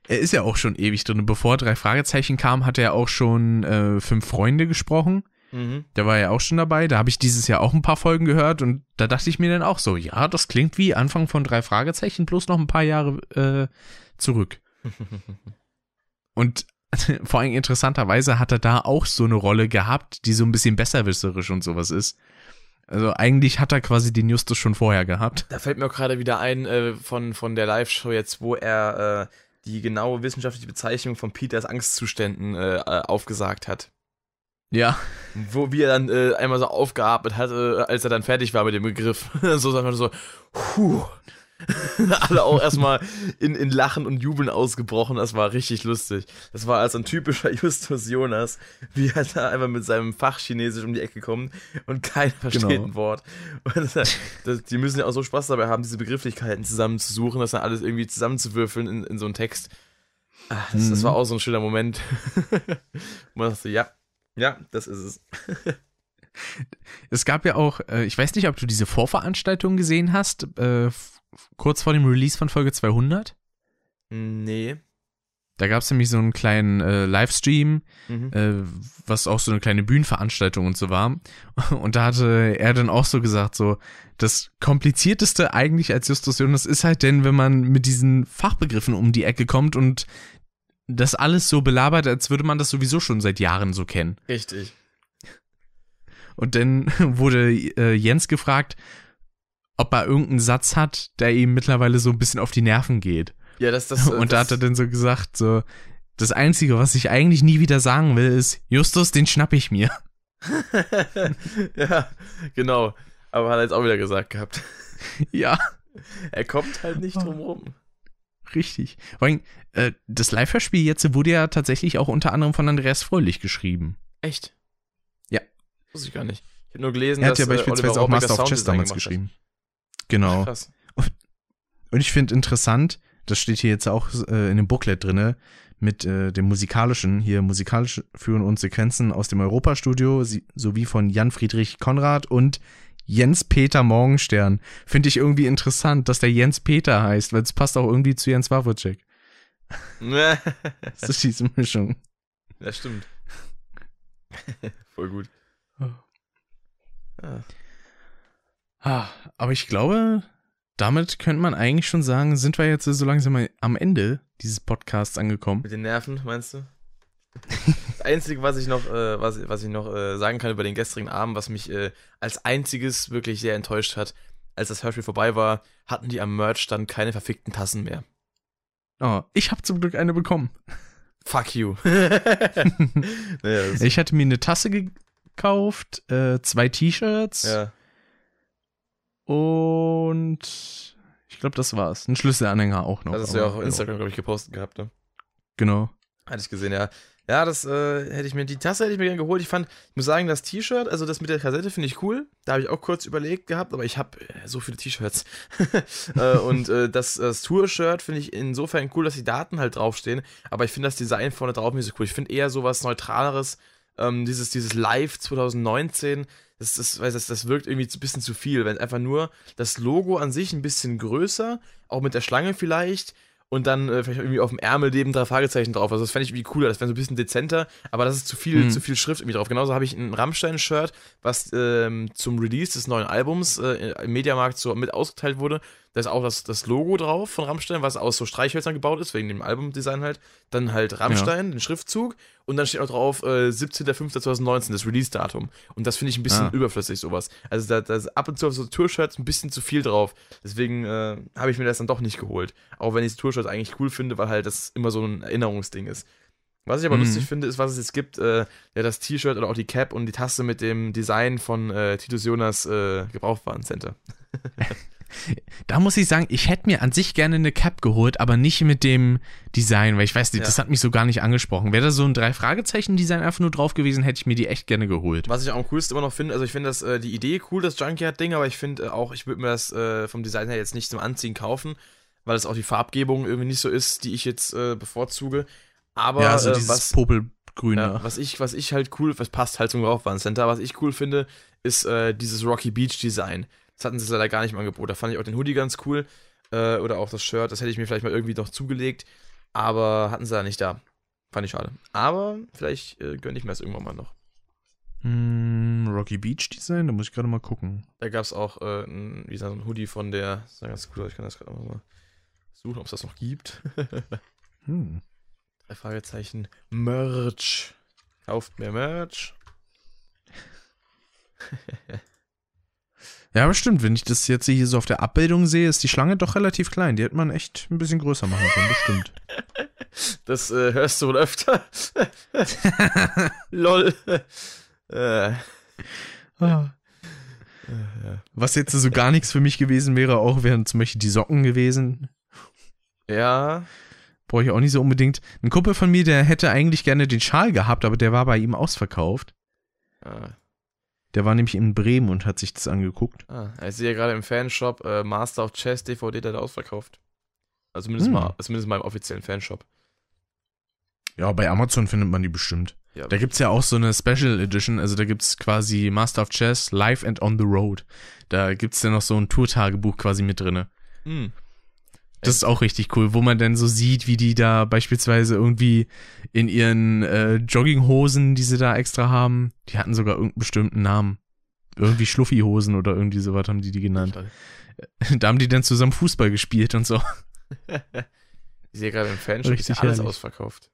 er ist ja auch schon ewig drin. Bevor drei Fragezeichen kam, hat er auch schon äh, fünf Freunde gesprochen. Mhm. Der war ja auch schon dabei. Da habe ich dieses Jahr auch ein paar Folgen gehört und da dachte ich mir dann auch so, ja, das klingt wie Anfang von drei Fragezeichen plus noch ein paar Jahre äh, zurück. <laughs> und <laughs> vor allem interessanterweise hat er da auch so eine Rolle gehabt, die so ein bisschen besserwisserisch und sowas ist. Also eigentlich hat er quasi den Justus schon vorher gehabt. Da fällt mir auch gerade wieder ein äh, von, von der Live-Show jetzt, wo er äh, die genaue wissenschaftliche Bezeichnung von Peters Angstzuständen äh, äh aufgesagt hat. Ja. Wo wie er dann äh, einmal so aufgeatmet hat, äh, als er dann fertig war mit dem Begriff. <laughs> so sagt man so, puh, <laughs> Alle auch erstmal in, in Lachen und Jubeln ausgebrochen. Das war richtig lustig. Das war also ein typischer <laughs> Justus Jonas, wie er da einfach mit seinem Fachchinesisch um die Ecke kommt und keiner versteht genau. ein Wort. Das, das, die müssen ja auch so Spaß dabei haben, diese Begrifflichkeiten zusammenzusuchen, das dann alles irgendwie zusammenzuwürfeln in, in so einen Text. Ach, das, mhm. das, war auch so ein schöner Moment. <laughs> man dachte, ja, ja, das ist es. Es gab ja auch, äh, ich weiß nicht, ob du diese Vorveranstaltung gesehen hast, äh, kurz vor dem Release von Folge 200? Nee. Da gab es nämlich so einen kleinen äh, Livestream, Mhm. äh, was auch so eine kleine Bühnenveranstaltung und so war. <laughs> Und da hatte er dann auch so gesagt, so, das komplizierteste eigentlich als Justus Jonas ist halt denn, wenn man mit diesen Fachbegriffen um die Ecke kommt und das alles so belabert, als würde man das sowieso schon seit Jahren so kennen. Richtig. Und dann <laughs> wurde äh, Jens gefragt, ob er irgendeinen Satz hat, der ihm mittlerweile so ein bisschen auf die Nerven geht. Ja, das, das, äh, und da das, hat er dann so gesagt, so, das Einzige, was ich eigentlich nie wieder sagen will, ist, Justus, den schnapp ich mir. <laughs> ja, genau. Aber hat er jetzt auch wieder gesagt gehabt. <laughs> ja, Er kommt halt nicht drum rum. richtig. Vor allem, äh, das Live-Hörspiel jetzt wurde ja tatsächlich auch unter anderem von Andreas Fröhlich geschrieben. Echt? Ja. Wusste ich gar nicht. Ich habe nur gelesen, Er hat dass ja äh, beispielsweise Oliver auch Master of Chess damals gemacht hat. Genau. Krass. Und ich finde interessant, das steht hier jetzt auch äh, in dem Booklet drinne, mit äh, dem musikalischen, hier musikalisch führen und Sequenzen aus dem Europastudio, sie, sowie von Jan Friedrich Konrad und Jens Peter Morgenstern. Finde ich irgendwie interessant, dass der Jens Peter heißt, weil es passt auch irgendwie zu Jens Wawrczyk. Das <laughs> ist diese Mischung. ja, stimmt. <laughs> Voll gut. Ja. Ah, aber ich glaube, damit könnte man eigentlich schon sagen, sind wir jetzt so langsam mal am Ende dieses Podcasts angekommen. Mit den Nerven, meinst du? Das Einzige, was ich noch, äh, was, was ich noch äh, sagen kann über den gestrigen Abend, was mich äh, als einziges wirklich sehr enttäuscht hat, als das Hörspiel vorbei war, hatten die am Merch dann keine verfickten Tassen mehr. Oh, ich habe zum Glück eine bekommen. Fuck you. <laughs> <laughs> naja, Ich hatte mir eine Tasse gekauft, äh, zwei T-Shirts ja. Und ich glaube, das war's. Ein Schlüsselanhänger auch noch. Das hast du ja auch auf Instagram, glaube ich, gepostet gehabt, ne? Genau. Hatte ich gesehen, ja. Ja, das äh, hätte ich mir, die Tasse hätte ich mir gerne geholt. Ich fand, ich muss sagen, das T-Shirt, also das mit der Kassette finde ich cool. Da habe ich auch kurz überlegt gehabt, aber ich habe äh, so viele T-Shirts. <laughs> äh, und äh, das, das Tour-Shirt finde ich insofern cool, dass die Daten halt draufstehen. Aber ich finde das Design vorne drauf nicht so cool. Ich finde eher so was Neutraleres. Ähm, dieses, dieses Live 2019, das, das, das, das wirkt irgendwie ein bisschen zu viel. Wenn einfach nur das Logo an sich ein bisschen größer, auch mit der Schlange vielleicht, und dann äh, vielleicht irgendwie auf dem Ärmel neben drei Fragezeichen drauf. Also das fände ich irgendwie cooler, das wäre so ein bisschen dezenter, aber das ist zu viel, Mhm. zu viel Schrift irgendwie drauf. Genauso habe ich ein Rammstein-Shirt, was ähm, zum Release des neuen Albums äh, im Mediamarkt so mit ausgeteilt wurde. Da ist auch das, das Logo drauf von Rammstein, was aus so Streichhölzern gebaut ist, wegen dem Albumdesign halt. Dann halt Rammstein, den Schriftzug. Und dann steht auch drauf äh, 17.05.2019, das Release-Datum. Und das finde ich ein bisschen Ah. überflüssig, sowas. Also da, da ist ab und zu auf so Tour-Shirts ein bisschen zu viel drauf. Deswegen äh, habe ich mir das dann doch nicht geholt. Auch wenn ich das Tour-Shirt eigentlich cool finde, weil halt das immer so ein Erinnerungsding ist. Was ich aber Mhm. lustig finde, ist, was es jetzt gibt, äh, ja, das T-Shirt oder auch die Cap und die Tasse mit dem Design von äh, Titus Jonas äh, Gebrauchwarencenter. <laughs> Da muss ich sagen, ich hätte mir an sich gerne eine Cap geholt, aber nicht mit dem Design, weil ich weiß nicht, Ja. das hat mich so gar nicht angesprochen. Wäre da so ein Drei-Fragezeichen-Design einfach nur drauf gewesen, hätte ich mir die echt gerne geholt. Was ich auch am coolsten immer noch finde, also ich finde das äh, die Idee cool, das Junkyard-Ding, aber ich finde äh, auch, ich würde mir das äh, vom Design her jetzt nicht zum Anziehen kaufen, weil es auch die Farbgebung irgendwie nicht so ist, die ich jetzt äh, bevorzuge. Aber ja, so äh, dieses was, Popelgrüne. ja, was ich, was ich halt cool, was passt halt zum Gebrauchwarencenter, was ich cool finde, ist äh, dieses Rocky Beach Design. Das hatten sie leider gar nicht im Angebot. Da fand ich auch den Hoodie ganz cool. Äh, oder auch das Shirt, das hätte ich mir vielleicht mal irgendwie noch zugelegt. Aber hatten sie da nicht da. Fand ich schade. Aber vielleicht äh, gönne ich mir das irgendwann mal noch. Hm, Rocky Beach Design, da muss ich gerade mal gucken. Da gab es auch äh, ein, wie gesagt, ein Hoodie von der. Das war ganz cool, ich kann das gerade mal suchen, ob es das noch gibt. <laughs> Hm. Drei Fragezeichen. Merch. Kauft mehr Merch. <laughs> Ja, aber stimmt, wenn ich das jetzt hier so auf der Abbildung sehe, ist die Schlange doch relativ klein. Die hätte man echt ein bisschen größer machen können, bestimmt. <laughs> Das äh, hörst du wohl öfter. <laughs> Lol. äh, Ah. Was jetzt so gar nichts für mich gewesen wäre, auch wären zum Beispiel die Socken gewesen. ja. Brauche ich auch nicht so unbedingt. Ein Kumpel von mir, der hätte eigentlich gerne den Schal gehabt, aber der war bei ihm ausverkauft. Ah, Der war nämlich in Bremen und hat sich das angeguckt. ah, ich sehe ja gerade im Fanshop äh, Master of Chess DVD, der da ausverkauft. Also zumindest, Hm. mal, zumindest mal im offiziellen Fanshop. Ja, bei Amazon findet man die bestimmt. Ja, Da gibt's ja auch so eine Special Edition, also da gibt's quasi Master of Chess Live and on the Road. Da gibt's ja noch so ein Tourtagebuch quasi mit drinne. Hm. Das ist auch richtig cool, wo man dann so sieht, wie die da beispielsweise irgendwie in ihren äh, Jogginghosen, die sie da extra haben, die hatten sogar irgendeinen bestimmten Namen. Irgendwie Schluffi-Hosen oder irgendwie sowas haben die die genannt. <laughs> Da haben die dann zusammen Fußball gespielt und so. <laughs> Ich sehe gerade im Fanshop, ist ja Richtig alles herrlich. ausverkauft.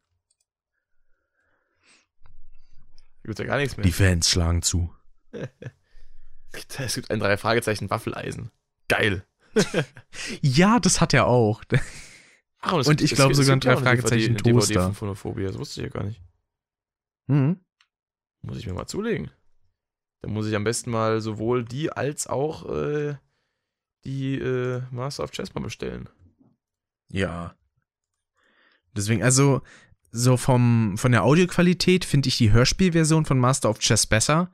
Gibt ja gar nichts mehr. Die Fans schlagen zu. <laughs> Es gibt ein drei Fragezeichen Waffeleisen. Geil. Ja, das hat er auch. Ach, Und gibt- ich glaube sogar ein DVD, eine DVD Toaster. von Phonophobia, das wusste ich ja gar nicht. Mhm. Muss ich mir mal zulegen. Dann muss ich am besten mal sowohl die als auch äh, die äh, Master of Chess mal bestellen. Ja. Deswegen, also, so vom, von der Audioqualität finde ich die Hörspielversion von Master of Chess besser.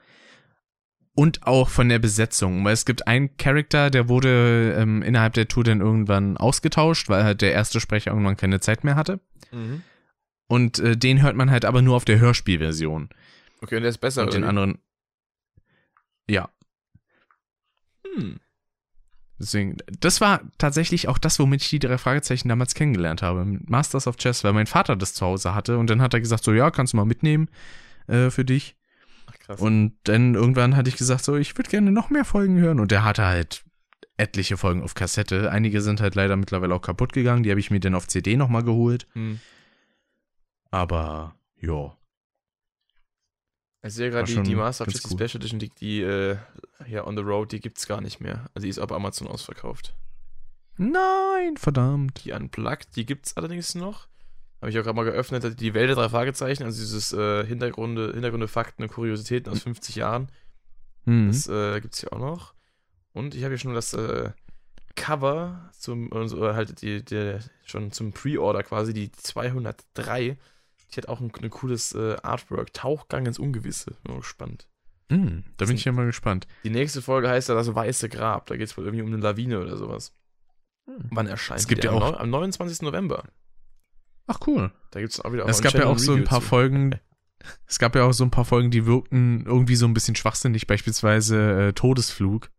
Und auch von der Besetzung, weil es gibt einen Charakter, der wurde ähm, innerhalb der Tour dann irgendwann ausgetauscht, weil halt der erste Sprecher irgendwann keine Zeit mehr hatte. Und äh, den hört man halt aber nur auf der Hörspielversion. Okay, und der ist besser. und den wie? anderen. Ja, Hm. Deswegen, das war tatsächlich auch das, womit ich die drei Fragezeichen damals kennengelernt habe. Mit Masters of Chess, weil mein Vater das zu Hause hatte und dann hat er gesagt, so ja, kannst du mal mitnehmen äh, für dich. Krass. Und dann irgendwann hatte ich gesagt, so ich würde gerne noch mehr Folgen hören und der hatte halt etliche Folgen auf Kassette. Einige sind halt leider mittlerweile auch kaputt gegangen, die habe ich mir dann auf CD nochmal geholt. hm. Aber ja, Ich sehe gerade, die, die Master of. Special Edition, die, die äh, hier on the road, die gibt's gar nicht mehr. Also die ist auf Amazon ausverkauft. nein, verdammt. Die Unplugged, die gibt's allerdings noch. Habe ich auch gerade mal geöffnet, die Welt der drei Fragezeichen, also dieses äh, Hintergründe, Hintergründe, Fakten und Kuriositäten aus 50 Jahren. Hm. Das äh, gibt's hier auch noch. Und ich habe hier schon das äh, Cover zum, also äh, halt die, der, schon zum Pre-Order quasi, die 203. Die hat auch ein, ein cooles äh, Artwork. Tauchgang ins Ungewisse. Bin mal gespannt. Hm, da bin ich ja mal gespannt. Die nächste Folge heißt ja das Weiße Grab. Da geht es wohl irgendwie um eine Lawine oder sowas. Hm. Wann erscheint Es gibt die? ja auch- am 29. November. Ach cool. Da gibt es auch wieder auch Es gab ja auch so ein paar zu. Folgen. Es gab ja auch so ein paar Folgen, die wirkten irgendwie so ein bisschen schwachsinnig, beispielsweise äh, Todesflug,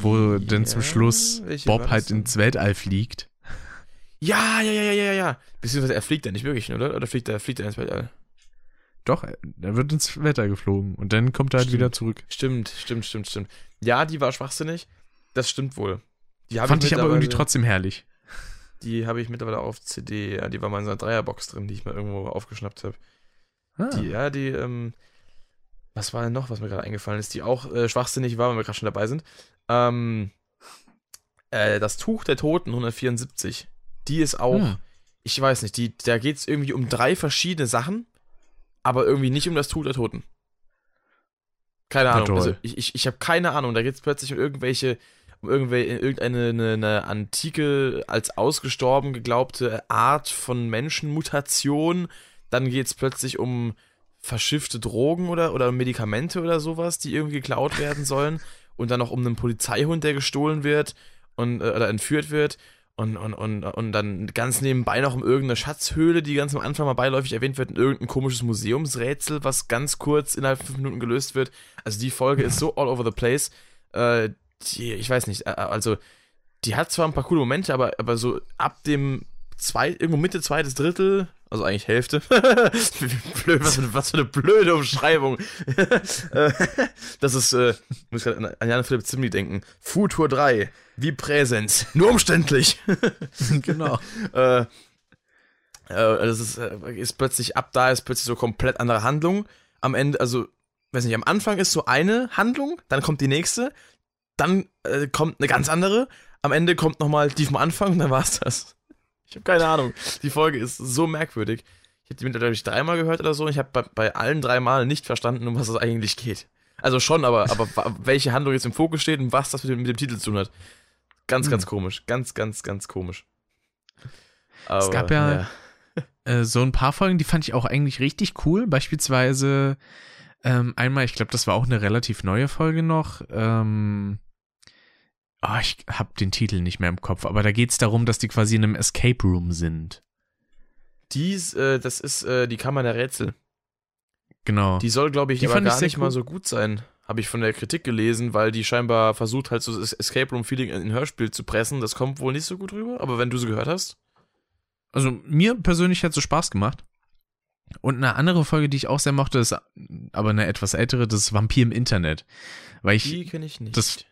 wo dann zum Ja, Schluss Bob halt ins Weltall fliegt. Ja, ja, ja, ja, ja, ja. Beziehungsweise er fliegt ja nicht wirklich, oder? Oder fliegt er, fliegt er ins Weltall? Doch, er wird ins Weltall geflogen und dann kommt er halt Stimmt. wieder zurück. Stimmt, stimmt, stimmt, stimmt. Ja, die war schwachsinnig. Das stimmt wohl. Die Fand ich aber irgendwie trotzdem herrlich. Die habe ich mittlerweile auf CD. Ja, die war mal in so einer Dreierbox drin, die ich mal irgendwo aufgeschnappt habe. Ah. Die, ja, die, ähm, was war denn noch, was mir gerade eingefallen ist, die auch äh, schwachsinnig war, weil wir gerade schon dabei sind. Ähm, äh, das Tuch der Toten 174. Die ist auch, Hm. ich weiß nicht, die, da geht es irgendwie um drei verschiedene Sachen, aber irgendwie nicht um das Tuch der Toten. Keine Ahnung. Also ich, ich, ich habe keine Ahnung. Da geht es plötzlich um irgendwelche, um irgendeine eine, eine antike, als ausgestorben geglaubte Art von Menschenmutation. Dann geht es plötzlich um verschiffte Drogen oder, oder Medikamente oder sowas, die irgendwie geklaut werden sollen. Und dann noch um einen Polizeihund, der gestohlen wird und, äh, oder entführt wird. Und, und, und, und dann ganz nebenbei noch um irgendeine Schatzhöhle, die ganz am Anfang mal beiläufig erwähnt wird, und irgendein komisches Museumsrätsel, was ganz kurz innerhalb von fünf Minuten gelöst wird. Also die Folge ist so all over the place. Äh, die, ich weiß nicht, äh, also die hat zwar ein paar coole Momente, aber, aber so ab dem zweit, irgendwo Mitte, zweites Drittel, also eigentlich Hälfte. <laughs> Blöd, was, für eine, was für eine blöde Umschreibung. <laughs> Äh, das ist, äh, muss gerade an, an Jan Philipp Zimni denken. Futur 3, wie Präsenz, nur umständlich. <laughs> genau. äh, äh, das ist, äh, ist plötzlich, ab da ist plötzlich so komplett andere Handlung. Am Ende, also, weiß nicht, am Anfang ist so eine Handlung, dann kommt die nächste, dann äh, kommt eine ganz andere, am Ende kommt nochmal die vom Anfang und dann war's das. Ich habe keine Ahnung. Die Folge ist so merkwürdig. Ich habe die mittlerweile dreimal gehört oder so ich habe bei, bei allen drei Malen nicht verstanden, um was es eigentlich geht. Also schon, aber, aber welche Handlung jetzt im Fokus steht und was das mit dem, mit dem Titel zu tun hat. Ganz, ganz komisch. Ganz, ganz, ganz komisch. Aber, gab ja- <laughs> Äh, so ein paar Folgen, die fand ich auch eigentlich richtig cool. Beispielsweise ähm, einmal, ich glaube, das war auch eine relativ neue Folge noch. Ähm, ah, ich habe den Titel nicht mehr im Kopf, aber da geht es darum, dass die quasi in einem Escape Room sind. Dies, äh, das ist äh, die Kammer der Rätsel. Genau. Die soll, glaube ich, Die aber fand ich gar sehr nicht cool. mal so gut sein. habe ich von der Kritik gelesen, weil die scheinbar versucht halt so das Escape Room Feeling in ein Hörspiel zu pressen. Das kommt wohl nicht so gut rüber, aber wenn du sie gehört hast. Also mir persönlich hat es so Spaß gemacht. Und eine andere Folge, die ich auch sehr mochte, ist aber eine etwas ältere, das Vampir im Internet. Weil ich, Die kenne ich nicht. das-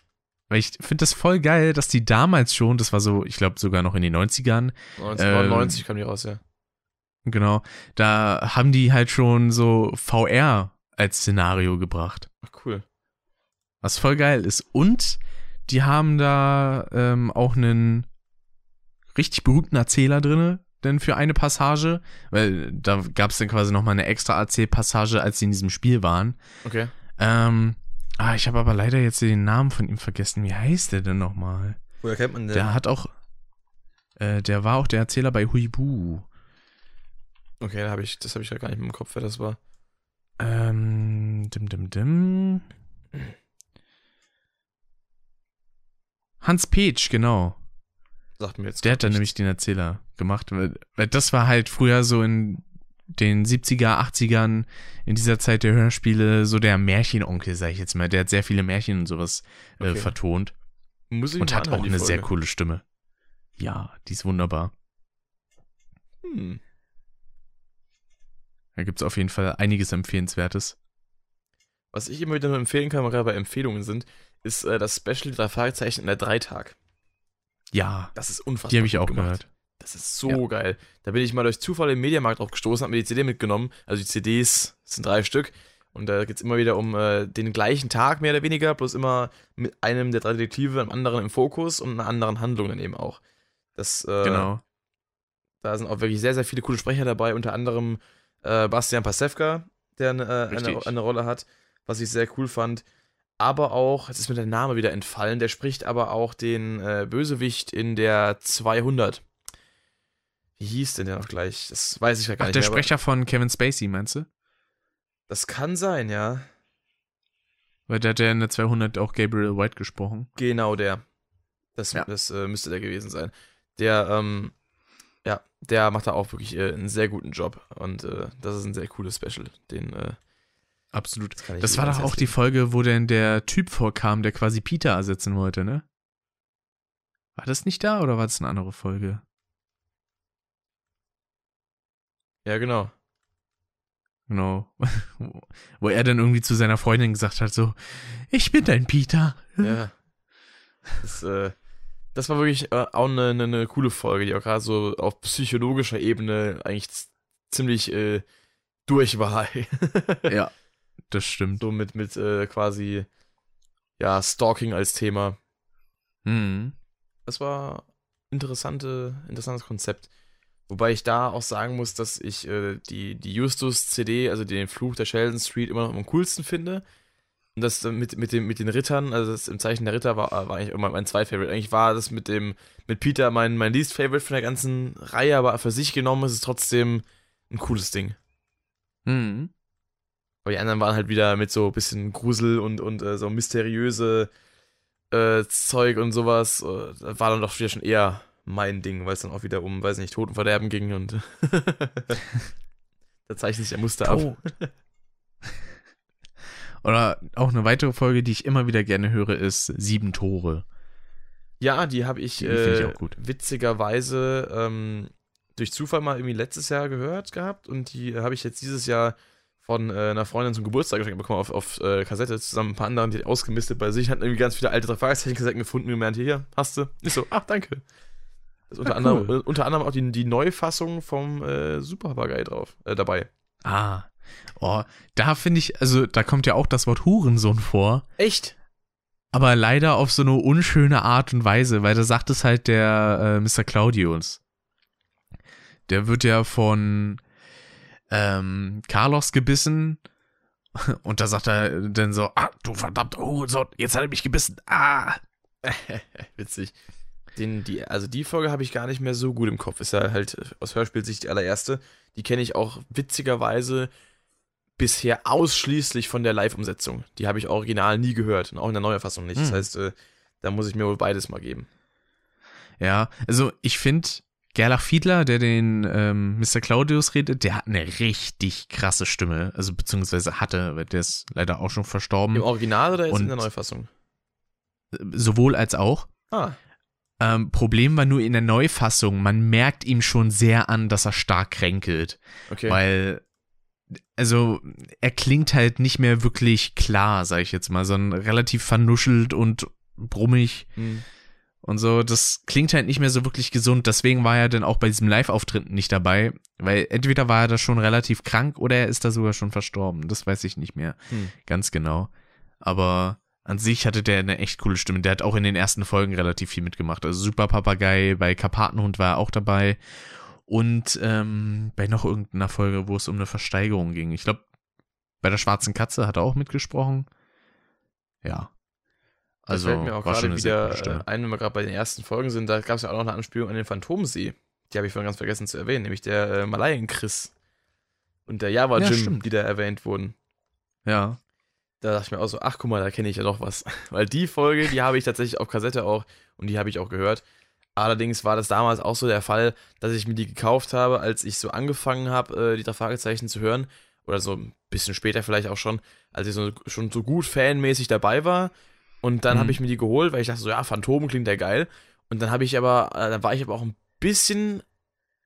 weil ich finde das voll geil, dass die damals schon, das war so, ich glaube sogar noch in den 90ern, 1999 kam die raus, ja. genau, da haben die halt schon so VR als Szenario gebracht. Ach, cool. Was voll geil ist. Und die haben da ähm, auch einen richtig berühmten Erzähler drinne, denn für eine Passage, weil da gab es dann quasi nochmal eine extra Erzählpassage, als sie in diesem Spiel waren. Okay. Ähm, ah, ich habe aber leider jetzt den Namen von ihm vergessen. Wie heißt der denn nochmal? Woher kennt man den? Der hat auch, äh, der war auch der Erzähler bei Huibu. Okay, da hab ich, das habe ich ja gar nicht im Kopf, wer das war. Ähm, dim, dim, dim. Hans Petsch, genau. Sagt mir jetzt. Der hat dann nämlich den Erzähler gemacht, weil, weil das war halt früher so in den 70er, 80ern, in dieser Zeit der Hörspiele, so der Märchenonkel, sag ich jetzt mal. Der hat sehr viele Märchen und sowas äh, Okay. vertont Muss ich und hat auch eine sehr Folge. coole Stimme. Ja, die ist wunderbar. Hm. Da gibt's auf jeden Fall einiges Empfehlenswertes. Was ich immer wieder nur empfehlen kann, gerade bei Empfehlungen sind, ist äh, das Special drei Fragezeichen in der Dreitag. Ja, Das ist unfassbar. die habe ich auch gemacht. gehört. Das ist so geil. Da bin ich mal durch Zufall im Mediamarkt drauf gestoßen, habe mir die CD mitgenommen. Also die CDs sind drei Stück. Und da geht's immer wieder um äh, den gleichen Tag, mehr oder weniger, bloß immer mit einem der drei Detektive, einem anderen im Fokus und einer anderen Handlung dann eben auch. Das, äh, Genau. Da sind auch wirklich sehr, sehr viele coole Sprecher dabei, unter anderem äh, Bastian Pasewka, der eine, äh, eine, eine Rolle hat, was ich sehr cool fand. Aber auch, jetzt ist mir der Name wieder entfallen, der spricht aber auch den äh, Bösewicht in der 200. Wie hieß denn der noch gleich? Das weiß ich ja gar Ach, nicht der mehr. Sprecher von Kevin Spacey, meinst du? Das kann sein, ja. Weil der hat ja in der 200 auch Gabriel White gesprochen. Genau der. Das, Ja. das äh, müsste der gewesen sein. Der, ähm, ja, der macht da auch wirklich äh, einen sehr guten Job. Und äh, das ist ein sehr cooles Special. Den, äh, Absolut. das Das war doch auch die. Folge, wo denn der Typ vorkam, der quasi Peter ersetzen wollte, ne? War das nicht da oder war das eine andere Folge? Ja, genau. Genau. <laughs> Wo er dann irgendwie zu seiner Freundin gesagt hat, so, ich bin dein Peter. Ja. Das, äh, das war wirklich äh, auch eine, eine, eine coole Folge, die auch gerade so auf psychologischer Ebene eigentlich ziemlich äh, durch war. <laughs> Ja, das stimmt. so mit, mit äh, quasi, ja, Stalking als Thema. Mhm. Das war interessante, interessantes Konzept. Wobei ich da auch sagen muss, dass ich äh, die, die Justus-CD, also den Fluch der Sheldon Street, immer noch am coolsten finde. Und das äh, mit, mit, dem, mit den Rittern, also das im Zeichen der Ritter war, war eigentlich immer mein Zweitfavorite. Eigentlich war das mit dem mit Peter mein, mein Least Favorite von der ganzen Reihe, aber für sich genommen ist es trotzdem ein cooles Ding. Mhm. Aber die anderen waren halt wieder mit so ein bisschen Grusel und, und äh, so mysteriöse äh, Zeug und sowas. Äh, war dann doch wieder schon eher mein Ding, weil es dann auch wieder um, weiß nicht, Tod und Verderben ging und <laughs> da zeichnet sich ein Muster ab. Oh. <laughs> Oder auch eine weitere Folge, die ich immer wieder gerne höre, ist Sieben Tore. Ja, die habe ich, Die ich äh, gut. witzigerweise ähm, durch Zufall mal irgendwie letztes Jahr gehört gehabt und die habe ich jetzt dieses Jahr von äh, einer Freundin zum Geburtstag geschenkt bekommen auf, auf äh, Kassette, zusammen mit ein paar anderen, die hat ausgemistet bei sich, hatten irgendwie ganz viele alte Fragezeichen-Kassetten gefunden und gemeint, hier, hier, hast du. Ich so, ach, danke. Ist unter, anderem, cool. äh, unter anderem auch die, die Neufassung vom äh, Super Papagei drauf, äh, dabei. Ah. Oh, da finde ich, also da kommt ja auch das Wort Hurensohn vor. Echt? Aber leider auf so eine unschöne Art und Weise, weil da sagt es halt der äh, Mr. Claudius. Der wird ja von ähm, Carlos gebissen und da sagt er dann so, ah, du verdammter Hurensohn, jetzt hat er mich gebissen, ah. <laughs> Witzig. Den, die, also die Folge habe ich gar nicht mehr so gut im Kopf. Ist ja halt äh, aus Hörspielsicht die allererste. Die kenne ich auch witzigerweise bisher ausschließlich von der Live-Umsetzung. Die habe ich original nie gehört und auch in der Neuerfassung nicht. Das Hm. heißt, äh, da muss ich mir wohl beides mal geben. Ja, also ich finde Gerlach Fiedler, der den ähm, Mr. Claudius redet, der hat eine richtig krasse Stimme. Also beziehungsweise hatte, der ist leider auch schon verstorben. Im Original oder jetzt Und- in der Neufassung? Sowohl als auch. Ah, Ähm, Problem war nur in der Neufassung, man merkt ihm schon sehr an, dass er stark kränkelt. okay. Weil, also, er klingt halt nicht mehr wirklich klar, sag ich jetzt mal, sondern relativ vernuschelt und brummig Hm. und so. Das klingt halt nicht mehr so wirklich gesund. Deswegen war er dann auch bei diesem Live-Auftritt nicht dabei, weil entweder war er da schon relativ krank oder er ist da sogar schon verstorben. Das weiß ich nicht mehr Hm. ganz genau. Aber an sich hatte der eine echt coole Stimme. Der hat auch in den ersten Folgen relativ viel mitgemacht. Also Super Papagei, bei Karpatenhund war er auch dabei. Und ähm, bei noch irgendeiner Folge, wo es um eine Versteigerung ging. Ich glaube, bei der schwarzen Katze hat er auch mitgesprochen. Ja. Das Also fällt mir auch gerade wieder äh, ein, wenn wir gerade bei den ersten Folgen sind, da gab es ja auch noch eine Anspielung an den Phantomsee. Die habe ich vorhin ganz vergessen zu erwähnen, nämlich der äh, Malayen-Chris und der Java Ja, die da erwähnt wurden. Ja. Da dachte ich mir auch so, ach guck mal, da kenne ich ja doch was. <laughs> Weil die Folge, die habe ich tatsächlich auf Kassette auch und die habe ich auch gehört. Allerdings war das damals auch so der Fall, dass ich mir die gekauft habe, als ich so angefangen habe, äh, die drei Fragezeichen zu hören. Oder so ein bisschen später vielleicht auch schon, als ich so, schon so gut fanmäßig dabei war. Und dann Mhm. habe ich mir die geholt, weil ich dachte so, ja, Phantom klingt ja geil. Und dann habe ich aber, äh, dann war ich aber auch ein bisschen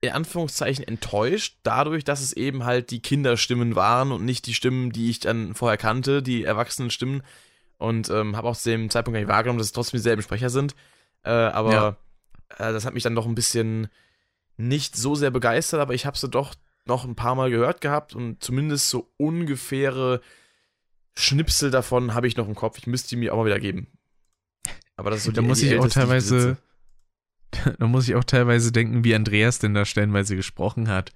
in Anführungszeichen enttäuscht, dadurch, dass es eben halt die Kinderstimmen waren und nicht die Stimmen, die ich dann vorher kannte, die erwachsenen Stimmen. Und ähm, habe auch zu dem Zeitpunkt gar nicht wahrgenommen, dass es trotzdem dieselben Sprecher sind. Äh, aber Ja. äh, das hat mich dann doch ein bisschen nicht so sehr begeistert, aber ich habe sie doch noch ein paar Mal gehört gehabt und zumindest so ungefähre Schnipsel davon habe ich noch im Kopf. Ich müsste die mir auch mal wieder geben. Aber das ist so Da die, muss die ich auch teilweise. <laughs> da muss ich auch teilweise denken, wie Andreas denn da stellenweise gesprochen hat.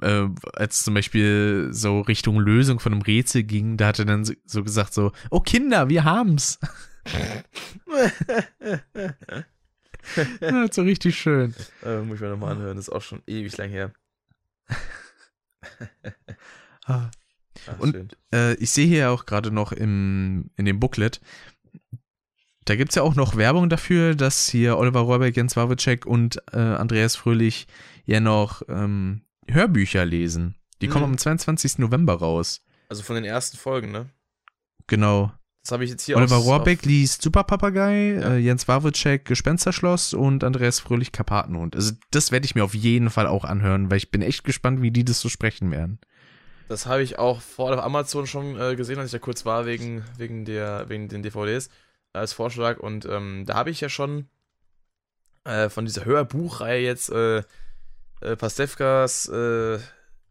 Äh, als zum Beispiel so Richtung Lösung von einem Rätsel ging, da hat er dann so- gesagt so, oh Kinder, wir haben's. <laughs> ja, so richtig schön. Äh, muss ich mir nochmal anhören, das ist auch schon ewig lang her. <laughs> Ah. Ach, Und-. Äh, ich sehe hier auch gerade noch im, in dem Booklet, da gibt's ja auch noch Werbung dafür, dass hier Oliver Rohrbeck, Jens Wawitschek und äh, Andreas Fröhlich ja noch ähm, Hörbücher lesen. Die kommen Mhm. am 22. November raus. Also von den ersten Folgen, ne? Genau. Das habe ich jetzt hier Oliver aus- Rohrbeck liest Super Papagei, Ja. äh, Jens Wawitschek Gespensterschloss und Andreas Fröhlich Karpatenhund. Also das werde ich mir auf jeden Fall auch anhören, weil ich bin echt gespannt, wie die das so sprechen werden. Das habe ich auch vor auf Amazon schon äh, gesehen, als ich da kurz war, wegen, wegen, der, wegen den DVDs als Vorschlag. Und ähm, da habe ich ja schon äh, von dieser Hörbuchreihe jetzt äh, äh, Pastewkas äh,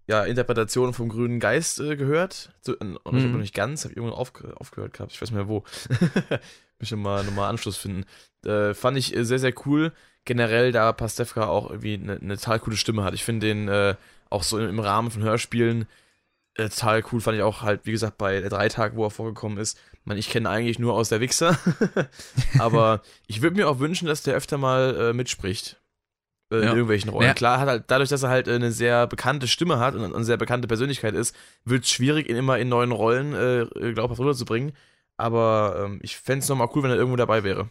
ja, Interpretation vom grünen Geist äh, gehört. So, äh, noch Mhm. nicht ganz, habe ich irgendwann aufge aufgehört gehabt, ich weiß nicht mehr wo. <laughs> Müssen wir mal nochmal Anschluss finden. Äh, fand ich sehr, sehr cool. Generell, da Pastewka auch irgendwie eine ne total coole Stimme hat. Ich finde den auch so im, Rahmen von Hörspielen total cool. Fand ich auch halt, wie gesagt, bei der Dreitag, wo er vorgekommen ist. Ich meine, ich kenne eigentlich nur aus der Wichser. <laughs> Aber ich würde mir auch wünschen, dass der öfter mal äh, mitspricht. Äh, in Ja. irgendwelchen Rollen. Ja. Klar, hat halt, dadurch, dass er halt äh, eine sehr bekannte Stimme hat und eine sehr bekannte Persönlichkeit ist, wird es schwierig, ihn immer in neuen Rollen äh, äh, glaubhaft rüberzubringen. Aber ähm, ich fände es nochmal cool, wenn er irgendwo dabei wäre.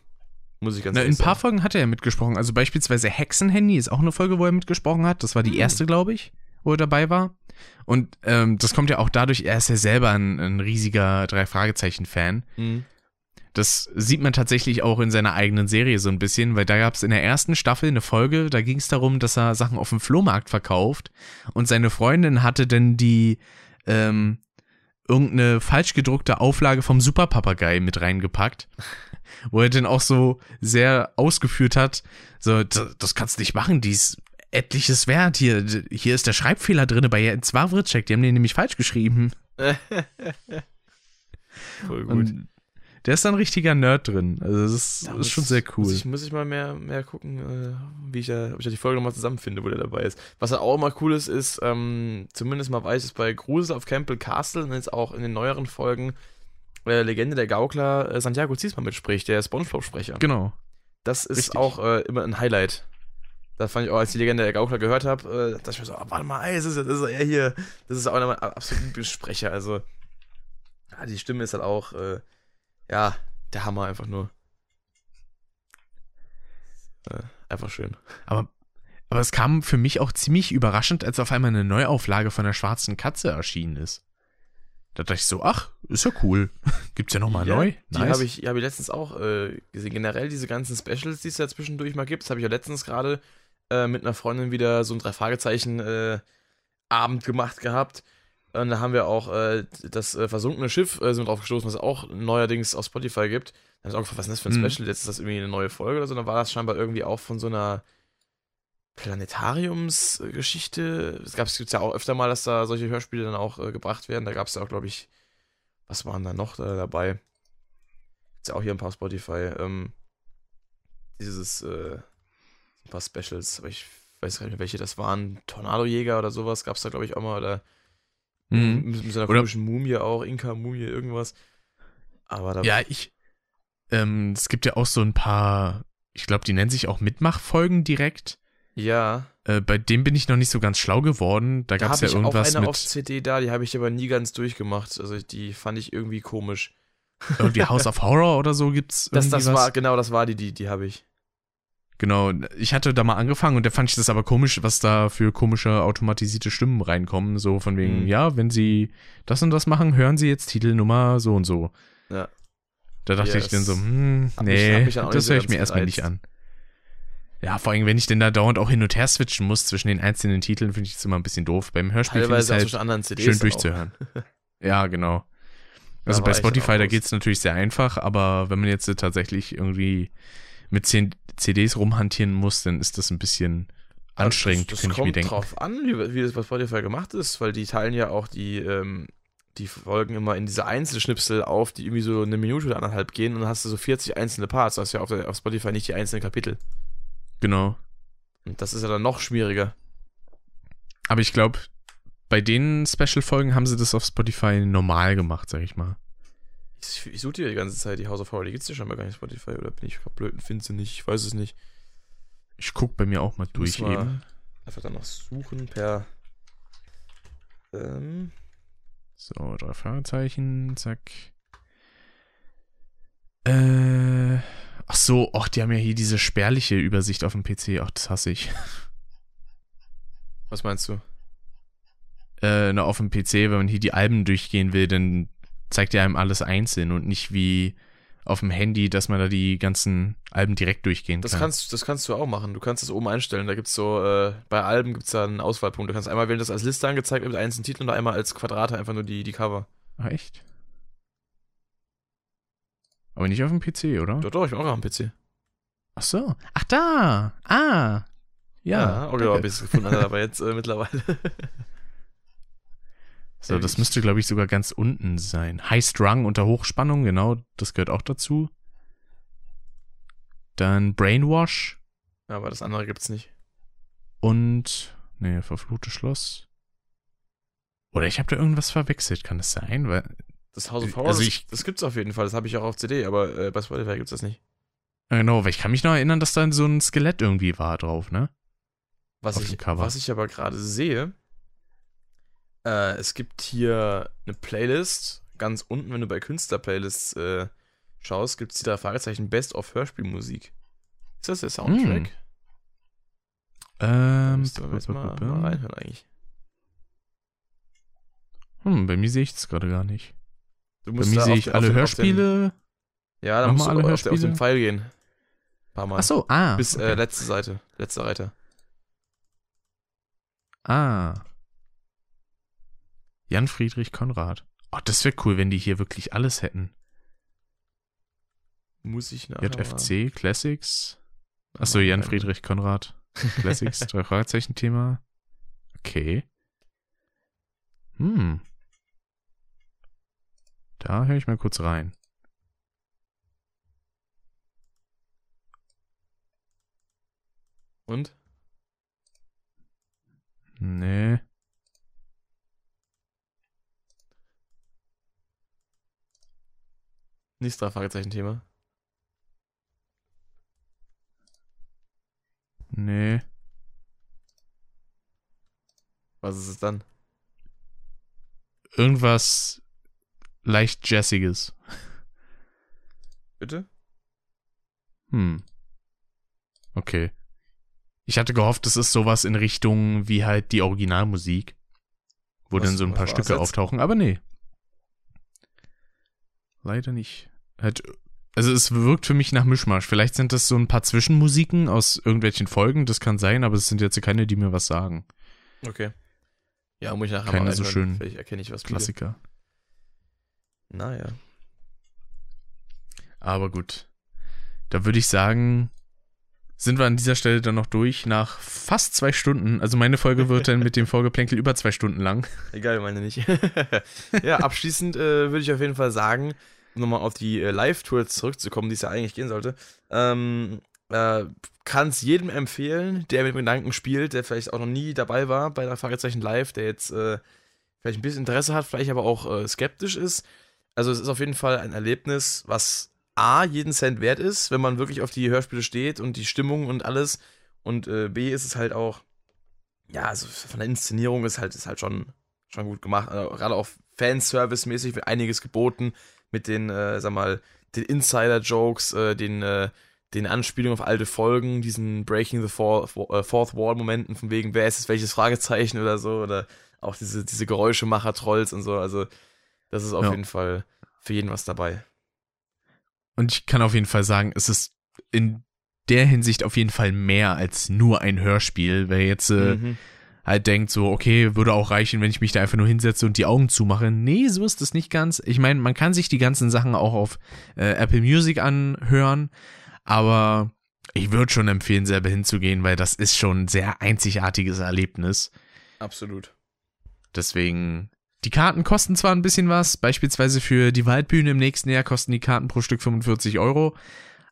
Muss ich ganz Na, in ehrlich ein paar sagen. Folgen hat er ja mitgesprochen. Also beispielsweise Hexenhandy ist auch eine Folge, wo er mitgesprochen hat. Das war die Hm. erste, glaube ich, wo er dabei war. Und ähm, das kommt ja auch dadurch, er ist ja selber ein, ein riesiger Drei-Fragezeichen-Fan. Mhm. Das sieht man tatsächlich auch in seiner eigenen Serie so ein bisschen, weil da gab es in der ersten Staffel eine Folge, da ging es darum, dass er Sachen auf dem Flohmarkt verkauft und seine Freundin hatte dann die ähm, irgendeine falsch gedruckte Auflage vom Superpapagei mit reingepackt, wo er dann auch so sehr ausgeführt hat, so, "D- das kannst du nicht machen, die ist etliches wert, hier, hier ist der Schreibfehler drin bei Wawritschek, die haben den nämlich falsch geschrieben. <laughs> Voll gut. Und der ist da ein richtiger Nerd drin. Also das ist, Da ist schon sehr cool. Muss ich, muss ich mal mehr, mehr gucken, äh, wie ich da, ob ich da die Folge nochmal zusammenfinde, wo der dabei ist. Was auch immer cool ist, ist, ähm, zumindest mal weiß ich es bei Grusel auf Campbell Castle und jetzt auch in den neueren Folgen äh, Legende der Gaukler äh, Santiago Ziesmann mitspricht, der Spongebob-Sprecher. Genau. Das ist Richtig. auch äh, immer ein Highlight. Da fand ich auch, als ich die Legende der Gaukler gehört habe, äh, dachte ich mir so, ah, warte mal, ey, das ist, das ist er hier. Das ist auch einer meiner absoluten Lieblingssprecher. Also, ja, die Stimme ist halt auch, äh, ja, der Hammer einfach nur. Äh, einfach schön. Aber Aber es kam für mich auch ziemlich überraschend, als auf einmal eine Neuauflage von der schwarzen Katze erschienen ist. Da dachte ich so, ach, ist ja cool. <laughs> Gibt's ja nochmal Ja, neu. Die habe ich, hab ich letztens auch äh, gesehen. Generell diese ganzen Specials, die es ja zwischendurch mal gibt, das habe ich ja letztens gerade äh, mit einer Freundin wieder so ein Drei-Fragezeichen-Abend gemacht gehabt. Und da haben wir auch äh, das äh, versunkene Schiff äh, sind drauf gestoßen, was es auch neuerdings auf Spotify gibt. Dann haben wir auch gefragt, was ist denn das für ein Mhm. Special? Jetzt ist das irgendwie eine neue Folge oder so. Dann war das scheinbar irgendwie auch von so einer Planetariumsgeschichte. Es gab es ja auch öfter mal, dass da solche Hörspiele dann auch äh, gebracht werden. Da gab es ja auch, glaube ich, was waren da noch da dabei? Gibt's ja auch hier ein paar Spotify. Ähm, dieses, äh, ein paar Specials, aber ich weiß gar nicht mehr, welche das waren. Tornadojäger oder sowas gab es da, glaube ich, auch mal. Oder Mhm. mit, mit so einer Oder- komischen Mumie auch, Inka-Mumie, irgendwas. Aber da Ja, ich. Ähm, es gibt ja auch so ein paar, ich glaube, die nennen sich auch Mitmachfolgen direkt. ja, Äh, bei dem bin ich noch nicht so ganz schlau geworden. Da da gab es ja ich auch irgendwas eine auf mit CD da, die habe ich aber nie ganz durchgemacht. Also die fand ich irgendwie komisch. irgendwie House of Horror oder so gibt's. Das, irgendwie das was. war, genau, das war die, die, die habe ich. Genau, ich hatte da mal angefangen und da fand ich das aber komisch, was da für komische automatisierte Stimmen reinkommen. So von wegen, Mhm. ja, wenn Sie das und das machen, hören Sie jetzt Titelnummer so und so. Ja. Da dachte Ja, ich dann es so, hm, nee, nicht das höre ich mir erstmal nicht an. Ja, vor allem, wenn ich denn da dauernd auch hin und her switchen muss zwischen den einzelnen Titeln, finde ich das immer ein bisschen doof. Beim Hörspiel finde ich auch halt zwischen anderen CDs. schön durchzuhören. <laughs> ja, genau. Also bei ich Spotify, da raus. geht's natürlich sehr einfach, aber wenn man jetzt tatsächlich irgendwie mit 10 CDs rumhantieren muss, dann ist das ein bisschen anstrengend, das, das kann ich mir kommt denken. drauf an, wie, wie das bei Spotify gemacht ist, weil die teilen ja auch die, ähm, die Folgen immer in diese Einzelschnipsel auf, die irgendwie so eine Minute oder anderthalb gehen und dann hast du so 40 einzelne Parts. Du hast ja auf, auf Spotify nicht die einzelnen Kapitel. Genau. Und das ist ja dann noch schwieriger. Aber ich glaube, bei den Special-Folgen haben sie das auf Spotify normal gemacht, sag ich mal. Ich, ich suche dir die ganze Zeit die House of Horror, die gibt's ja schon mal gar nicht Spotify oder bin ich blöd und finde sie nicht, ich weiß es nicht. Ich guck bei mir auch mal durch mal- eben. Einfach dann noch suchen per ähm, So, drei Fragezeichen, zack. Äh, ach so, ach, die haben ja hier diese spärliche Übersicht auf dem PC. Ach, das hasse ich. was meinst du? Äh, na, auf dem PC, wenn man hier die Alben durchgehen will, dann zeigt er einem alles einzeln und nicht wie auf dem Handy, dass man da die ganzen Alben direkt durchgehen Das kann. kannst, das kannst du auch machen. Du kannst das oben einstellen. Da gibt's so, äh, bei Alben gibt's da einen Auswahlpunkt. Du kannst einmal wählen, das als Liste angezeigt mit einzelnen Titeln und einmal als Quadrate einfach nur die, die Cover. Ach, echt? Aber nicht auf dem PC, oder? Doch, doch, ich bin auch am PC. Ach so. Ach, da. Ah. Ja. ja, danke. bis es gefunden aber jetzt äh, mittlerweile. <laughs> So, das müsste, glaube ich, sogar ganz unten sein. High Strung unter Hochspannung, genau, das gehört auch dazu. Dann Brainwash aber das andere gibt's nicht. und, nee, verfluchte Schloss. Oder ich habe da irgendwas verwechselt, kann das sein? Weil, Das House of Horror, Also das, ich- das gibt's auf jeden Fall. Das habe ich auch auf CD, aber äh, bei Spotify gibt's das nicht. äh, genau, weil ich kann mich noch erinnern, dass da so ein Skelett irgendwie war drauf, ne? Was Auf ich, was ich aber gerade sehe, äh, es gibt hier eine Playlist, ganz unten, wenn du bei Künstler-Playlists äh, schaust, gibt es die drei Fragezeichen Best of Hörspielmusik. Ist das der Soundtrack? Da Ähm, müsste man jetzt mal, mal reinhören eigentlich. hm, bei mir sehe ich das gerade gar nicht. Du Bei mir sehe ich alle Hörspiele. Ja, da musst du alle auf, auf den? Pfeil gehen. Ein paar Mal. Ach so, ah. Bis äh, okay. letzte Seite, letzte Reiter. Ah. Jan Friedrich Konrad. Oh, das wäre cool, wenn die hier wirklich alles hätten. Muss ich nachher JFC, Classics. mal- Achso, Jan. Friedrich Konrad. Classics, <laughs> drei Fragezeichen Thema. Okay. Hm. Da höre ich mal kurz rein. Und? Nee. Nächstes drei Fragezeichen-Thema. Nee. Was ist es dann? Irgendwas leicht Jazziges. Bitte? Hm. Okay. Ich hatte gehofft, das ist sowas in Richtung wie halt die Originalmusik. Wo Was- dann so ein paar Stücke jetzt? auftauchen, aber nee. Leider nicht. Halt, also es wirkt für mich nach Mischmasch. Vielleicht sind das so ein paar Zwischenmusiken aus irgendwelchen Folgen, das kann sein, aber es sind jetzt keine, die mir was sagen. Okay. Ja, muss ich nachher Keine mal so schönen Vielleicht erkenne ich was. Klassiker. Naja. Aber gut. Da würde ich sagen, sind wir an dieser Stelle dann noch durch nach fast zwei Stunden. Also meine Folge wird dann mit dem <laughs> Vorgeplänkel über zwei Stunden lang. Egal, meine nicht. <laughs> ja, abschließend äh, würde ich auf jeden Fall sagen, nochmal auf die äh, Live-Tour zurückzukommen, die es ja eigentlich gehen sollte, ähm, äh, kann es jedem empfehlen, der mit Gedanken spielt, der vielleicht auch noch nie dabei war bei der Fragezeichen Live, der jetzt äh, vielleicht ein bisschen Interesse hat, vielleicht aber auch äh, skeptisch ist. Also es ist auf jeden Fall ein Erlebnis, was A, jeden Cent wert ist, wenn man wirklich auf die Hörspiele steht und die Stimmung und alles. Und äh, B ist es halt auch, ja, also von der Inszenierung ist halt, ist halt schon, schon gut gemacht. Also, gerade auch Fanservice-mäßig wird einiges geboten mit den, äh, sag mal, den Insider-Jokes, äh, den, äh, den Anspielungen auf alte Folgen, diesen Breaking the Fourth, äh, Fourth Wall-Momenten, von wegen, wer ist jetzt welches Fragezeichen oder so, oder auch diese, diese Geräuschemacher-Trolls und so. Also, das ist auf Ja. jeden Fall für jeden was dabei. Und ich kann auf jeden Fall sagen, es ist in der Hinsicht auf jeden Fall mehr als nur ein Hörspiel. Wer jetzt äh, Mhm. Halt denkt, so, okay, würde auch reichen, wenn ich mich da einfach nur hinsetze und die Augen zumache. Nee, so ist es nicht ganz. Ich meine, man kann sich die ganzen Sachen auch auf äh, Apple Music anhören, aber ich würde schon empfehlen, selber hinzugehen, weil das ist schon ein sehr einzigartiges Erlebnis. Absolut. Deswegen, die Karten kosten zwar ein bisschen was, beispielsweise für die Waldbühne im nächsten Jahr kosten die Karten pro Stück 45 Euro,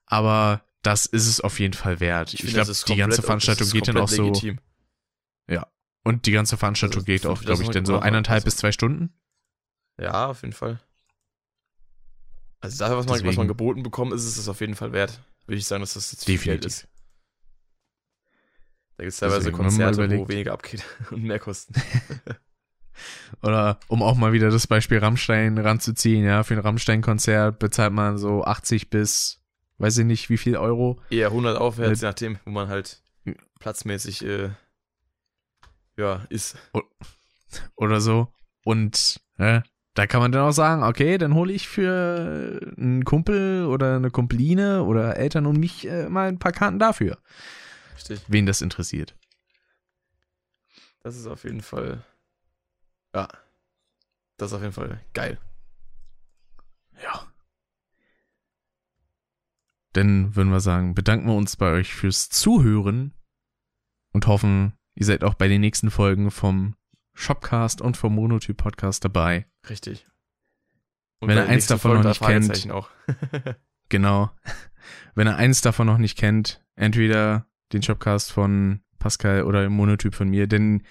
aber das ist es auf jeden Fall wert. Ich, finde, glaube, das die ganze Veranstaltung das geht dann auch so, legitim. Und die ganze Veranstaltung Also, geht auch, glaube ich, dann so eineinhalb also- bis zwei Stunden. Ja, auf jeden Fall. Also dafür, was man, was man geboten bekommt, ist es es auf jeden Fall wert. Würde ich sagen, dass das jetzt viel Geld Definitiv. ist. Da gibt es teilweise Deswegen, Konzerte, wo weniger abgeht <laughs> und mehr kosten. <laughs> Oder um auch mal wieder das Beispiel Rammstein ranzuziehen, ja, für ein Rammstein-Konzert bezahlt man so 80 bis, weiß ich nicht, wie viel Euro. Eher 100 aufwärts, je nachdem, wo man halt platzmäßig äh, ja, ist. oder so. Und äh, da kann man dann auch sagen, okay, dann hole ich für einen Kumpel oder eine Kumpeline oder Eltern und mich äh, mal ein paar Karten dafür, Richtig. wen das interessiert. Das ist auf jeden Fall. Ja. Das ist auf jeden Fall geil. Ja. Dann würden wir sagen, bedanken wir uns bei euch fürs Zuhören und hoffen, ihr seid auch bei den nächsten Folgen vom Shopcast und vom Monotyp Podcast dabei. Richtig. Wenn ihr eins davon Folge noch nicht kennt-. <laughs> Genau. Wenn ihr eins davon noch nicht kennt, entweder den Shopcast von Pascal oder den Monotyp von mir, denn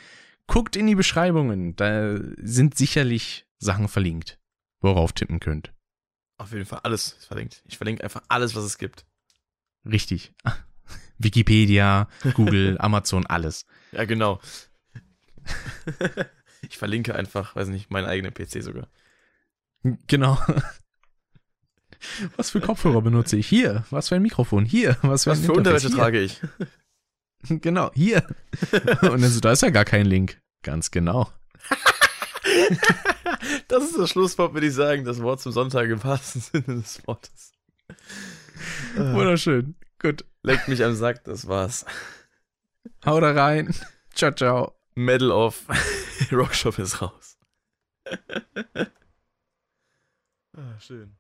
guckt in die Beschreibungen, da sind sicherlich Sachen verlinkt, worauf tippen könnt. auf jeden Fall alles ist verlinkt. Ich verlinke einfach alles, was es gibt. Richtig. <laughs> Wikipedia, Google, <laughs> Amazon, alles. Ja, genau. <laughs> ich verlinke einfach, weiß nicht, meinen eigenen PC sogar. Genau. Was für Kopfhörer benutze ich? Hier. Was für ein Mikrofon? Hier. Was für, Was ein für? Unterwäsche trage ich? Hier. Genau, hier. Und dann so, da ist ja gar kein Link. Ganz genau. <laughs> Das ist das Schlusswort, würde ich sagen. Das Wort zum Sonntag im wahrsten Sinne des Wortes. Wunderschön. Gut. Leckt mich am Sack, das war's. Hau da rein. <laughs> Ciao, ciao. Medal of <laughs> Rockshop ist raus. ah, schön.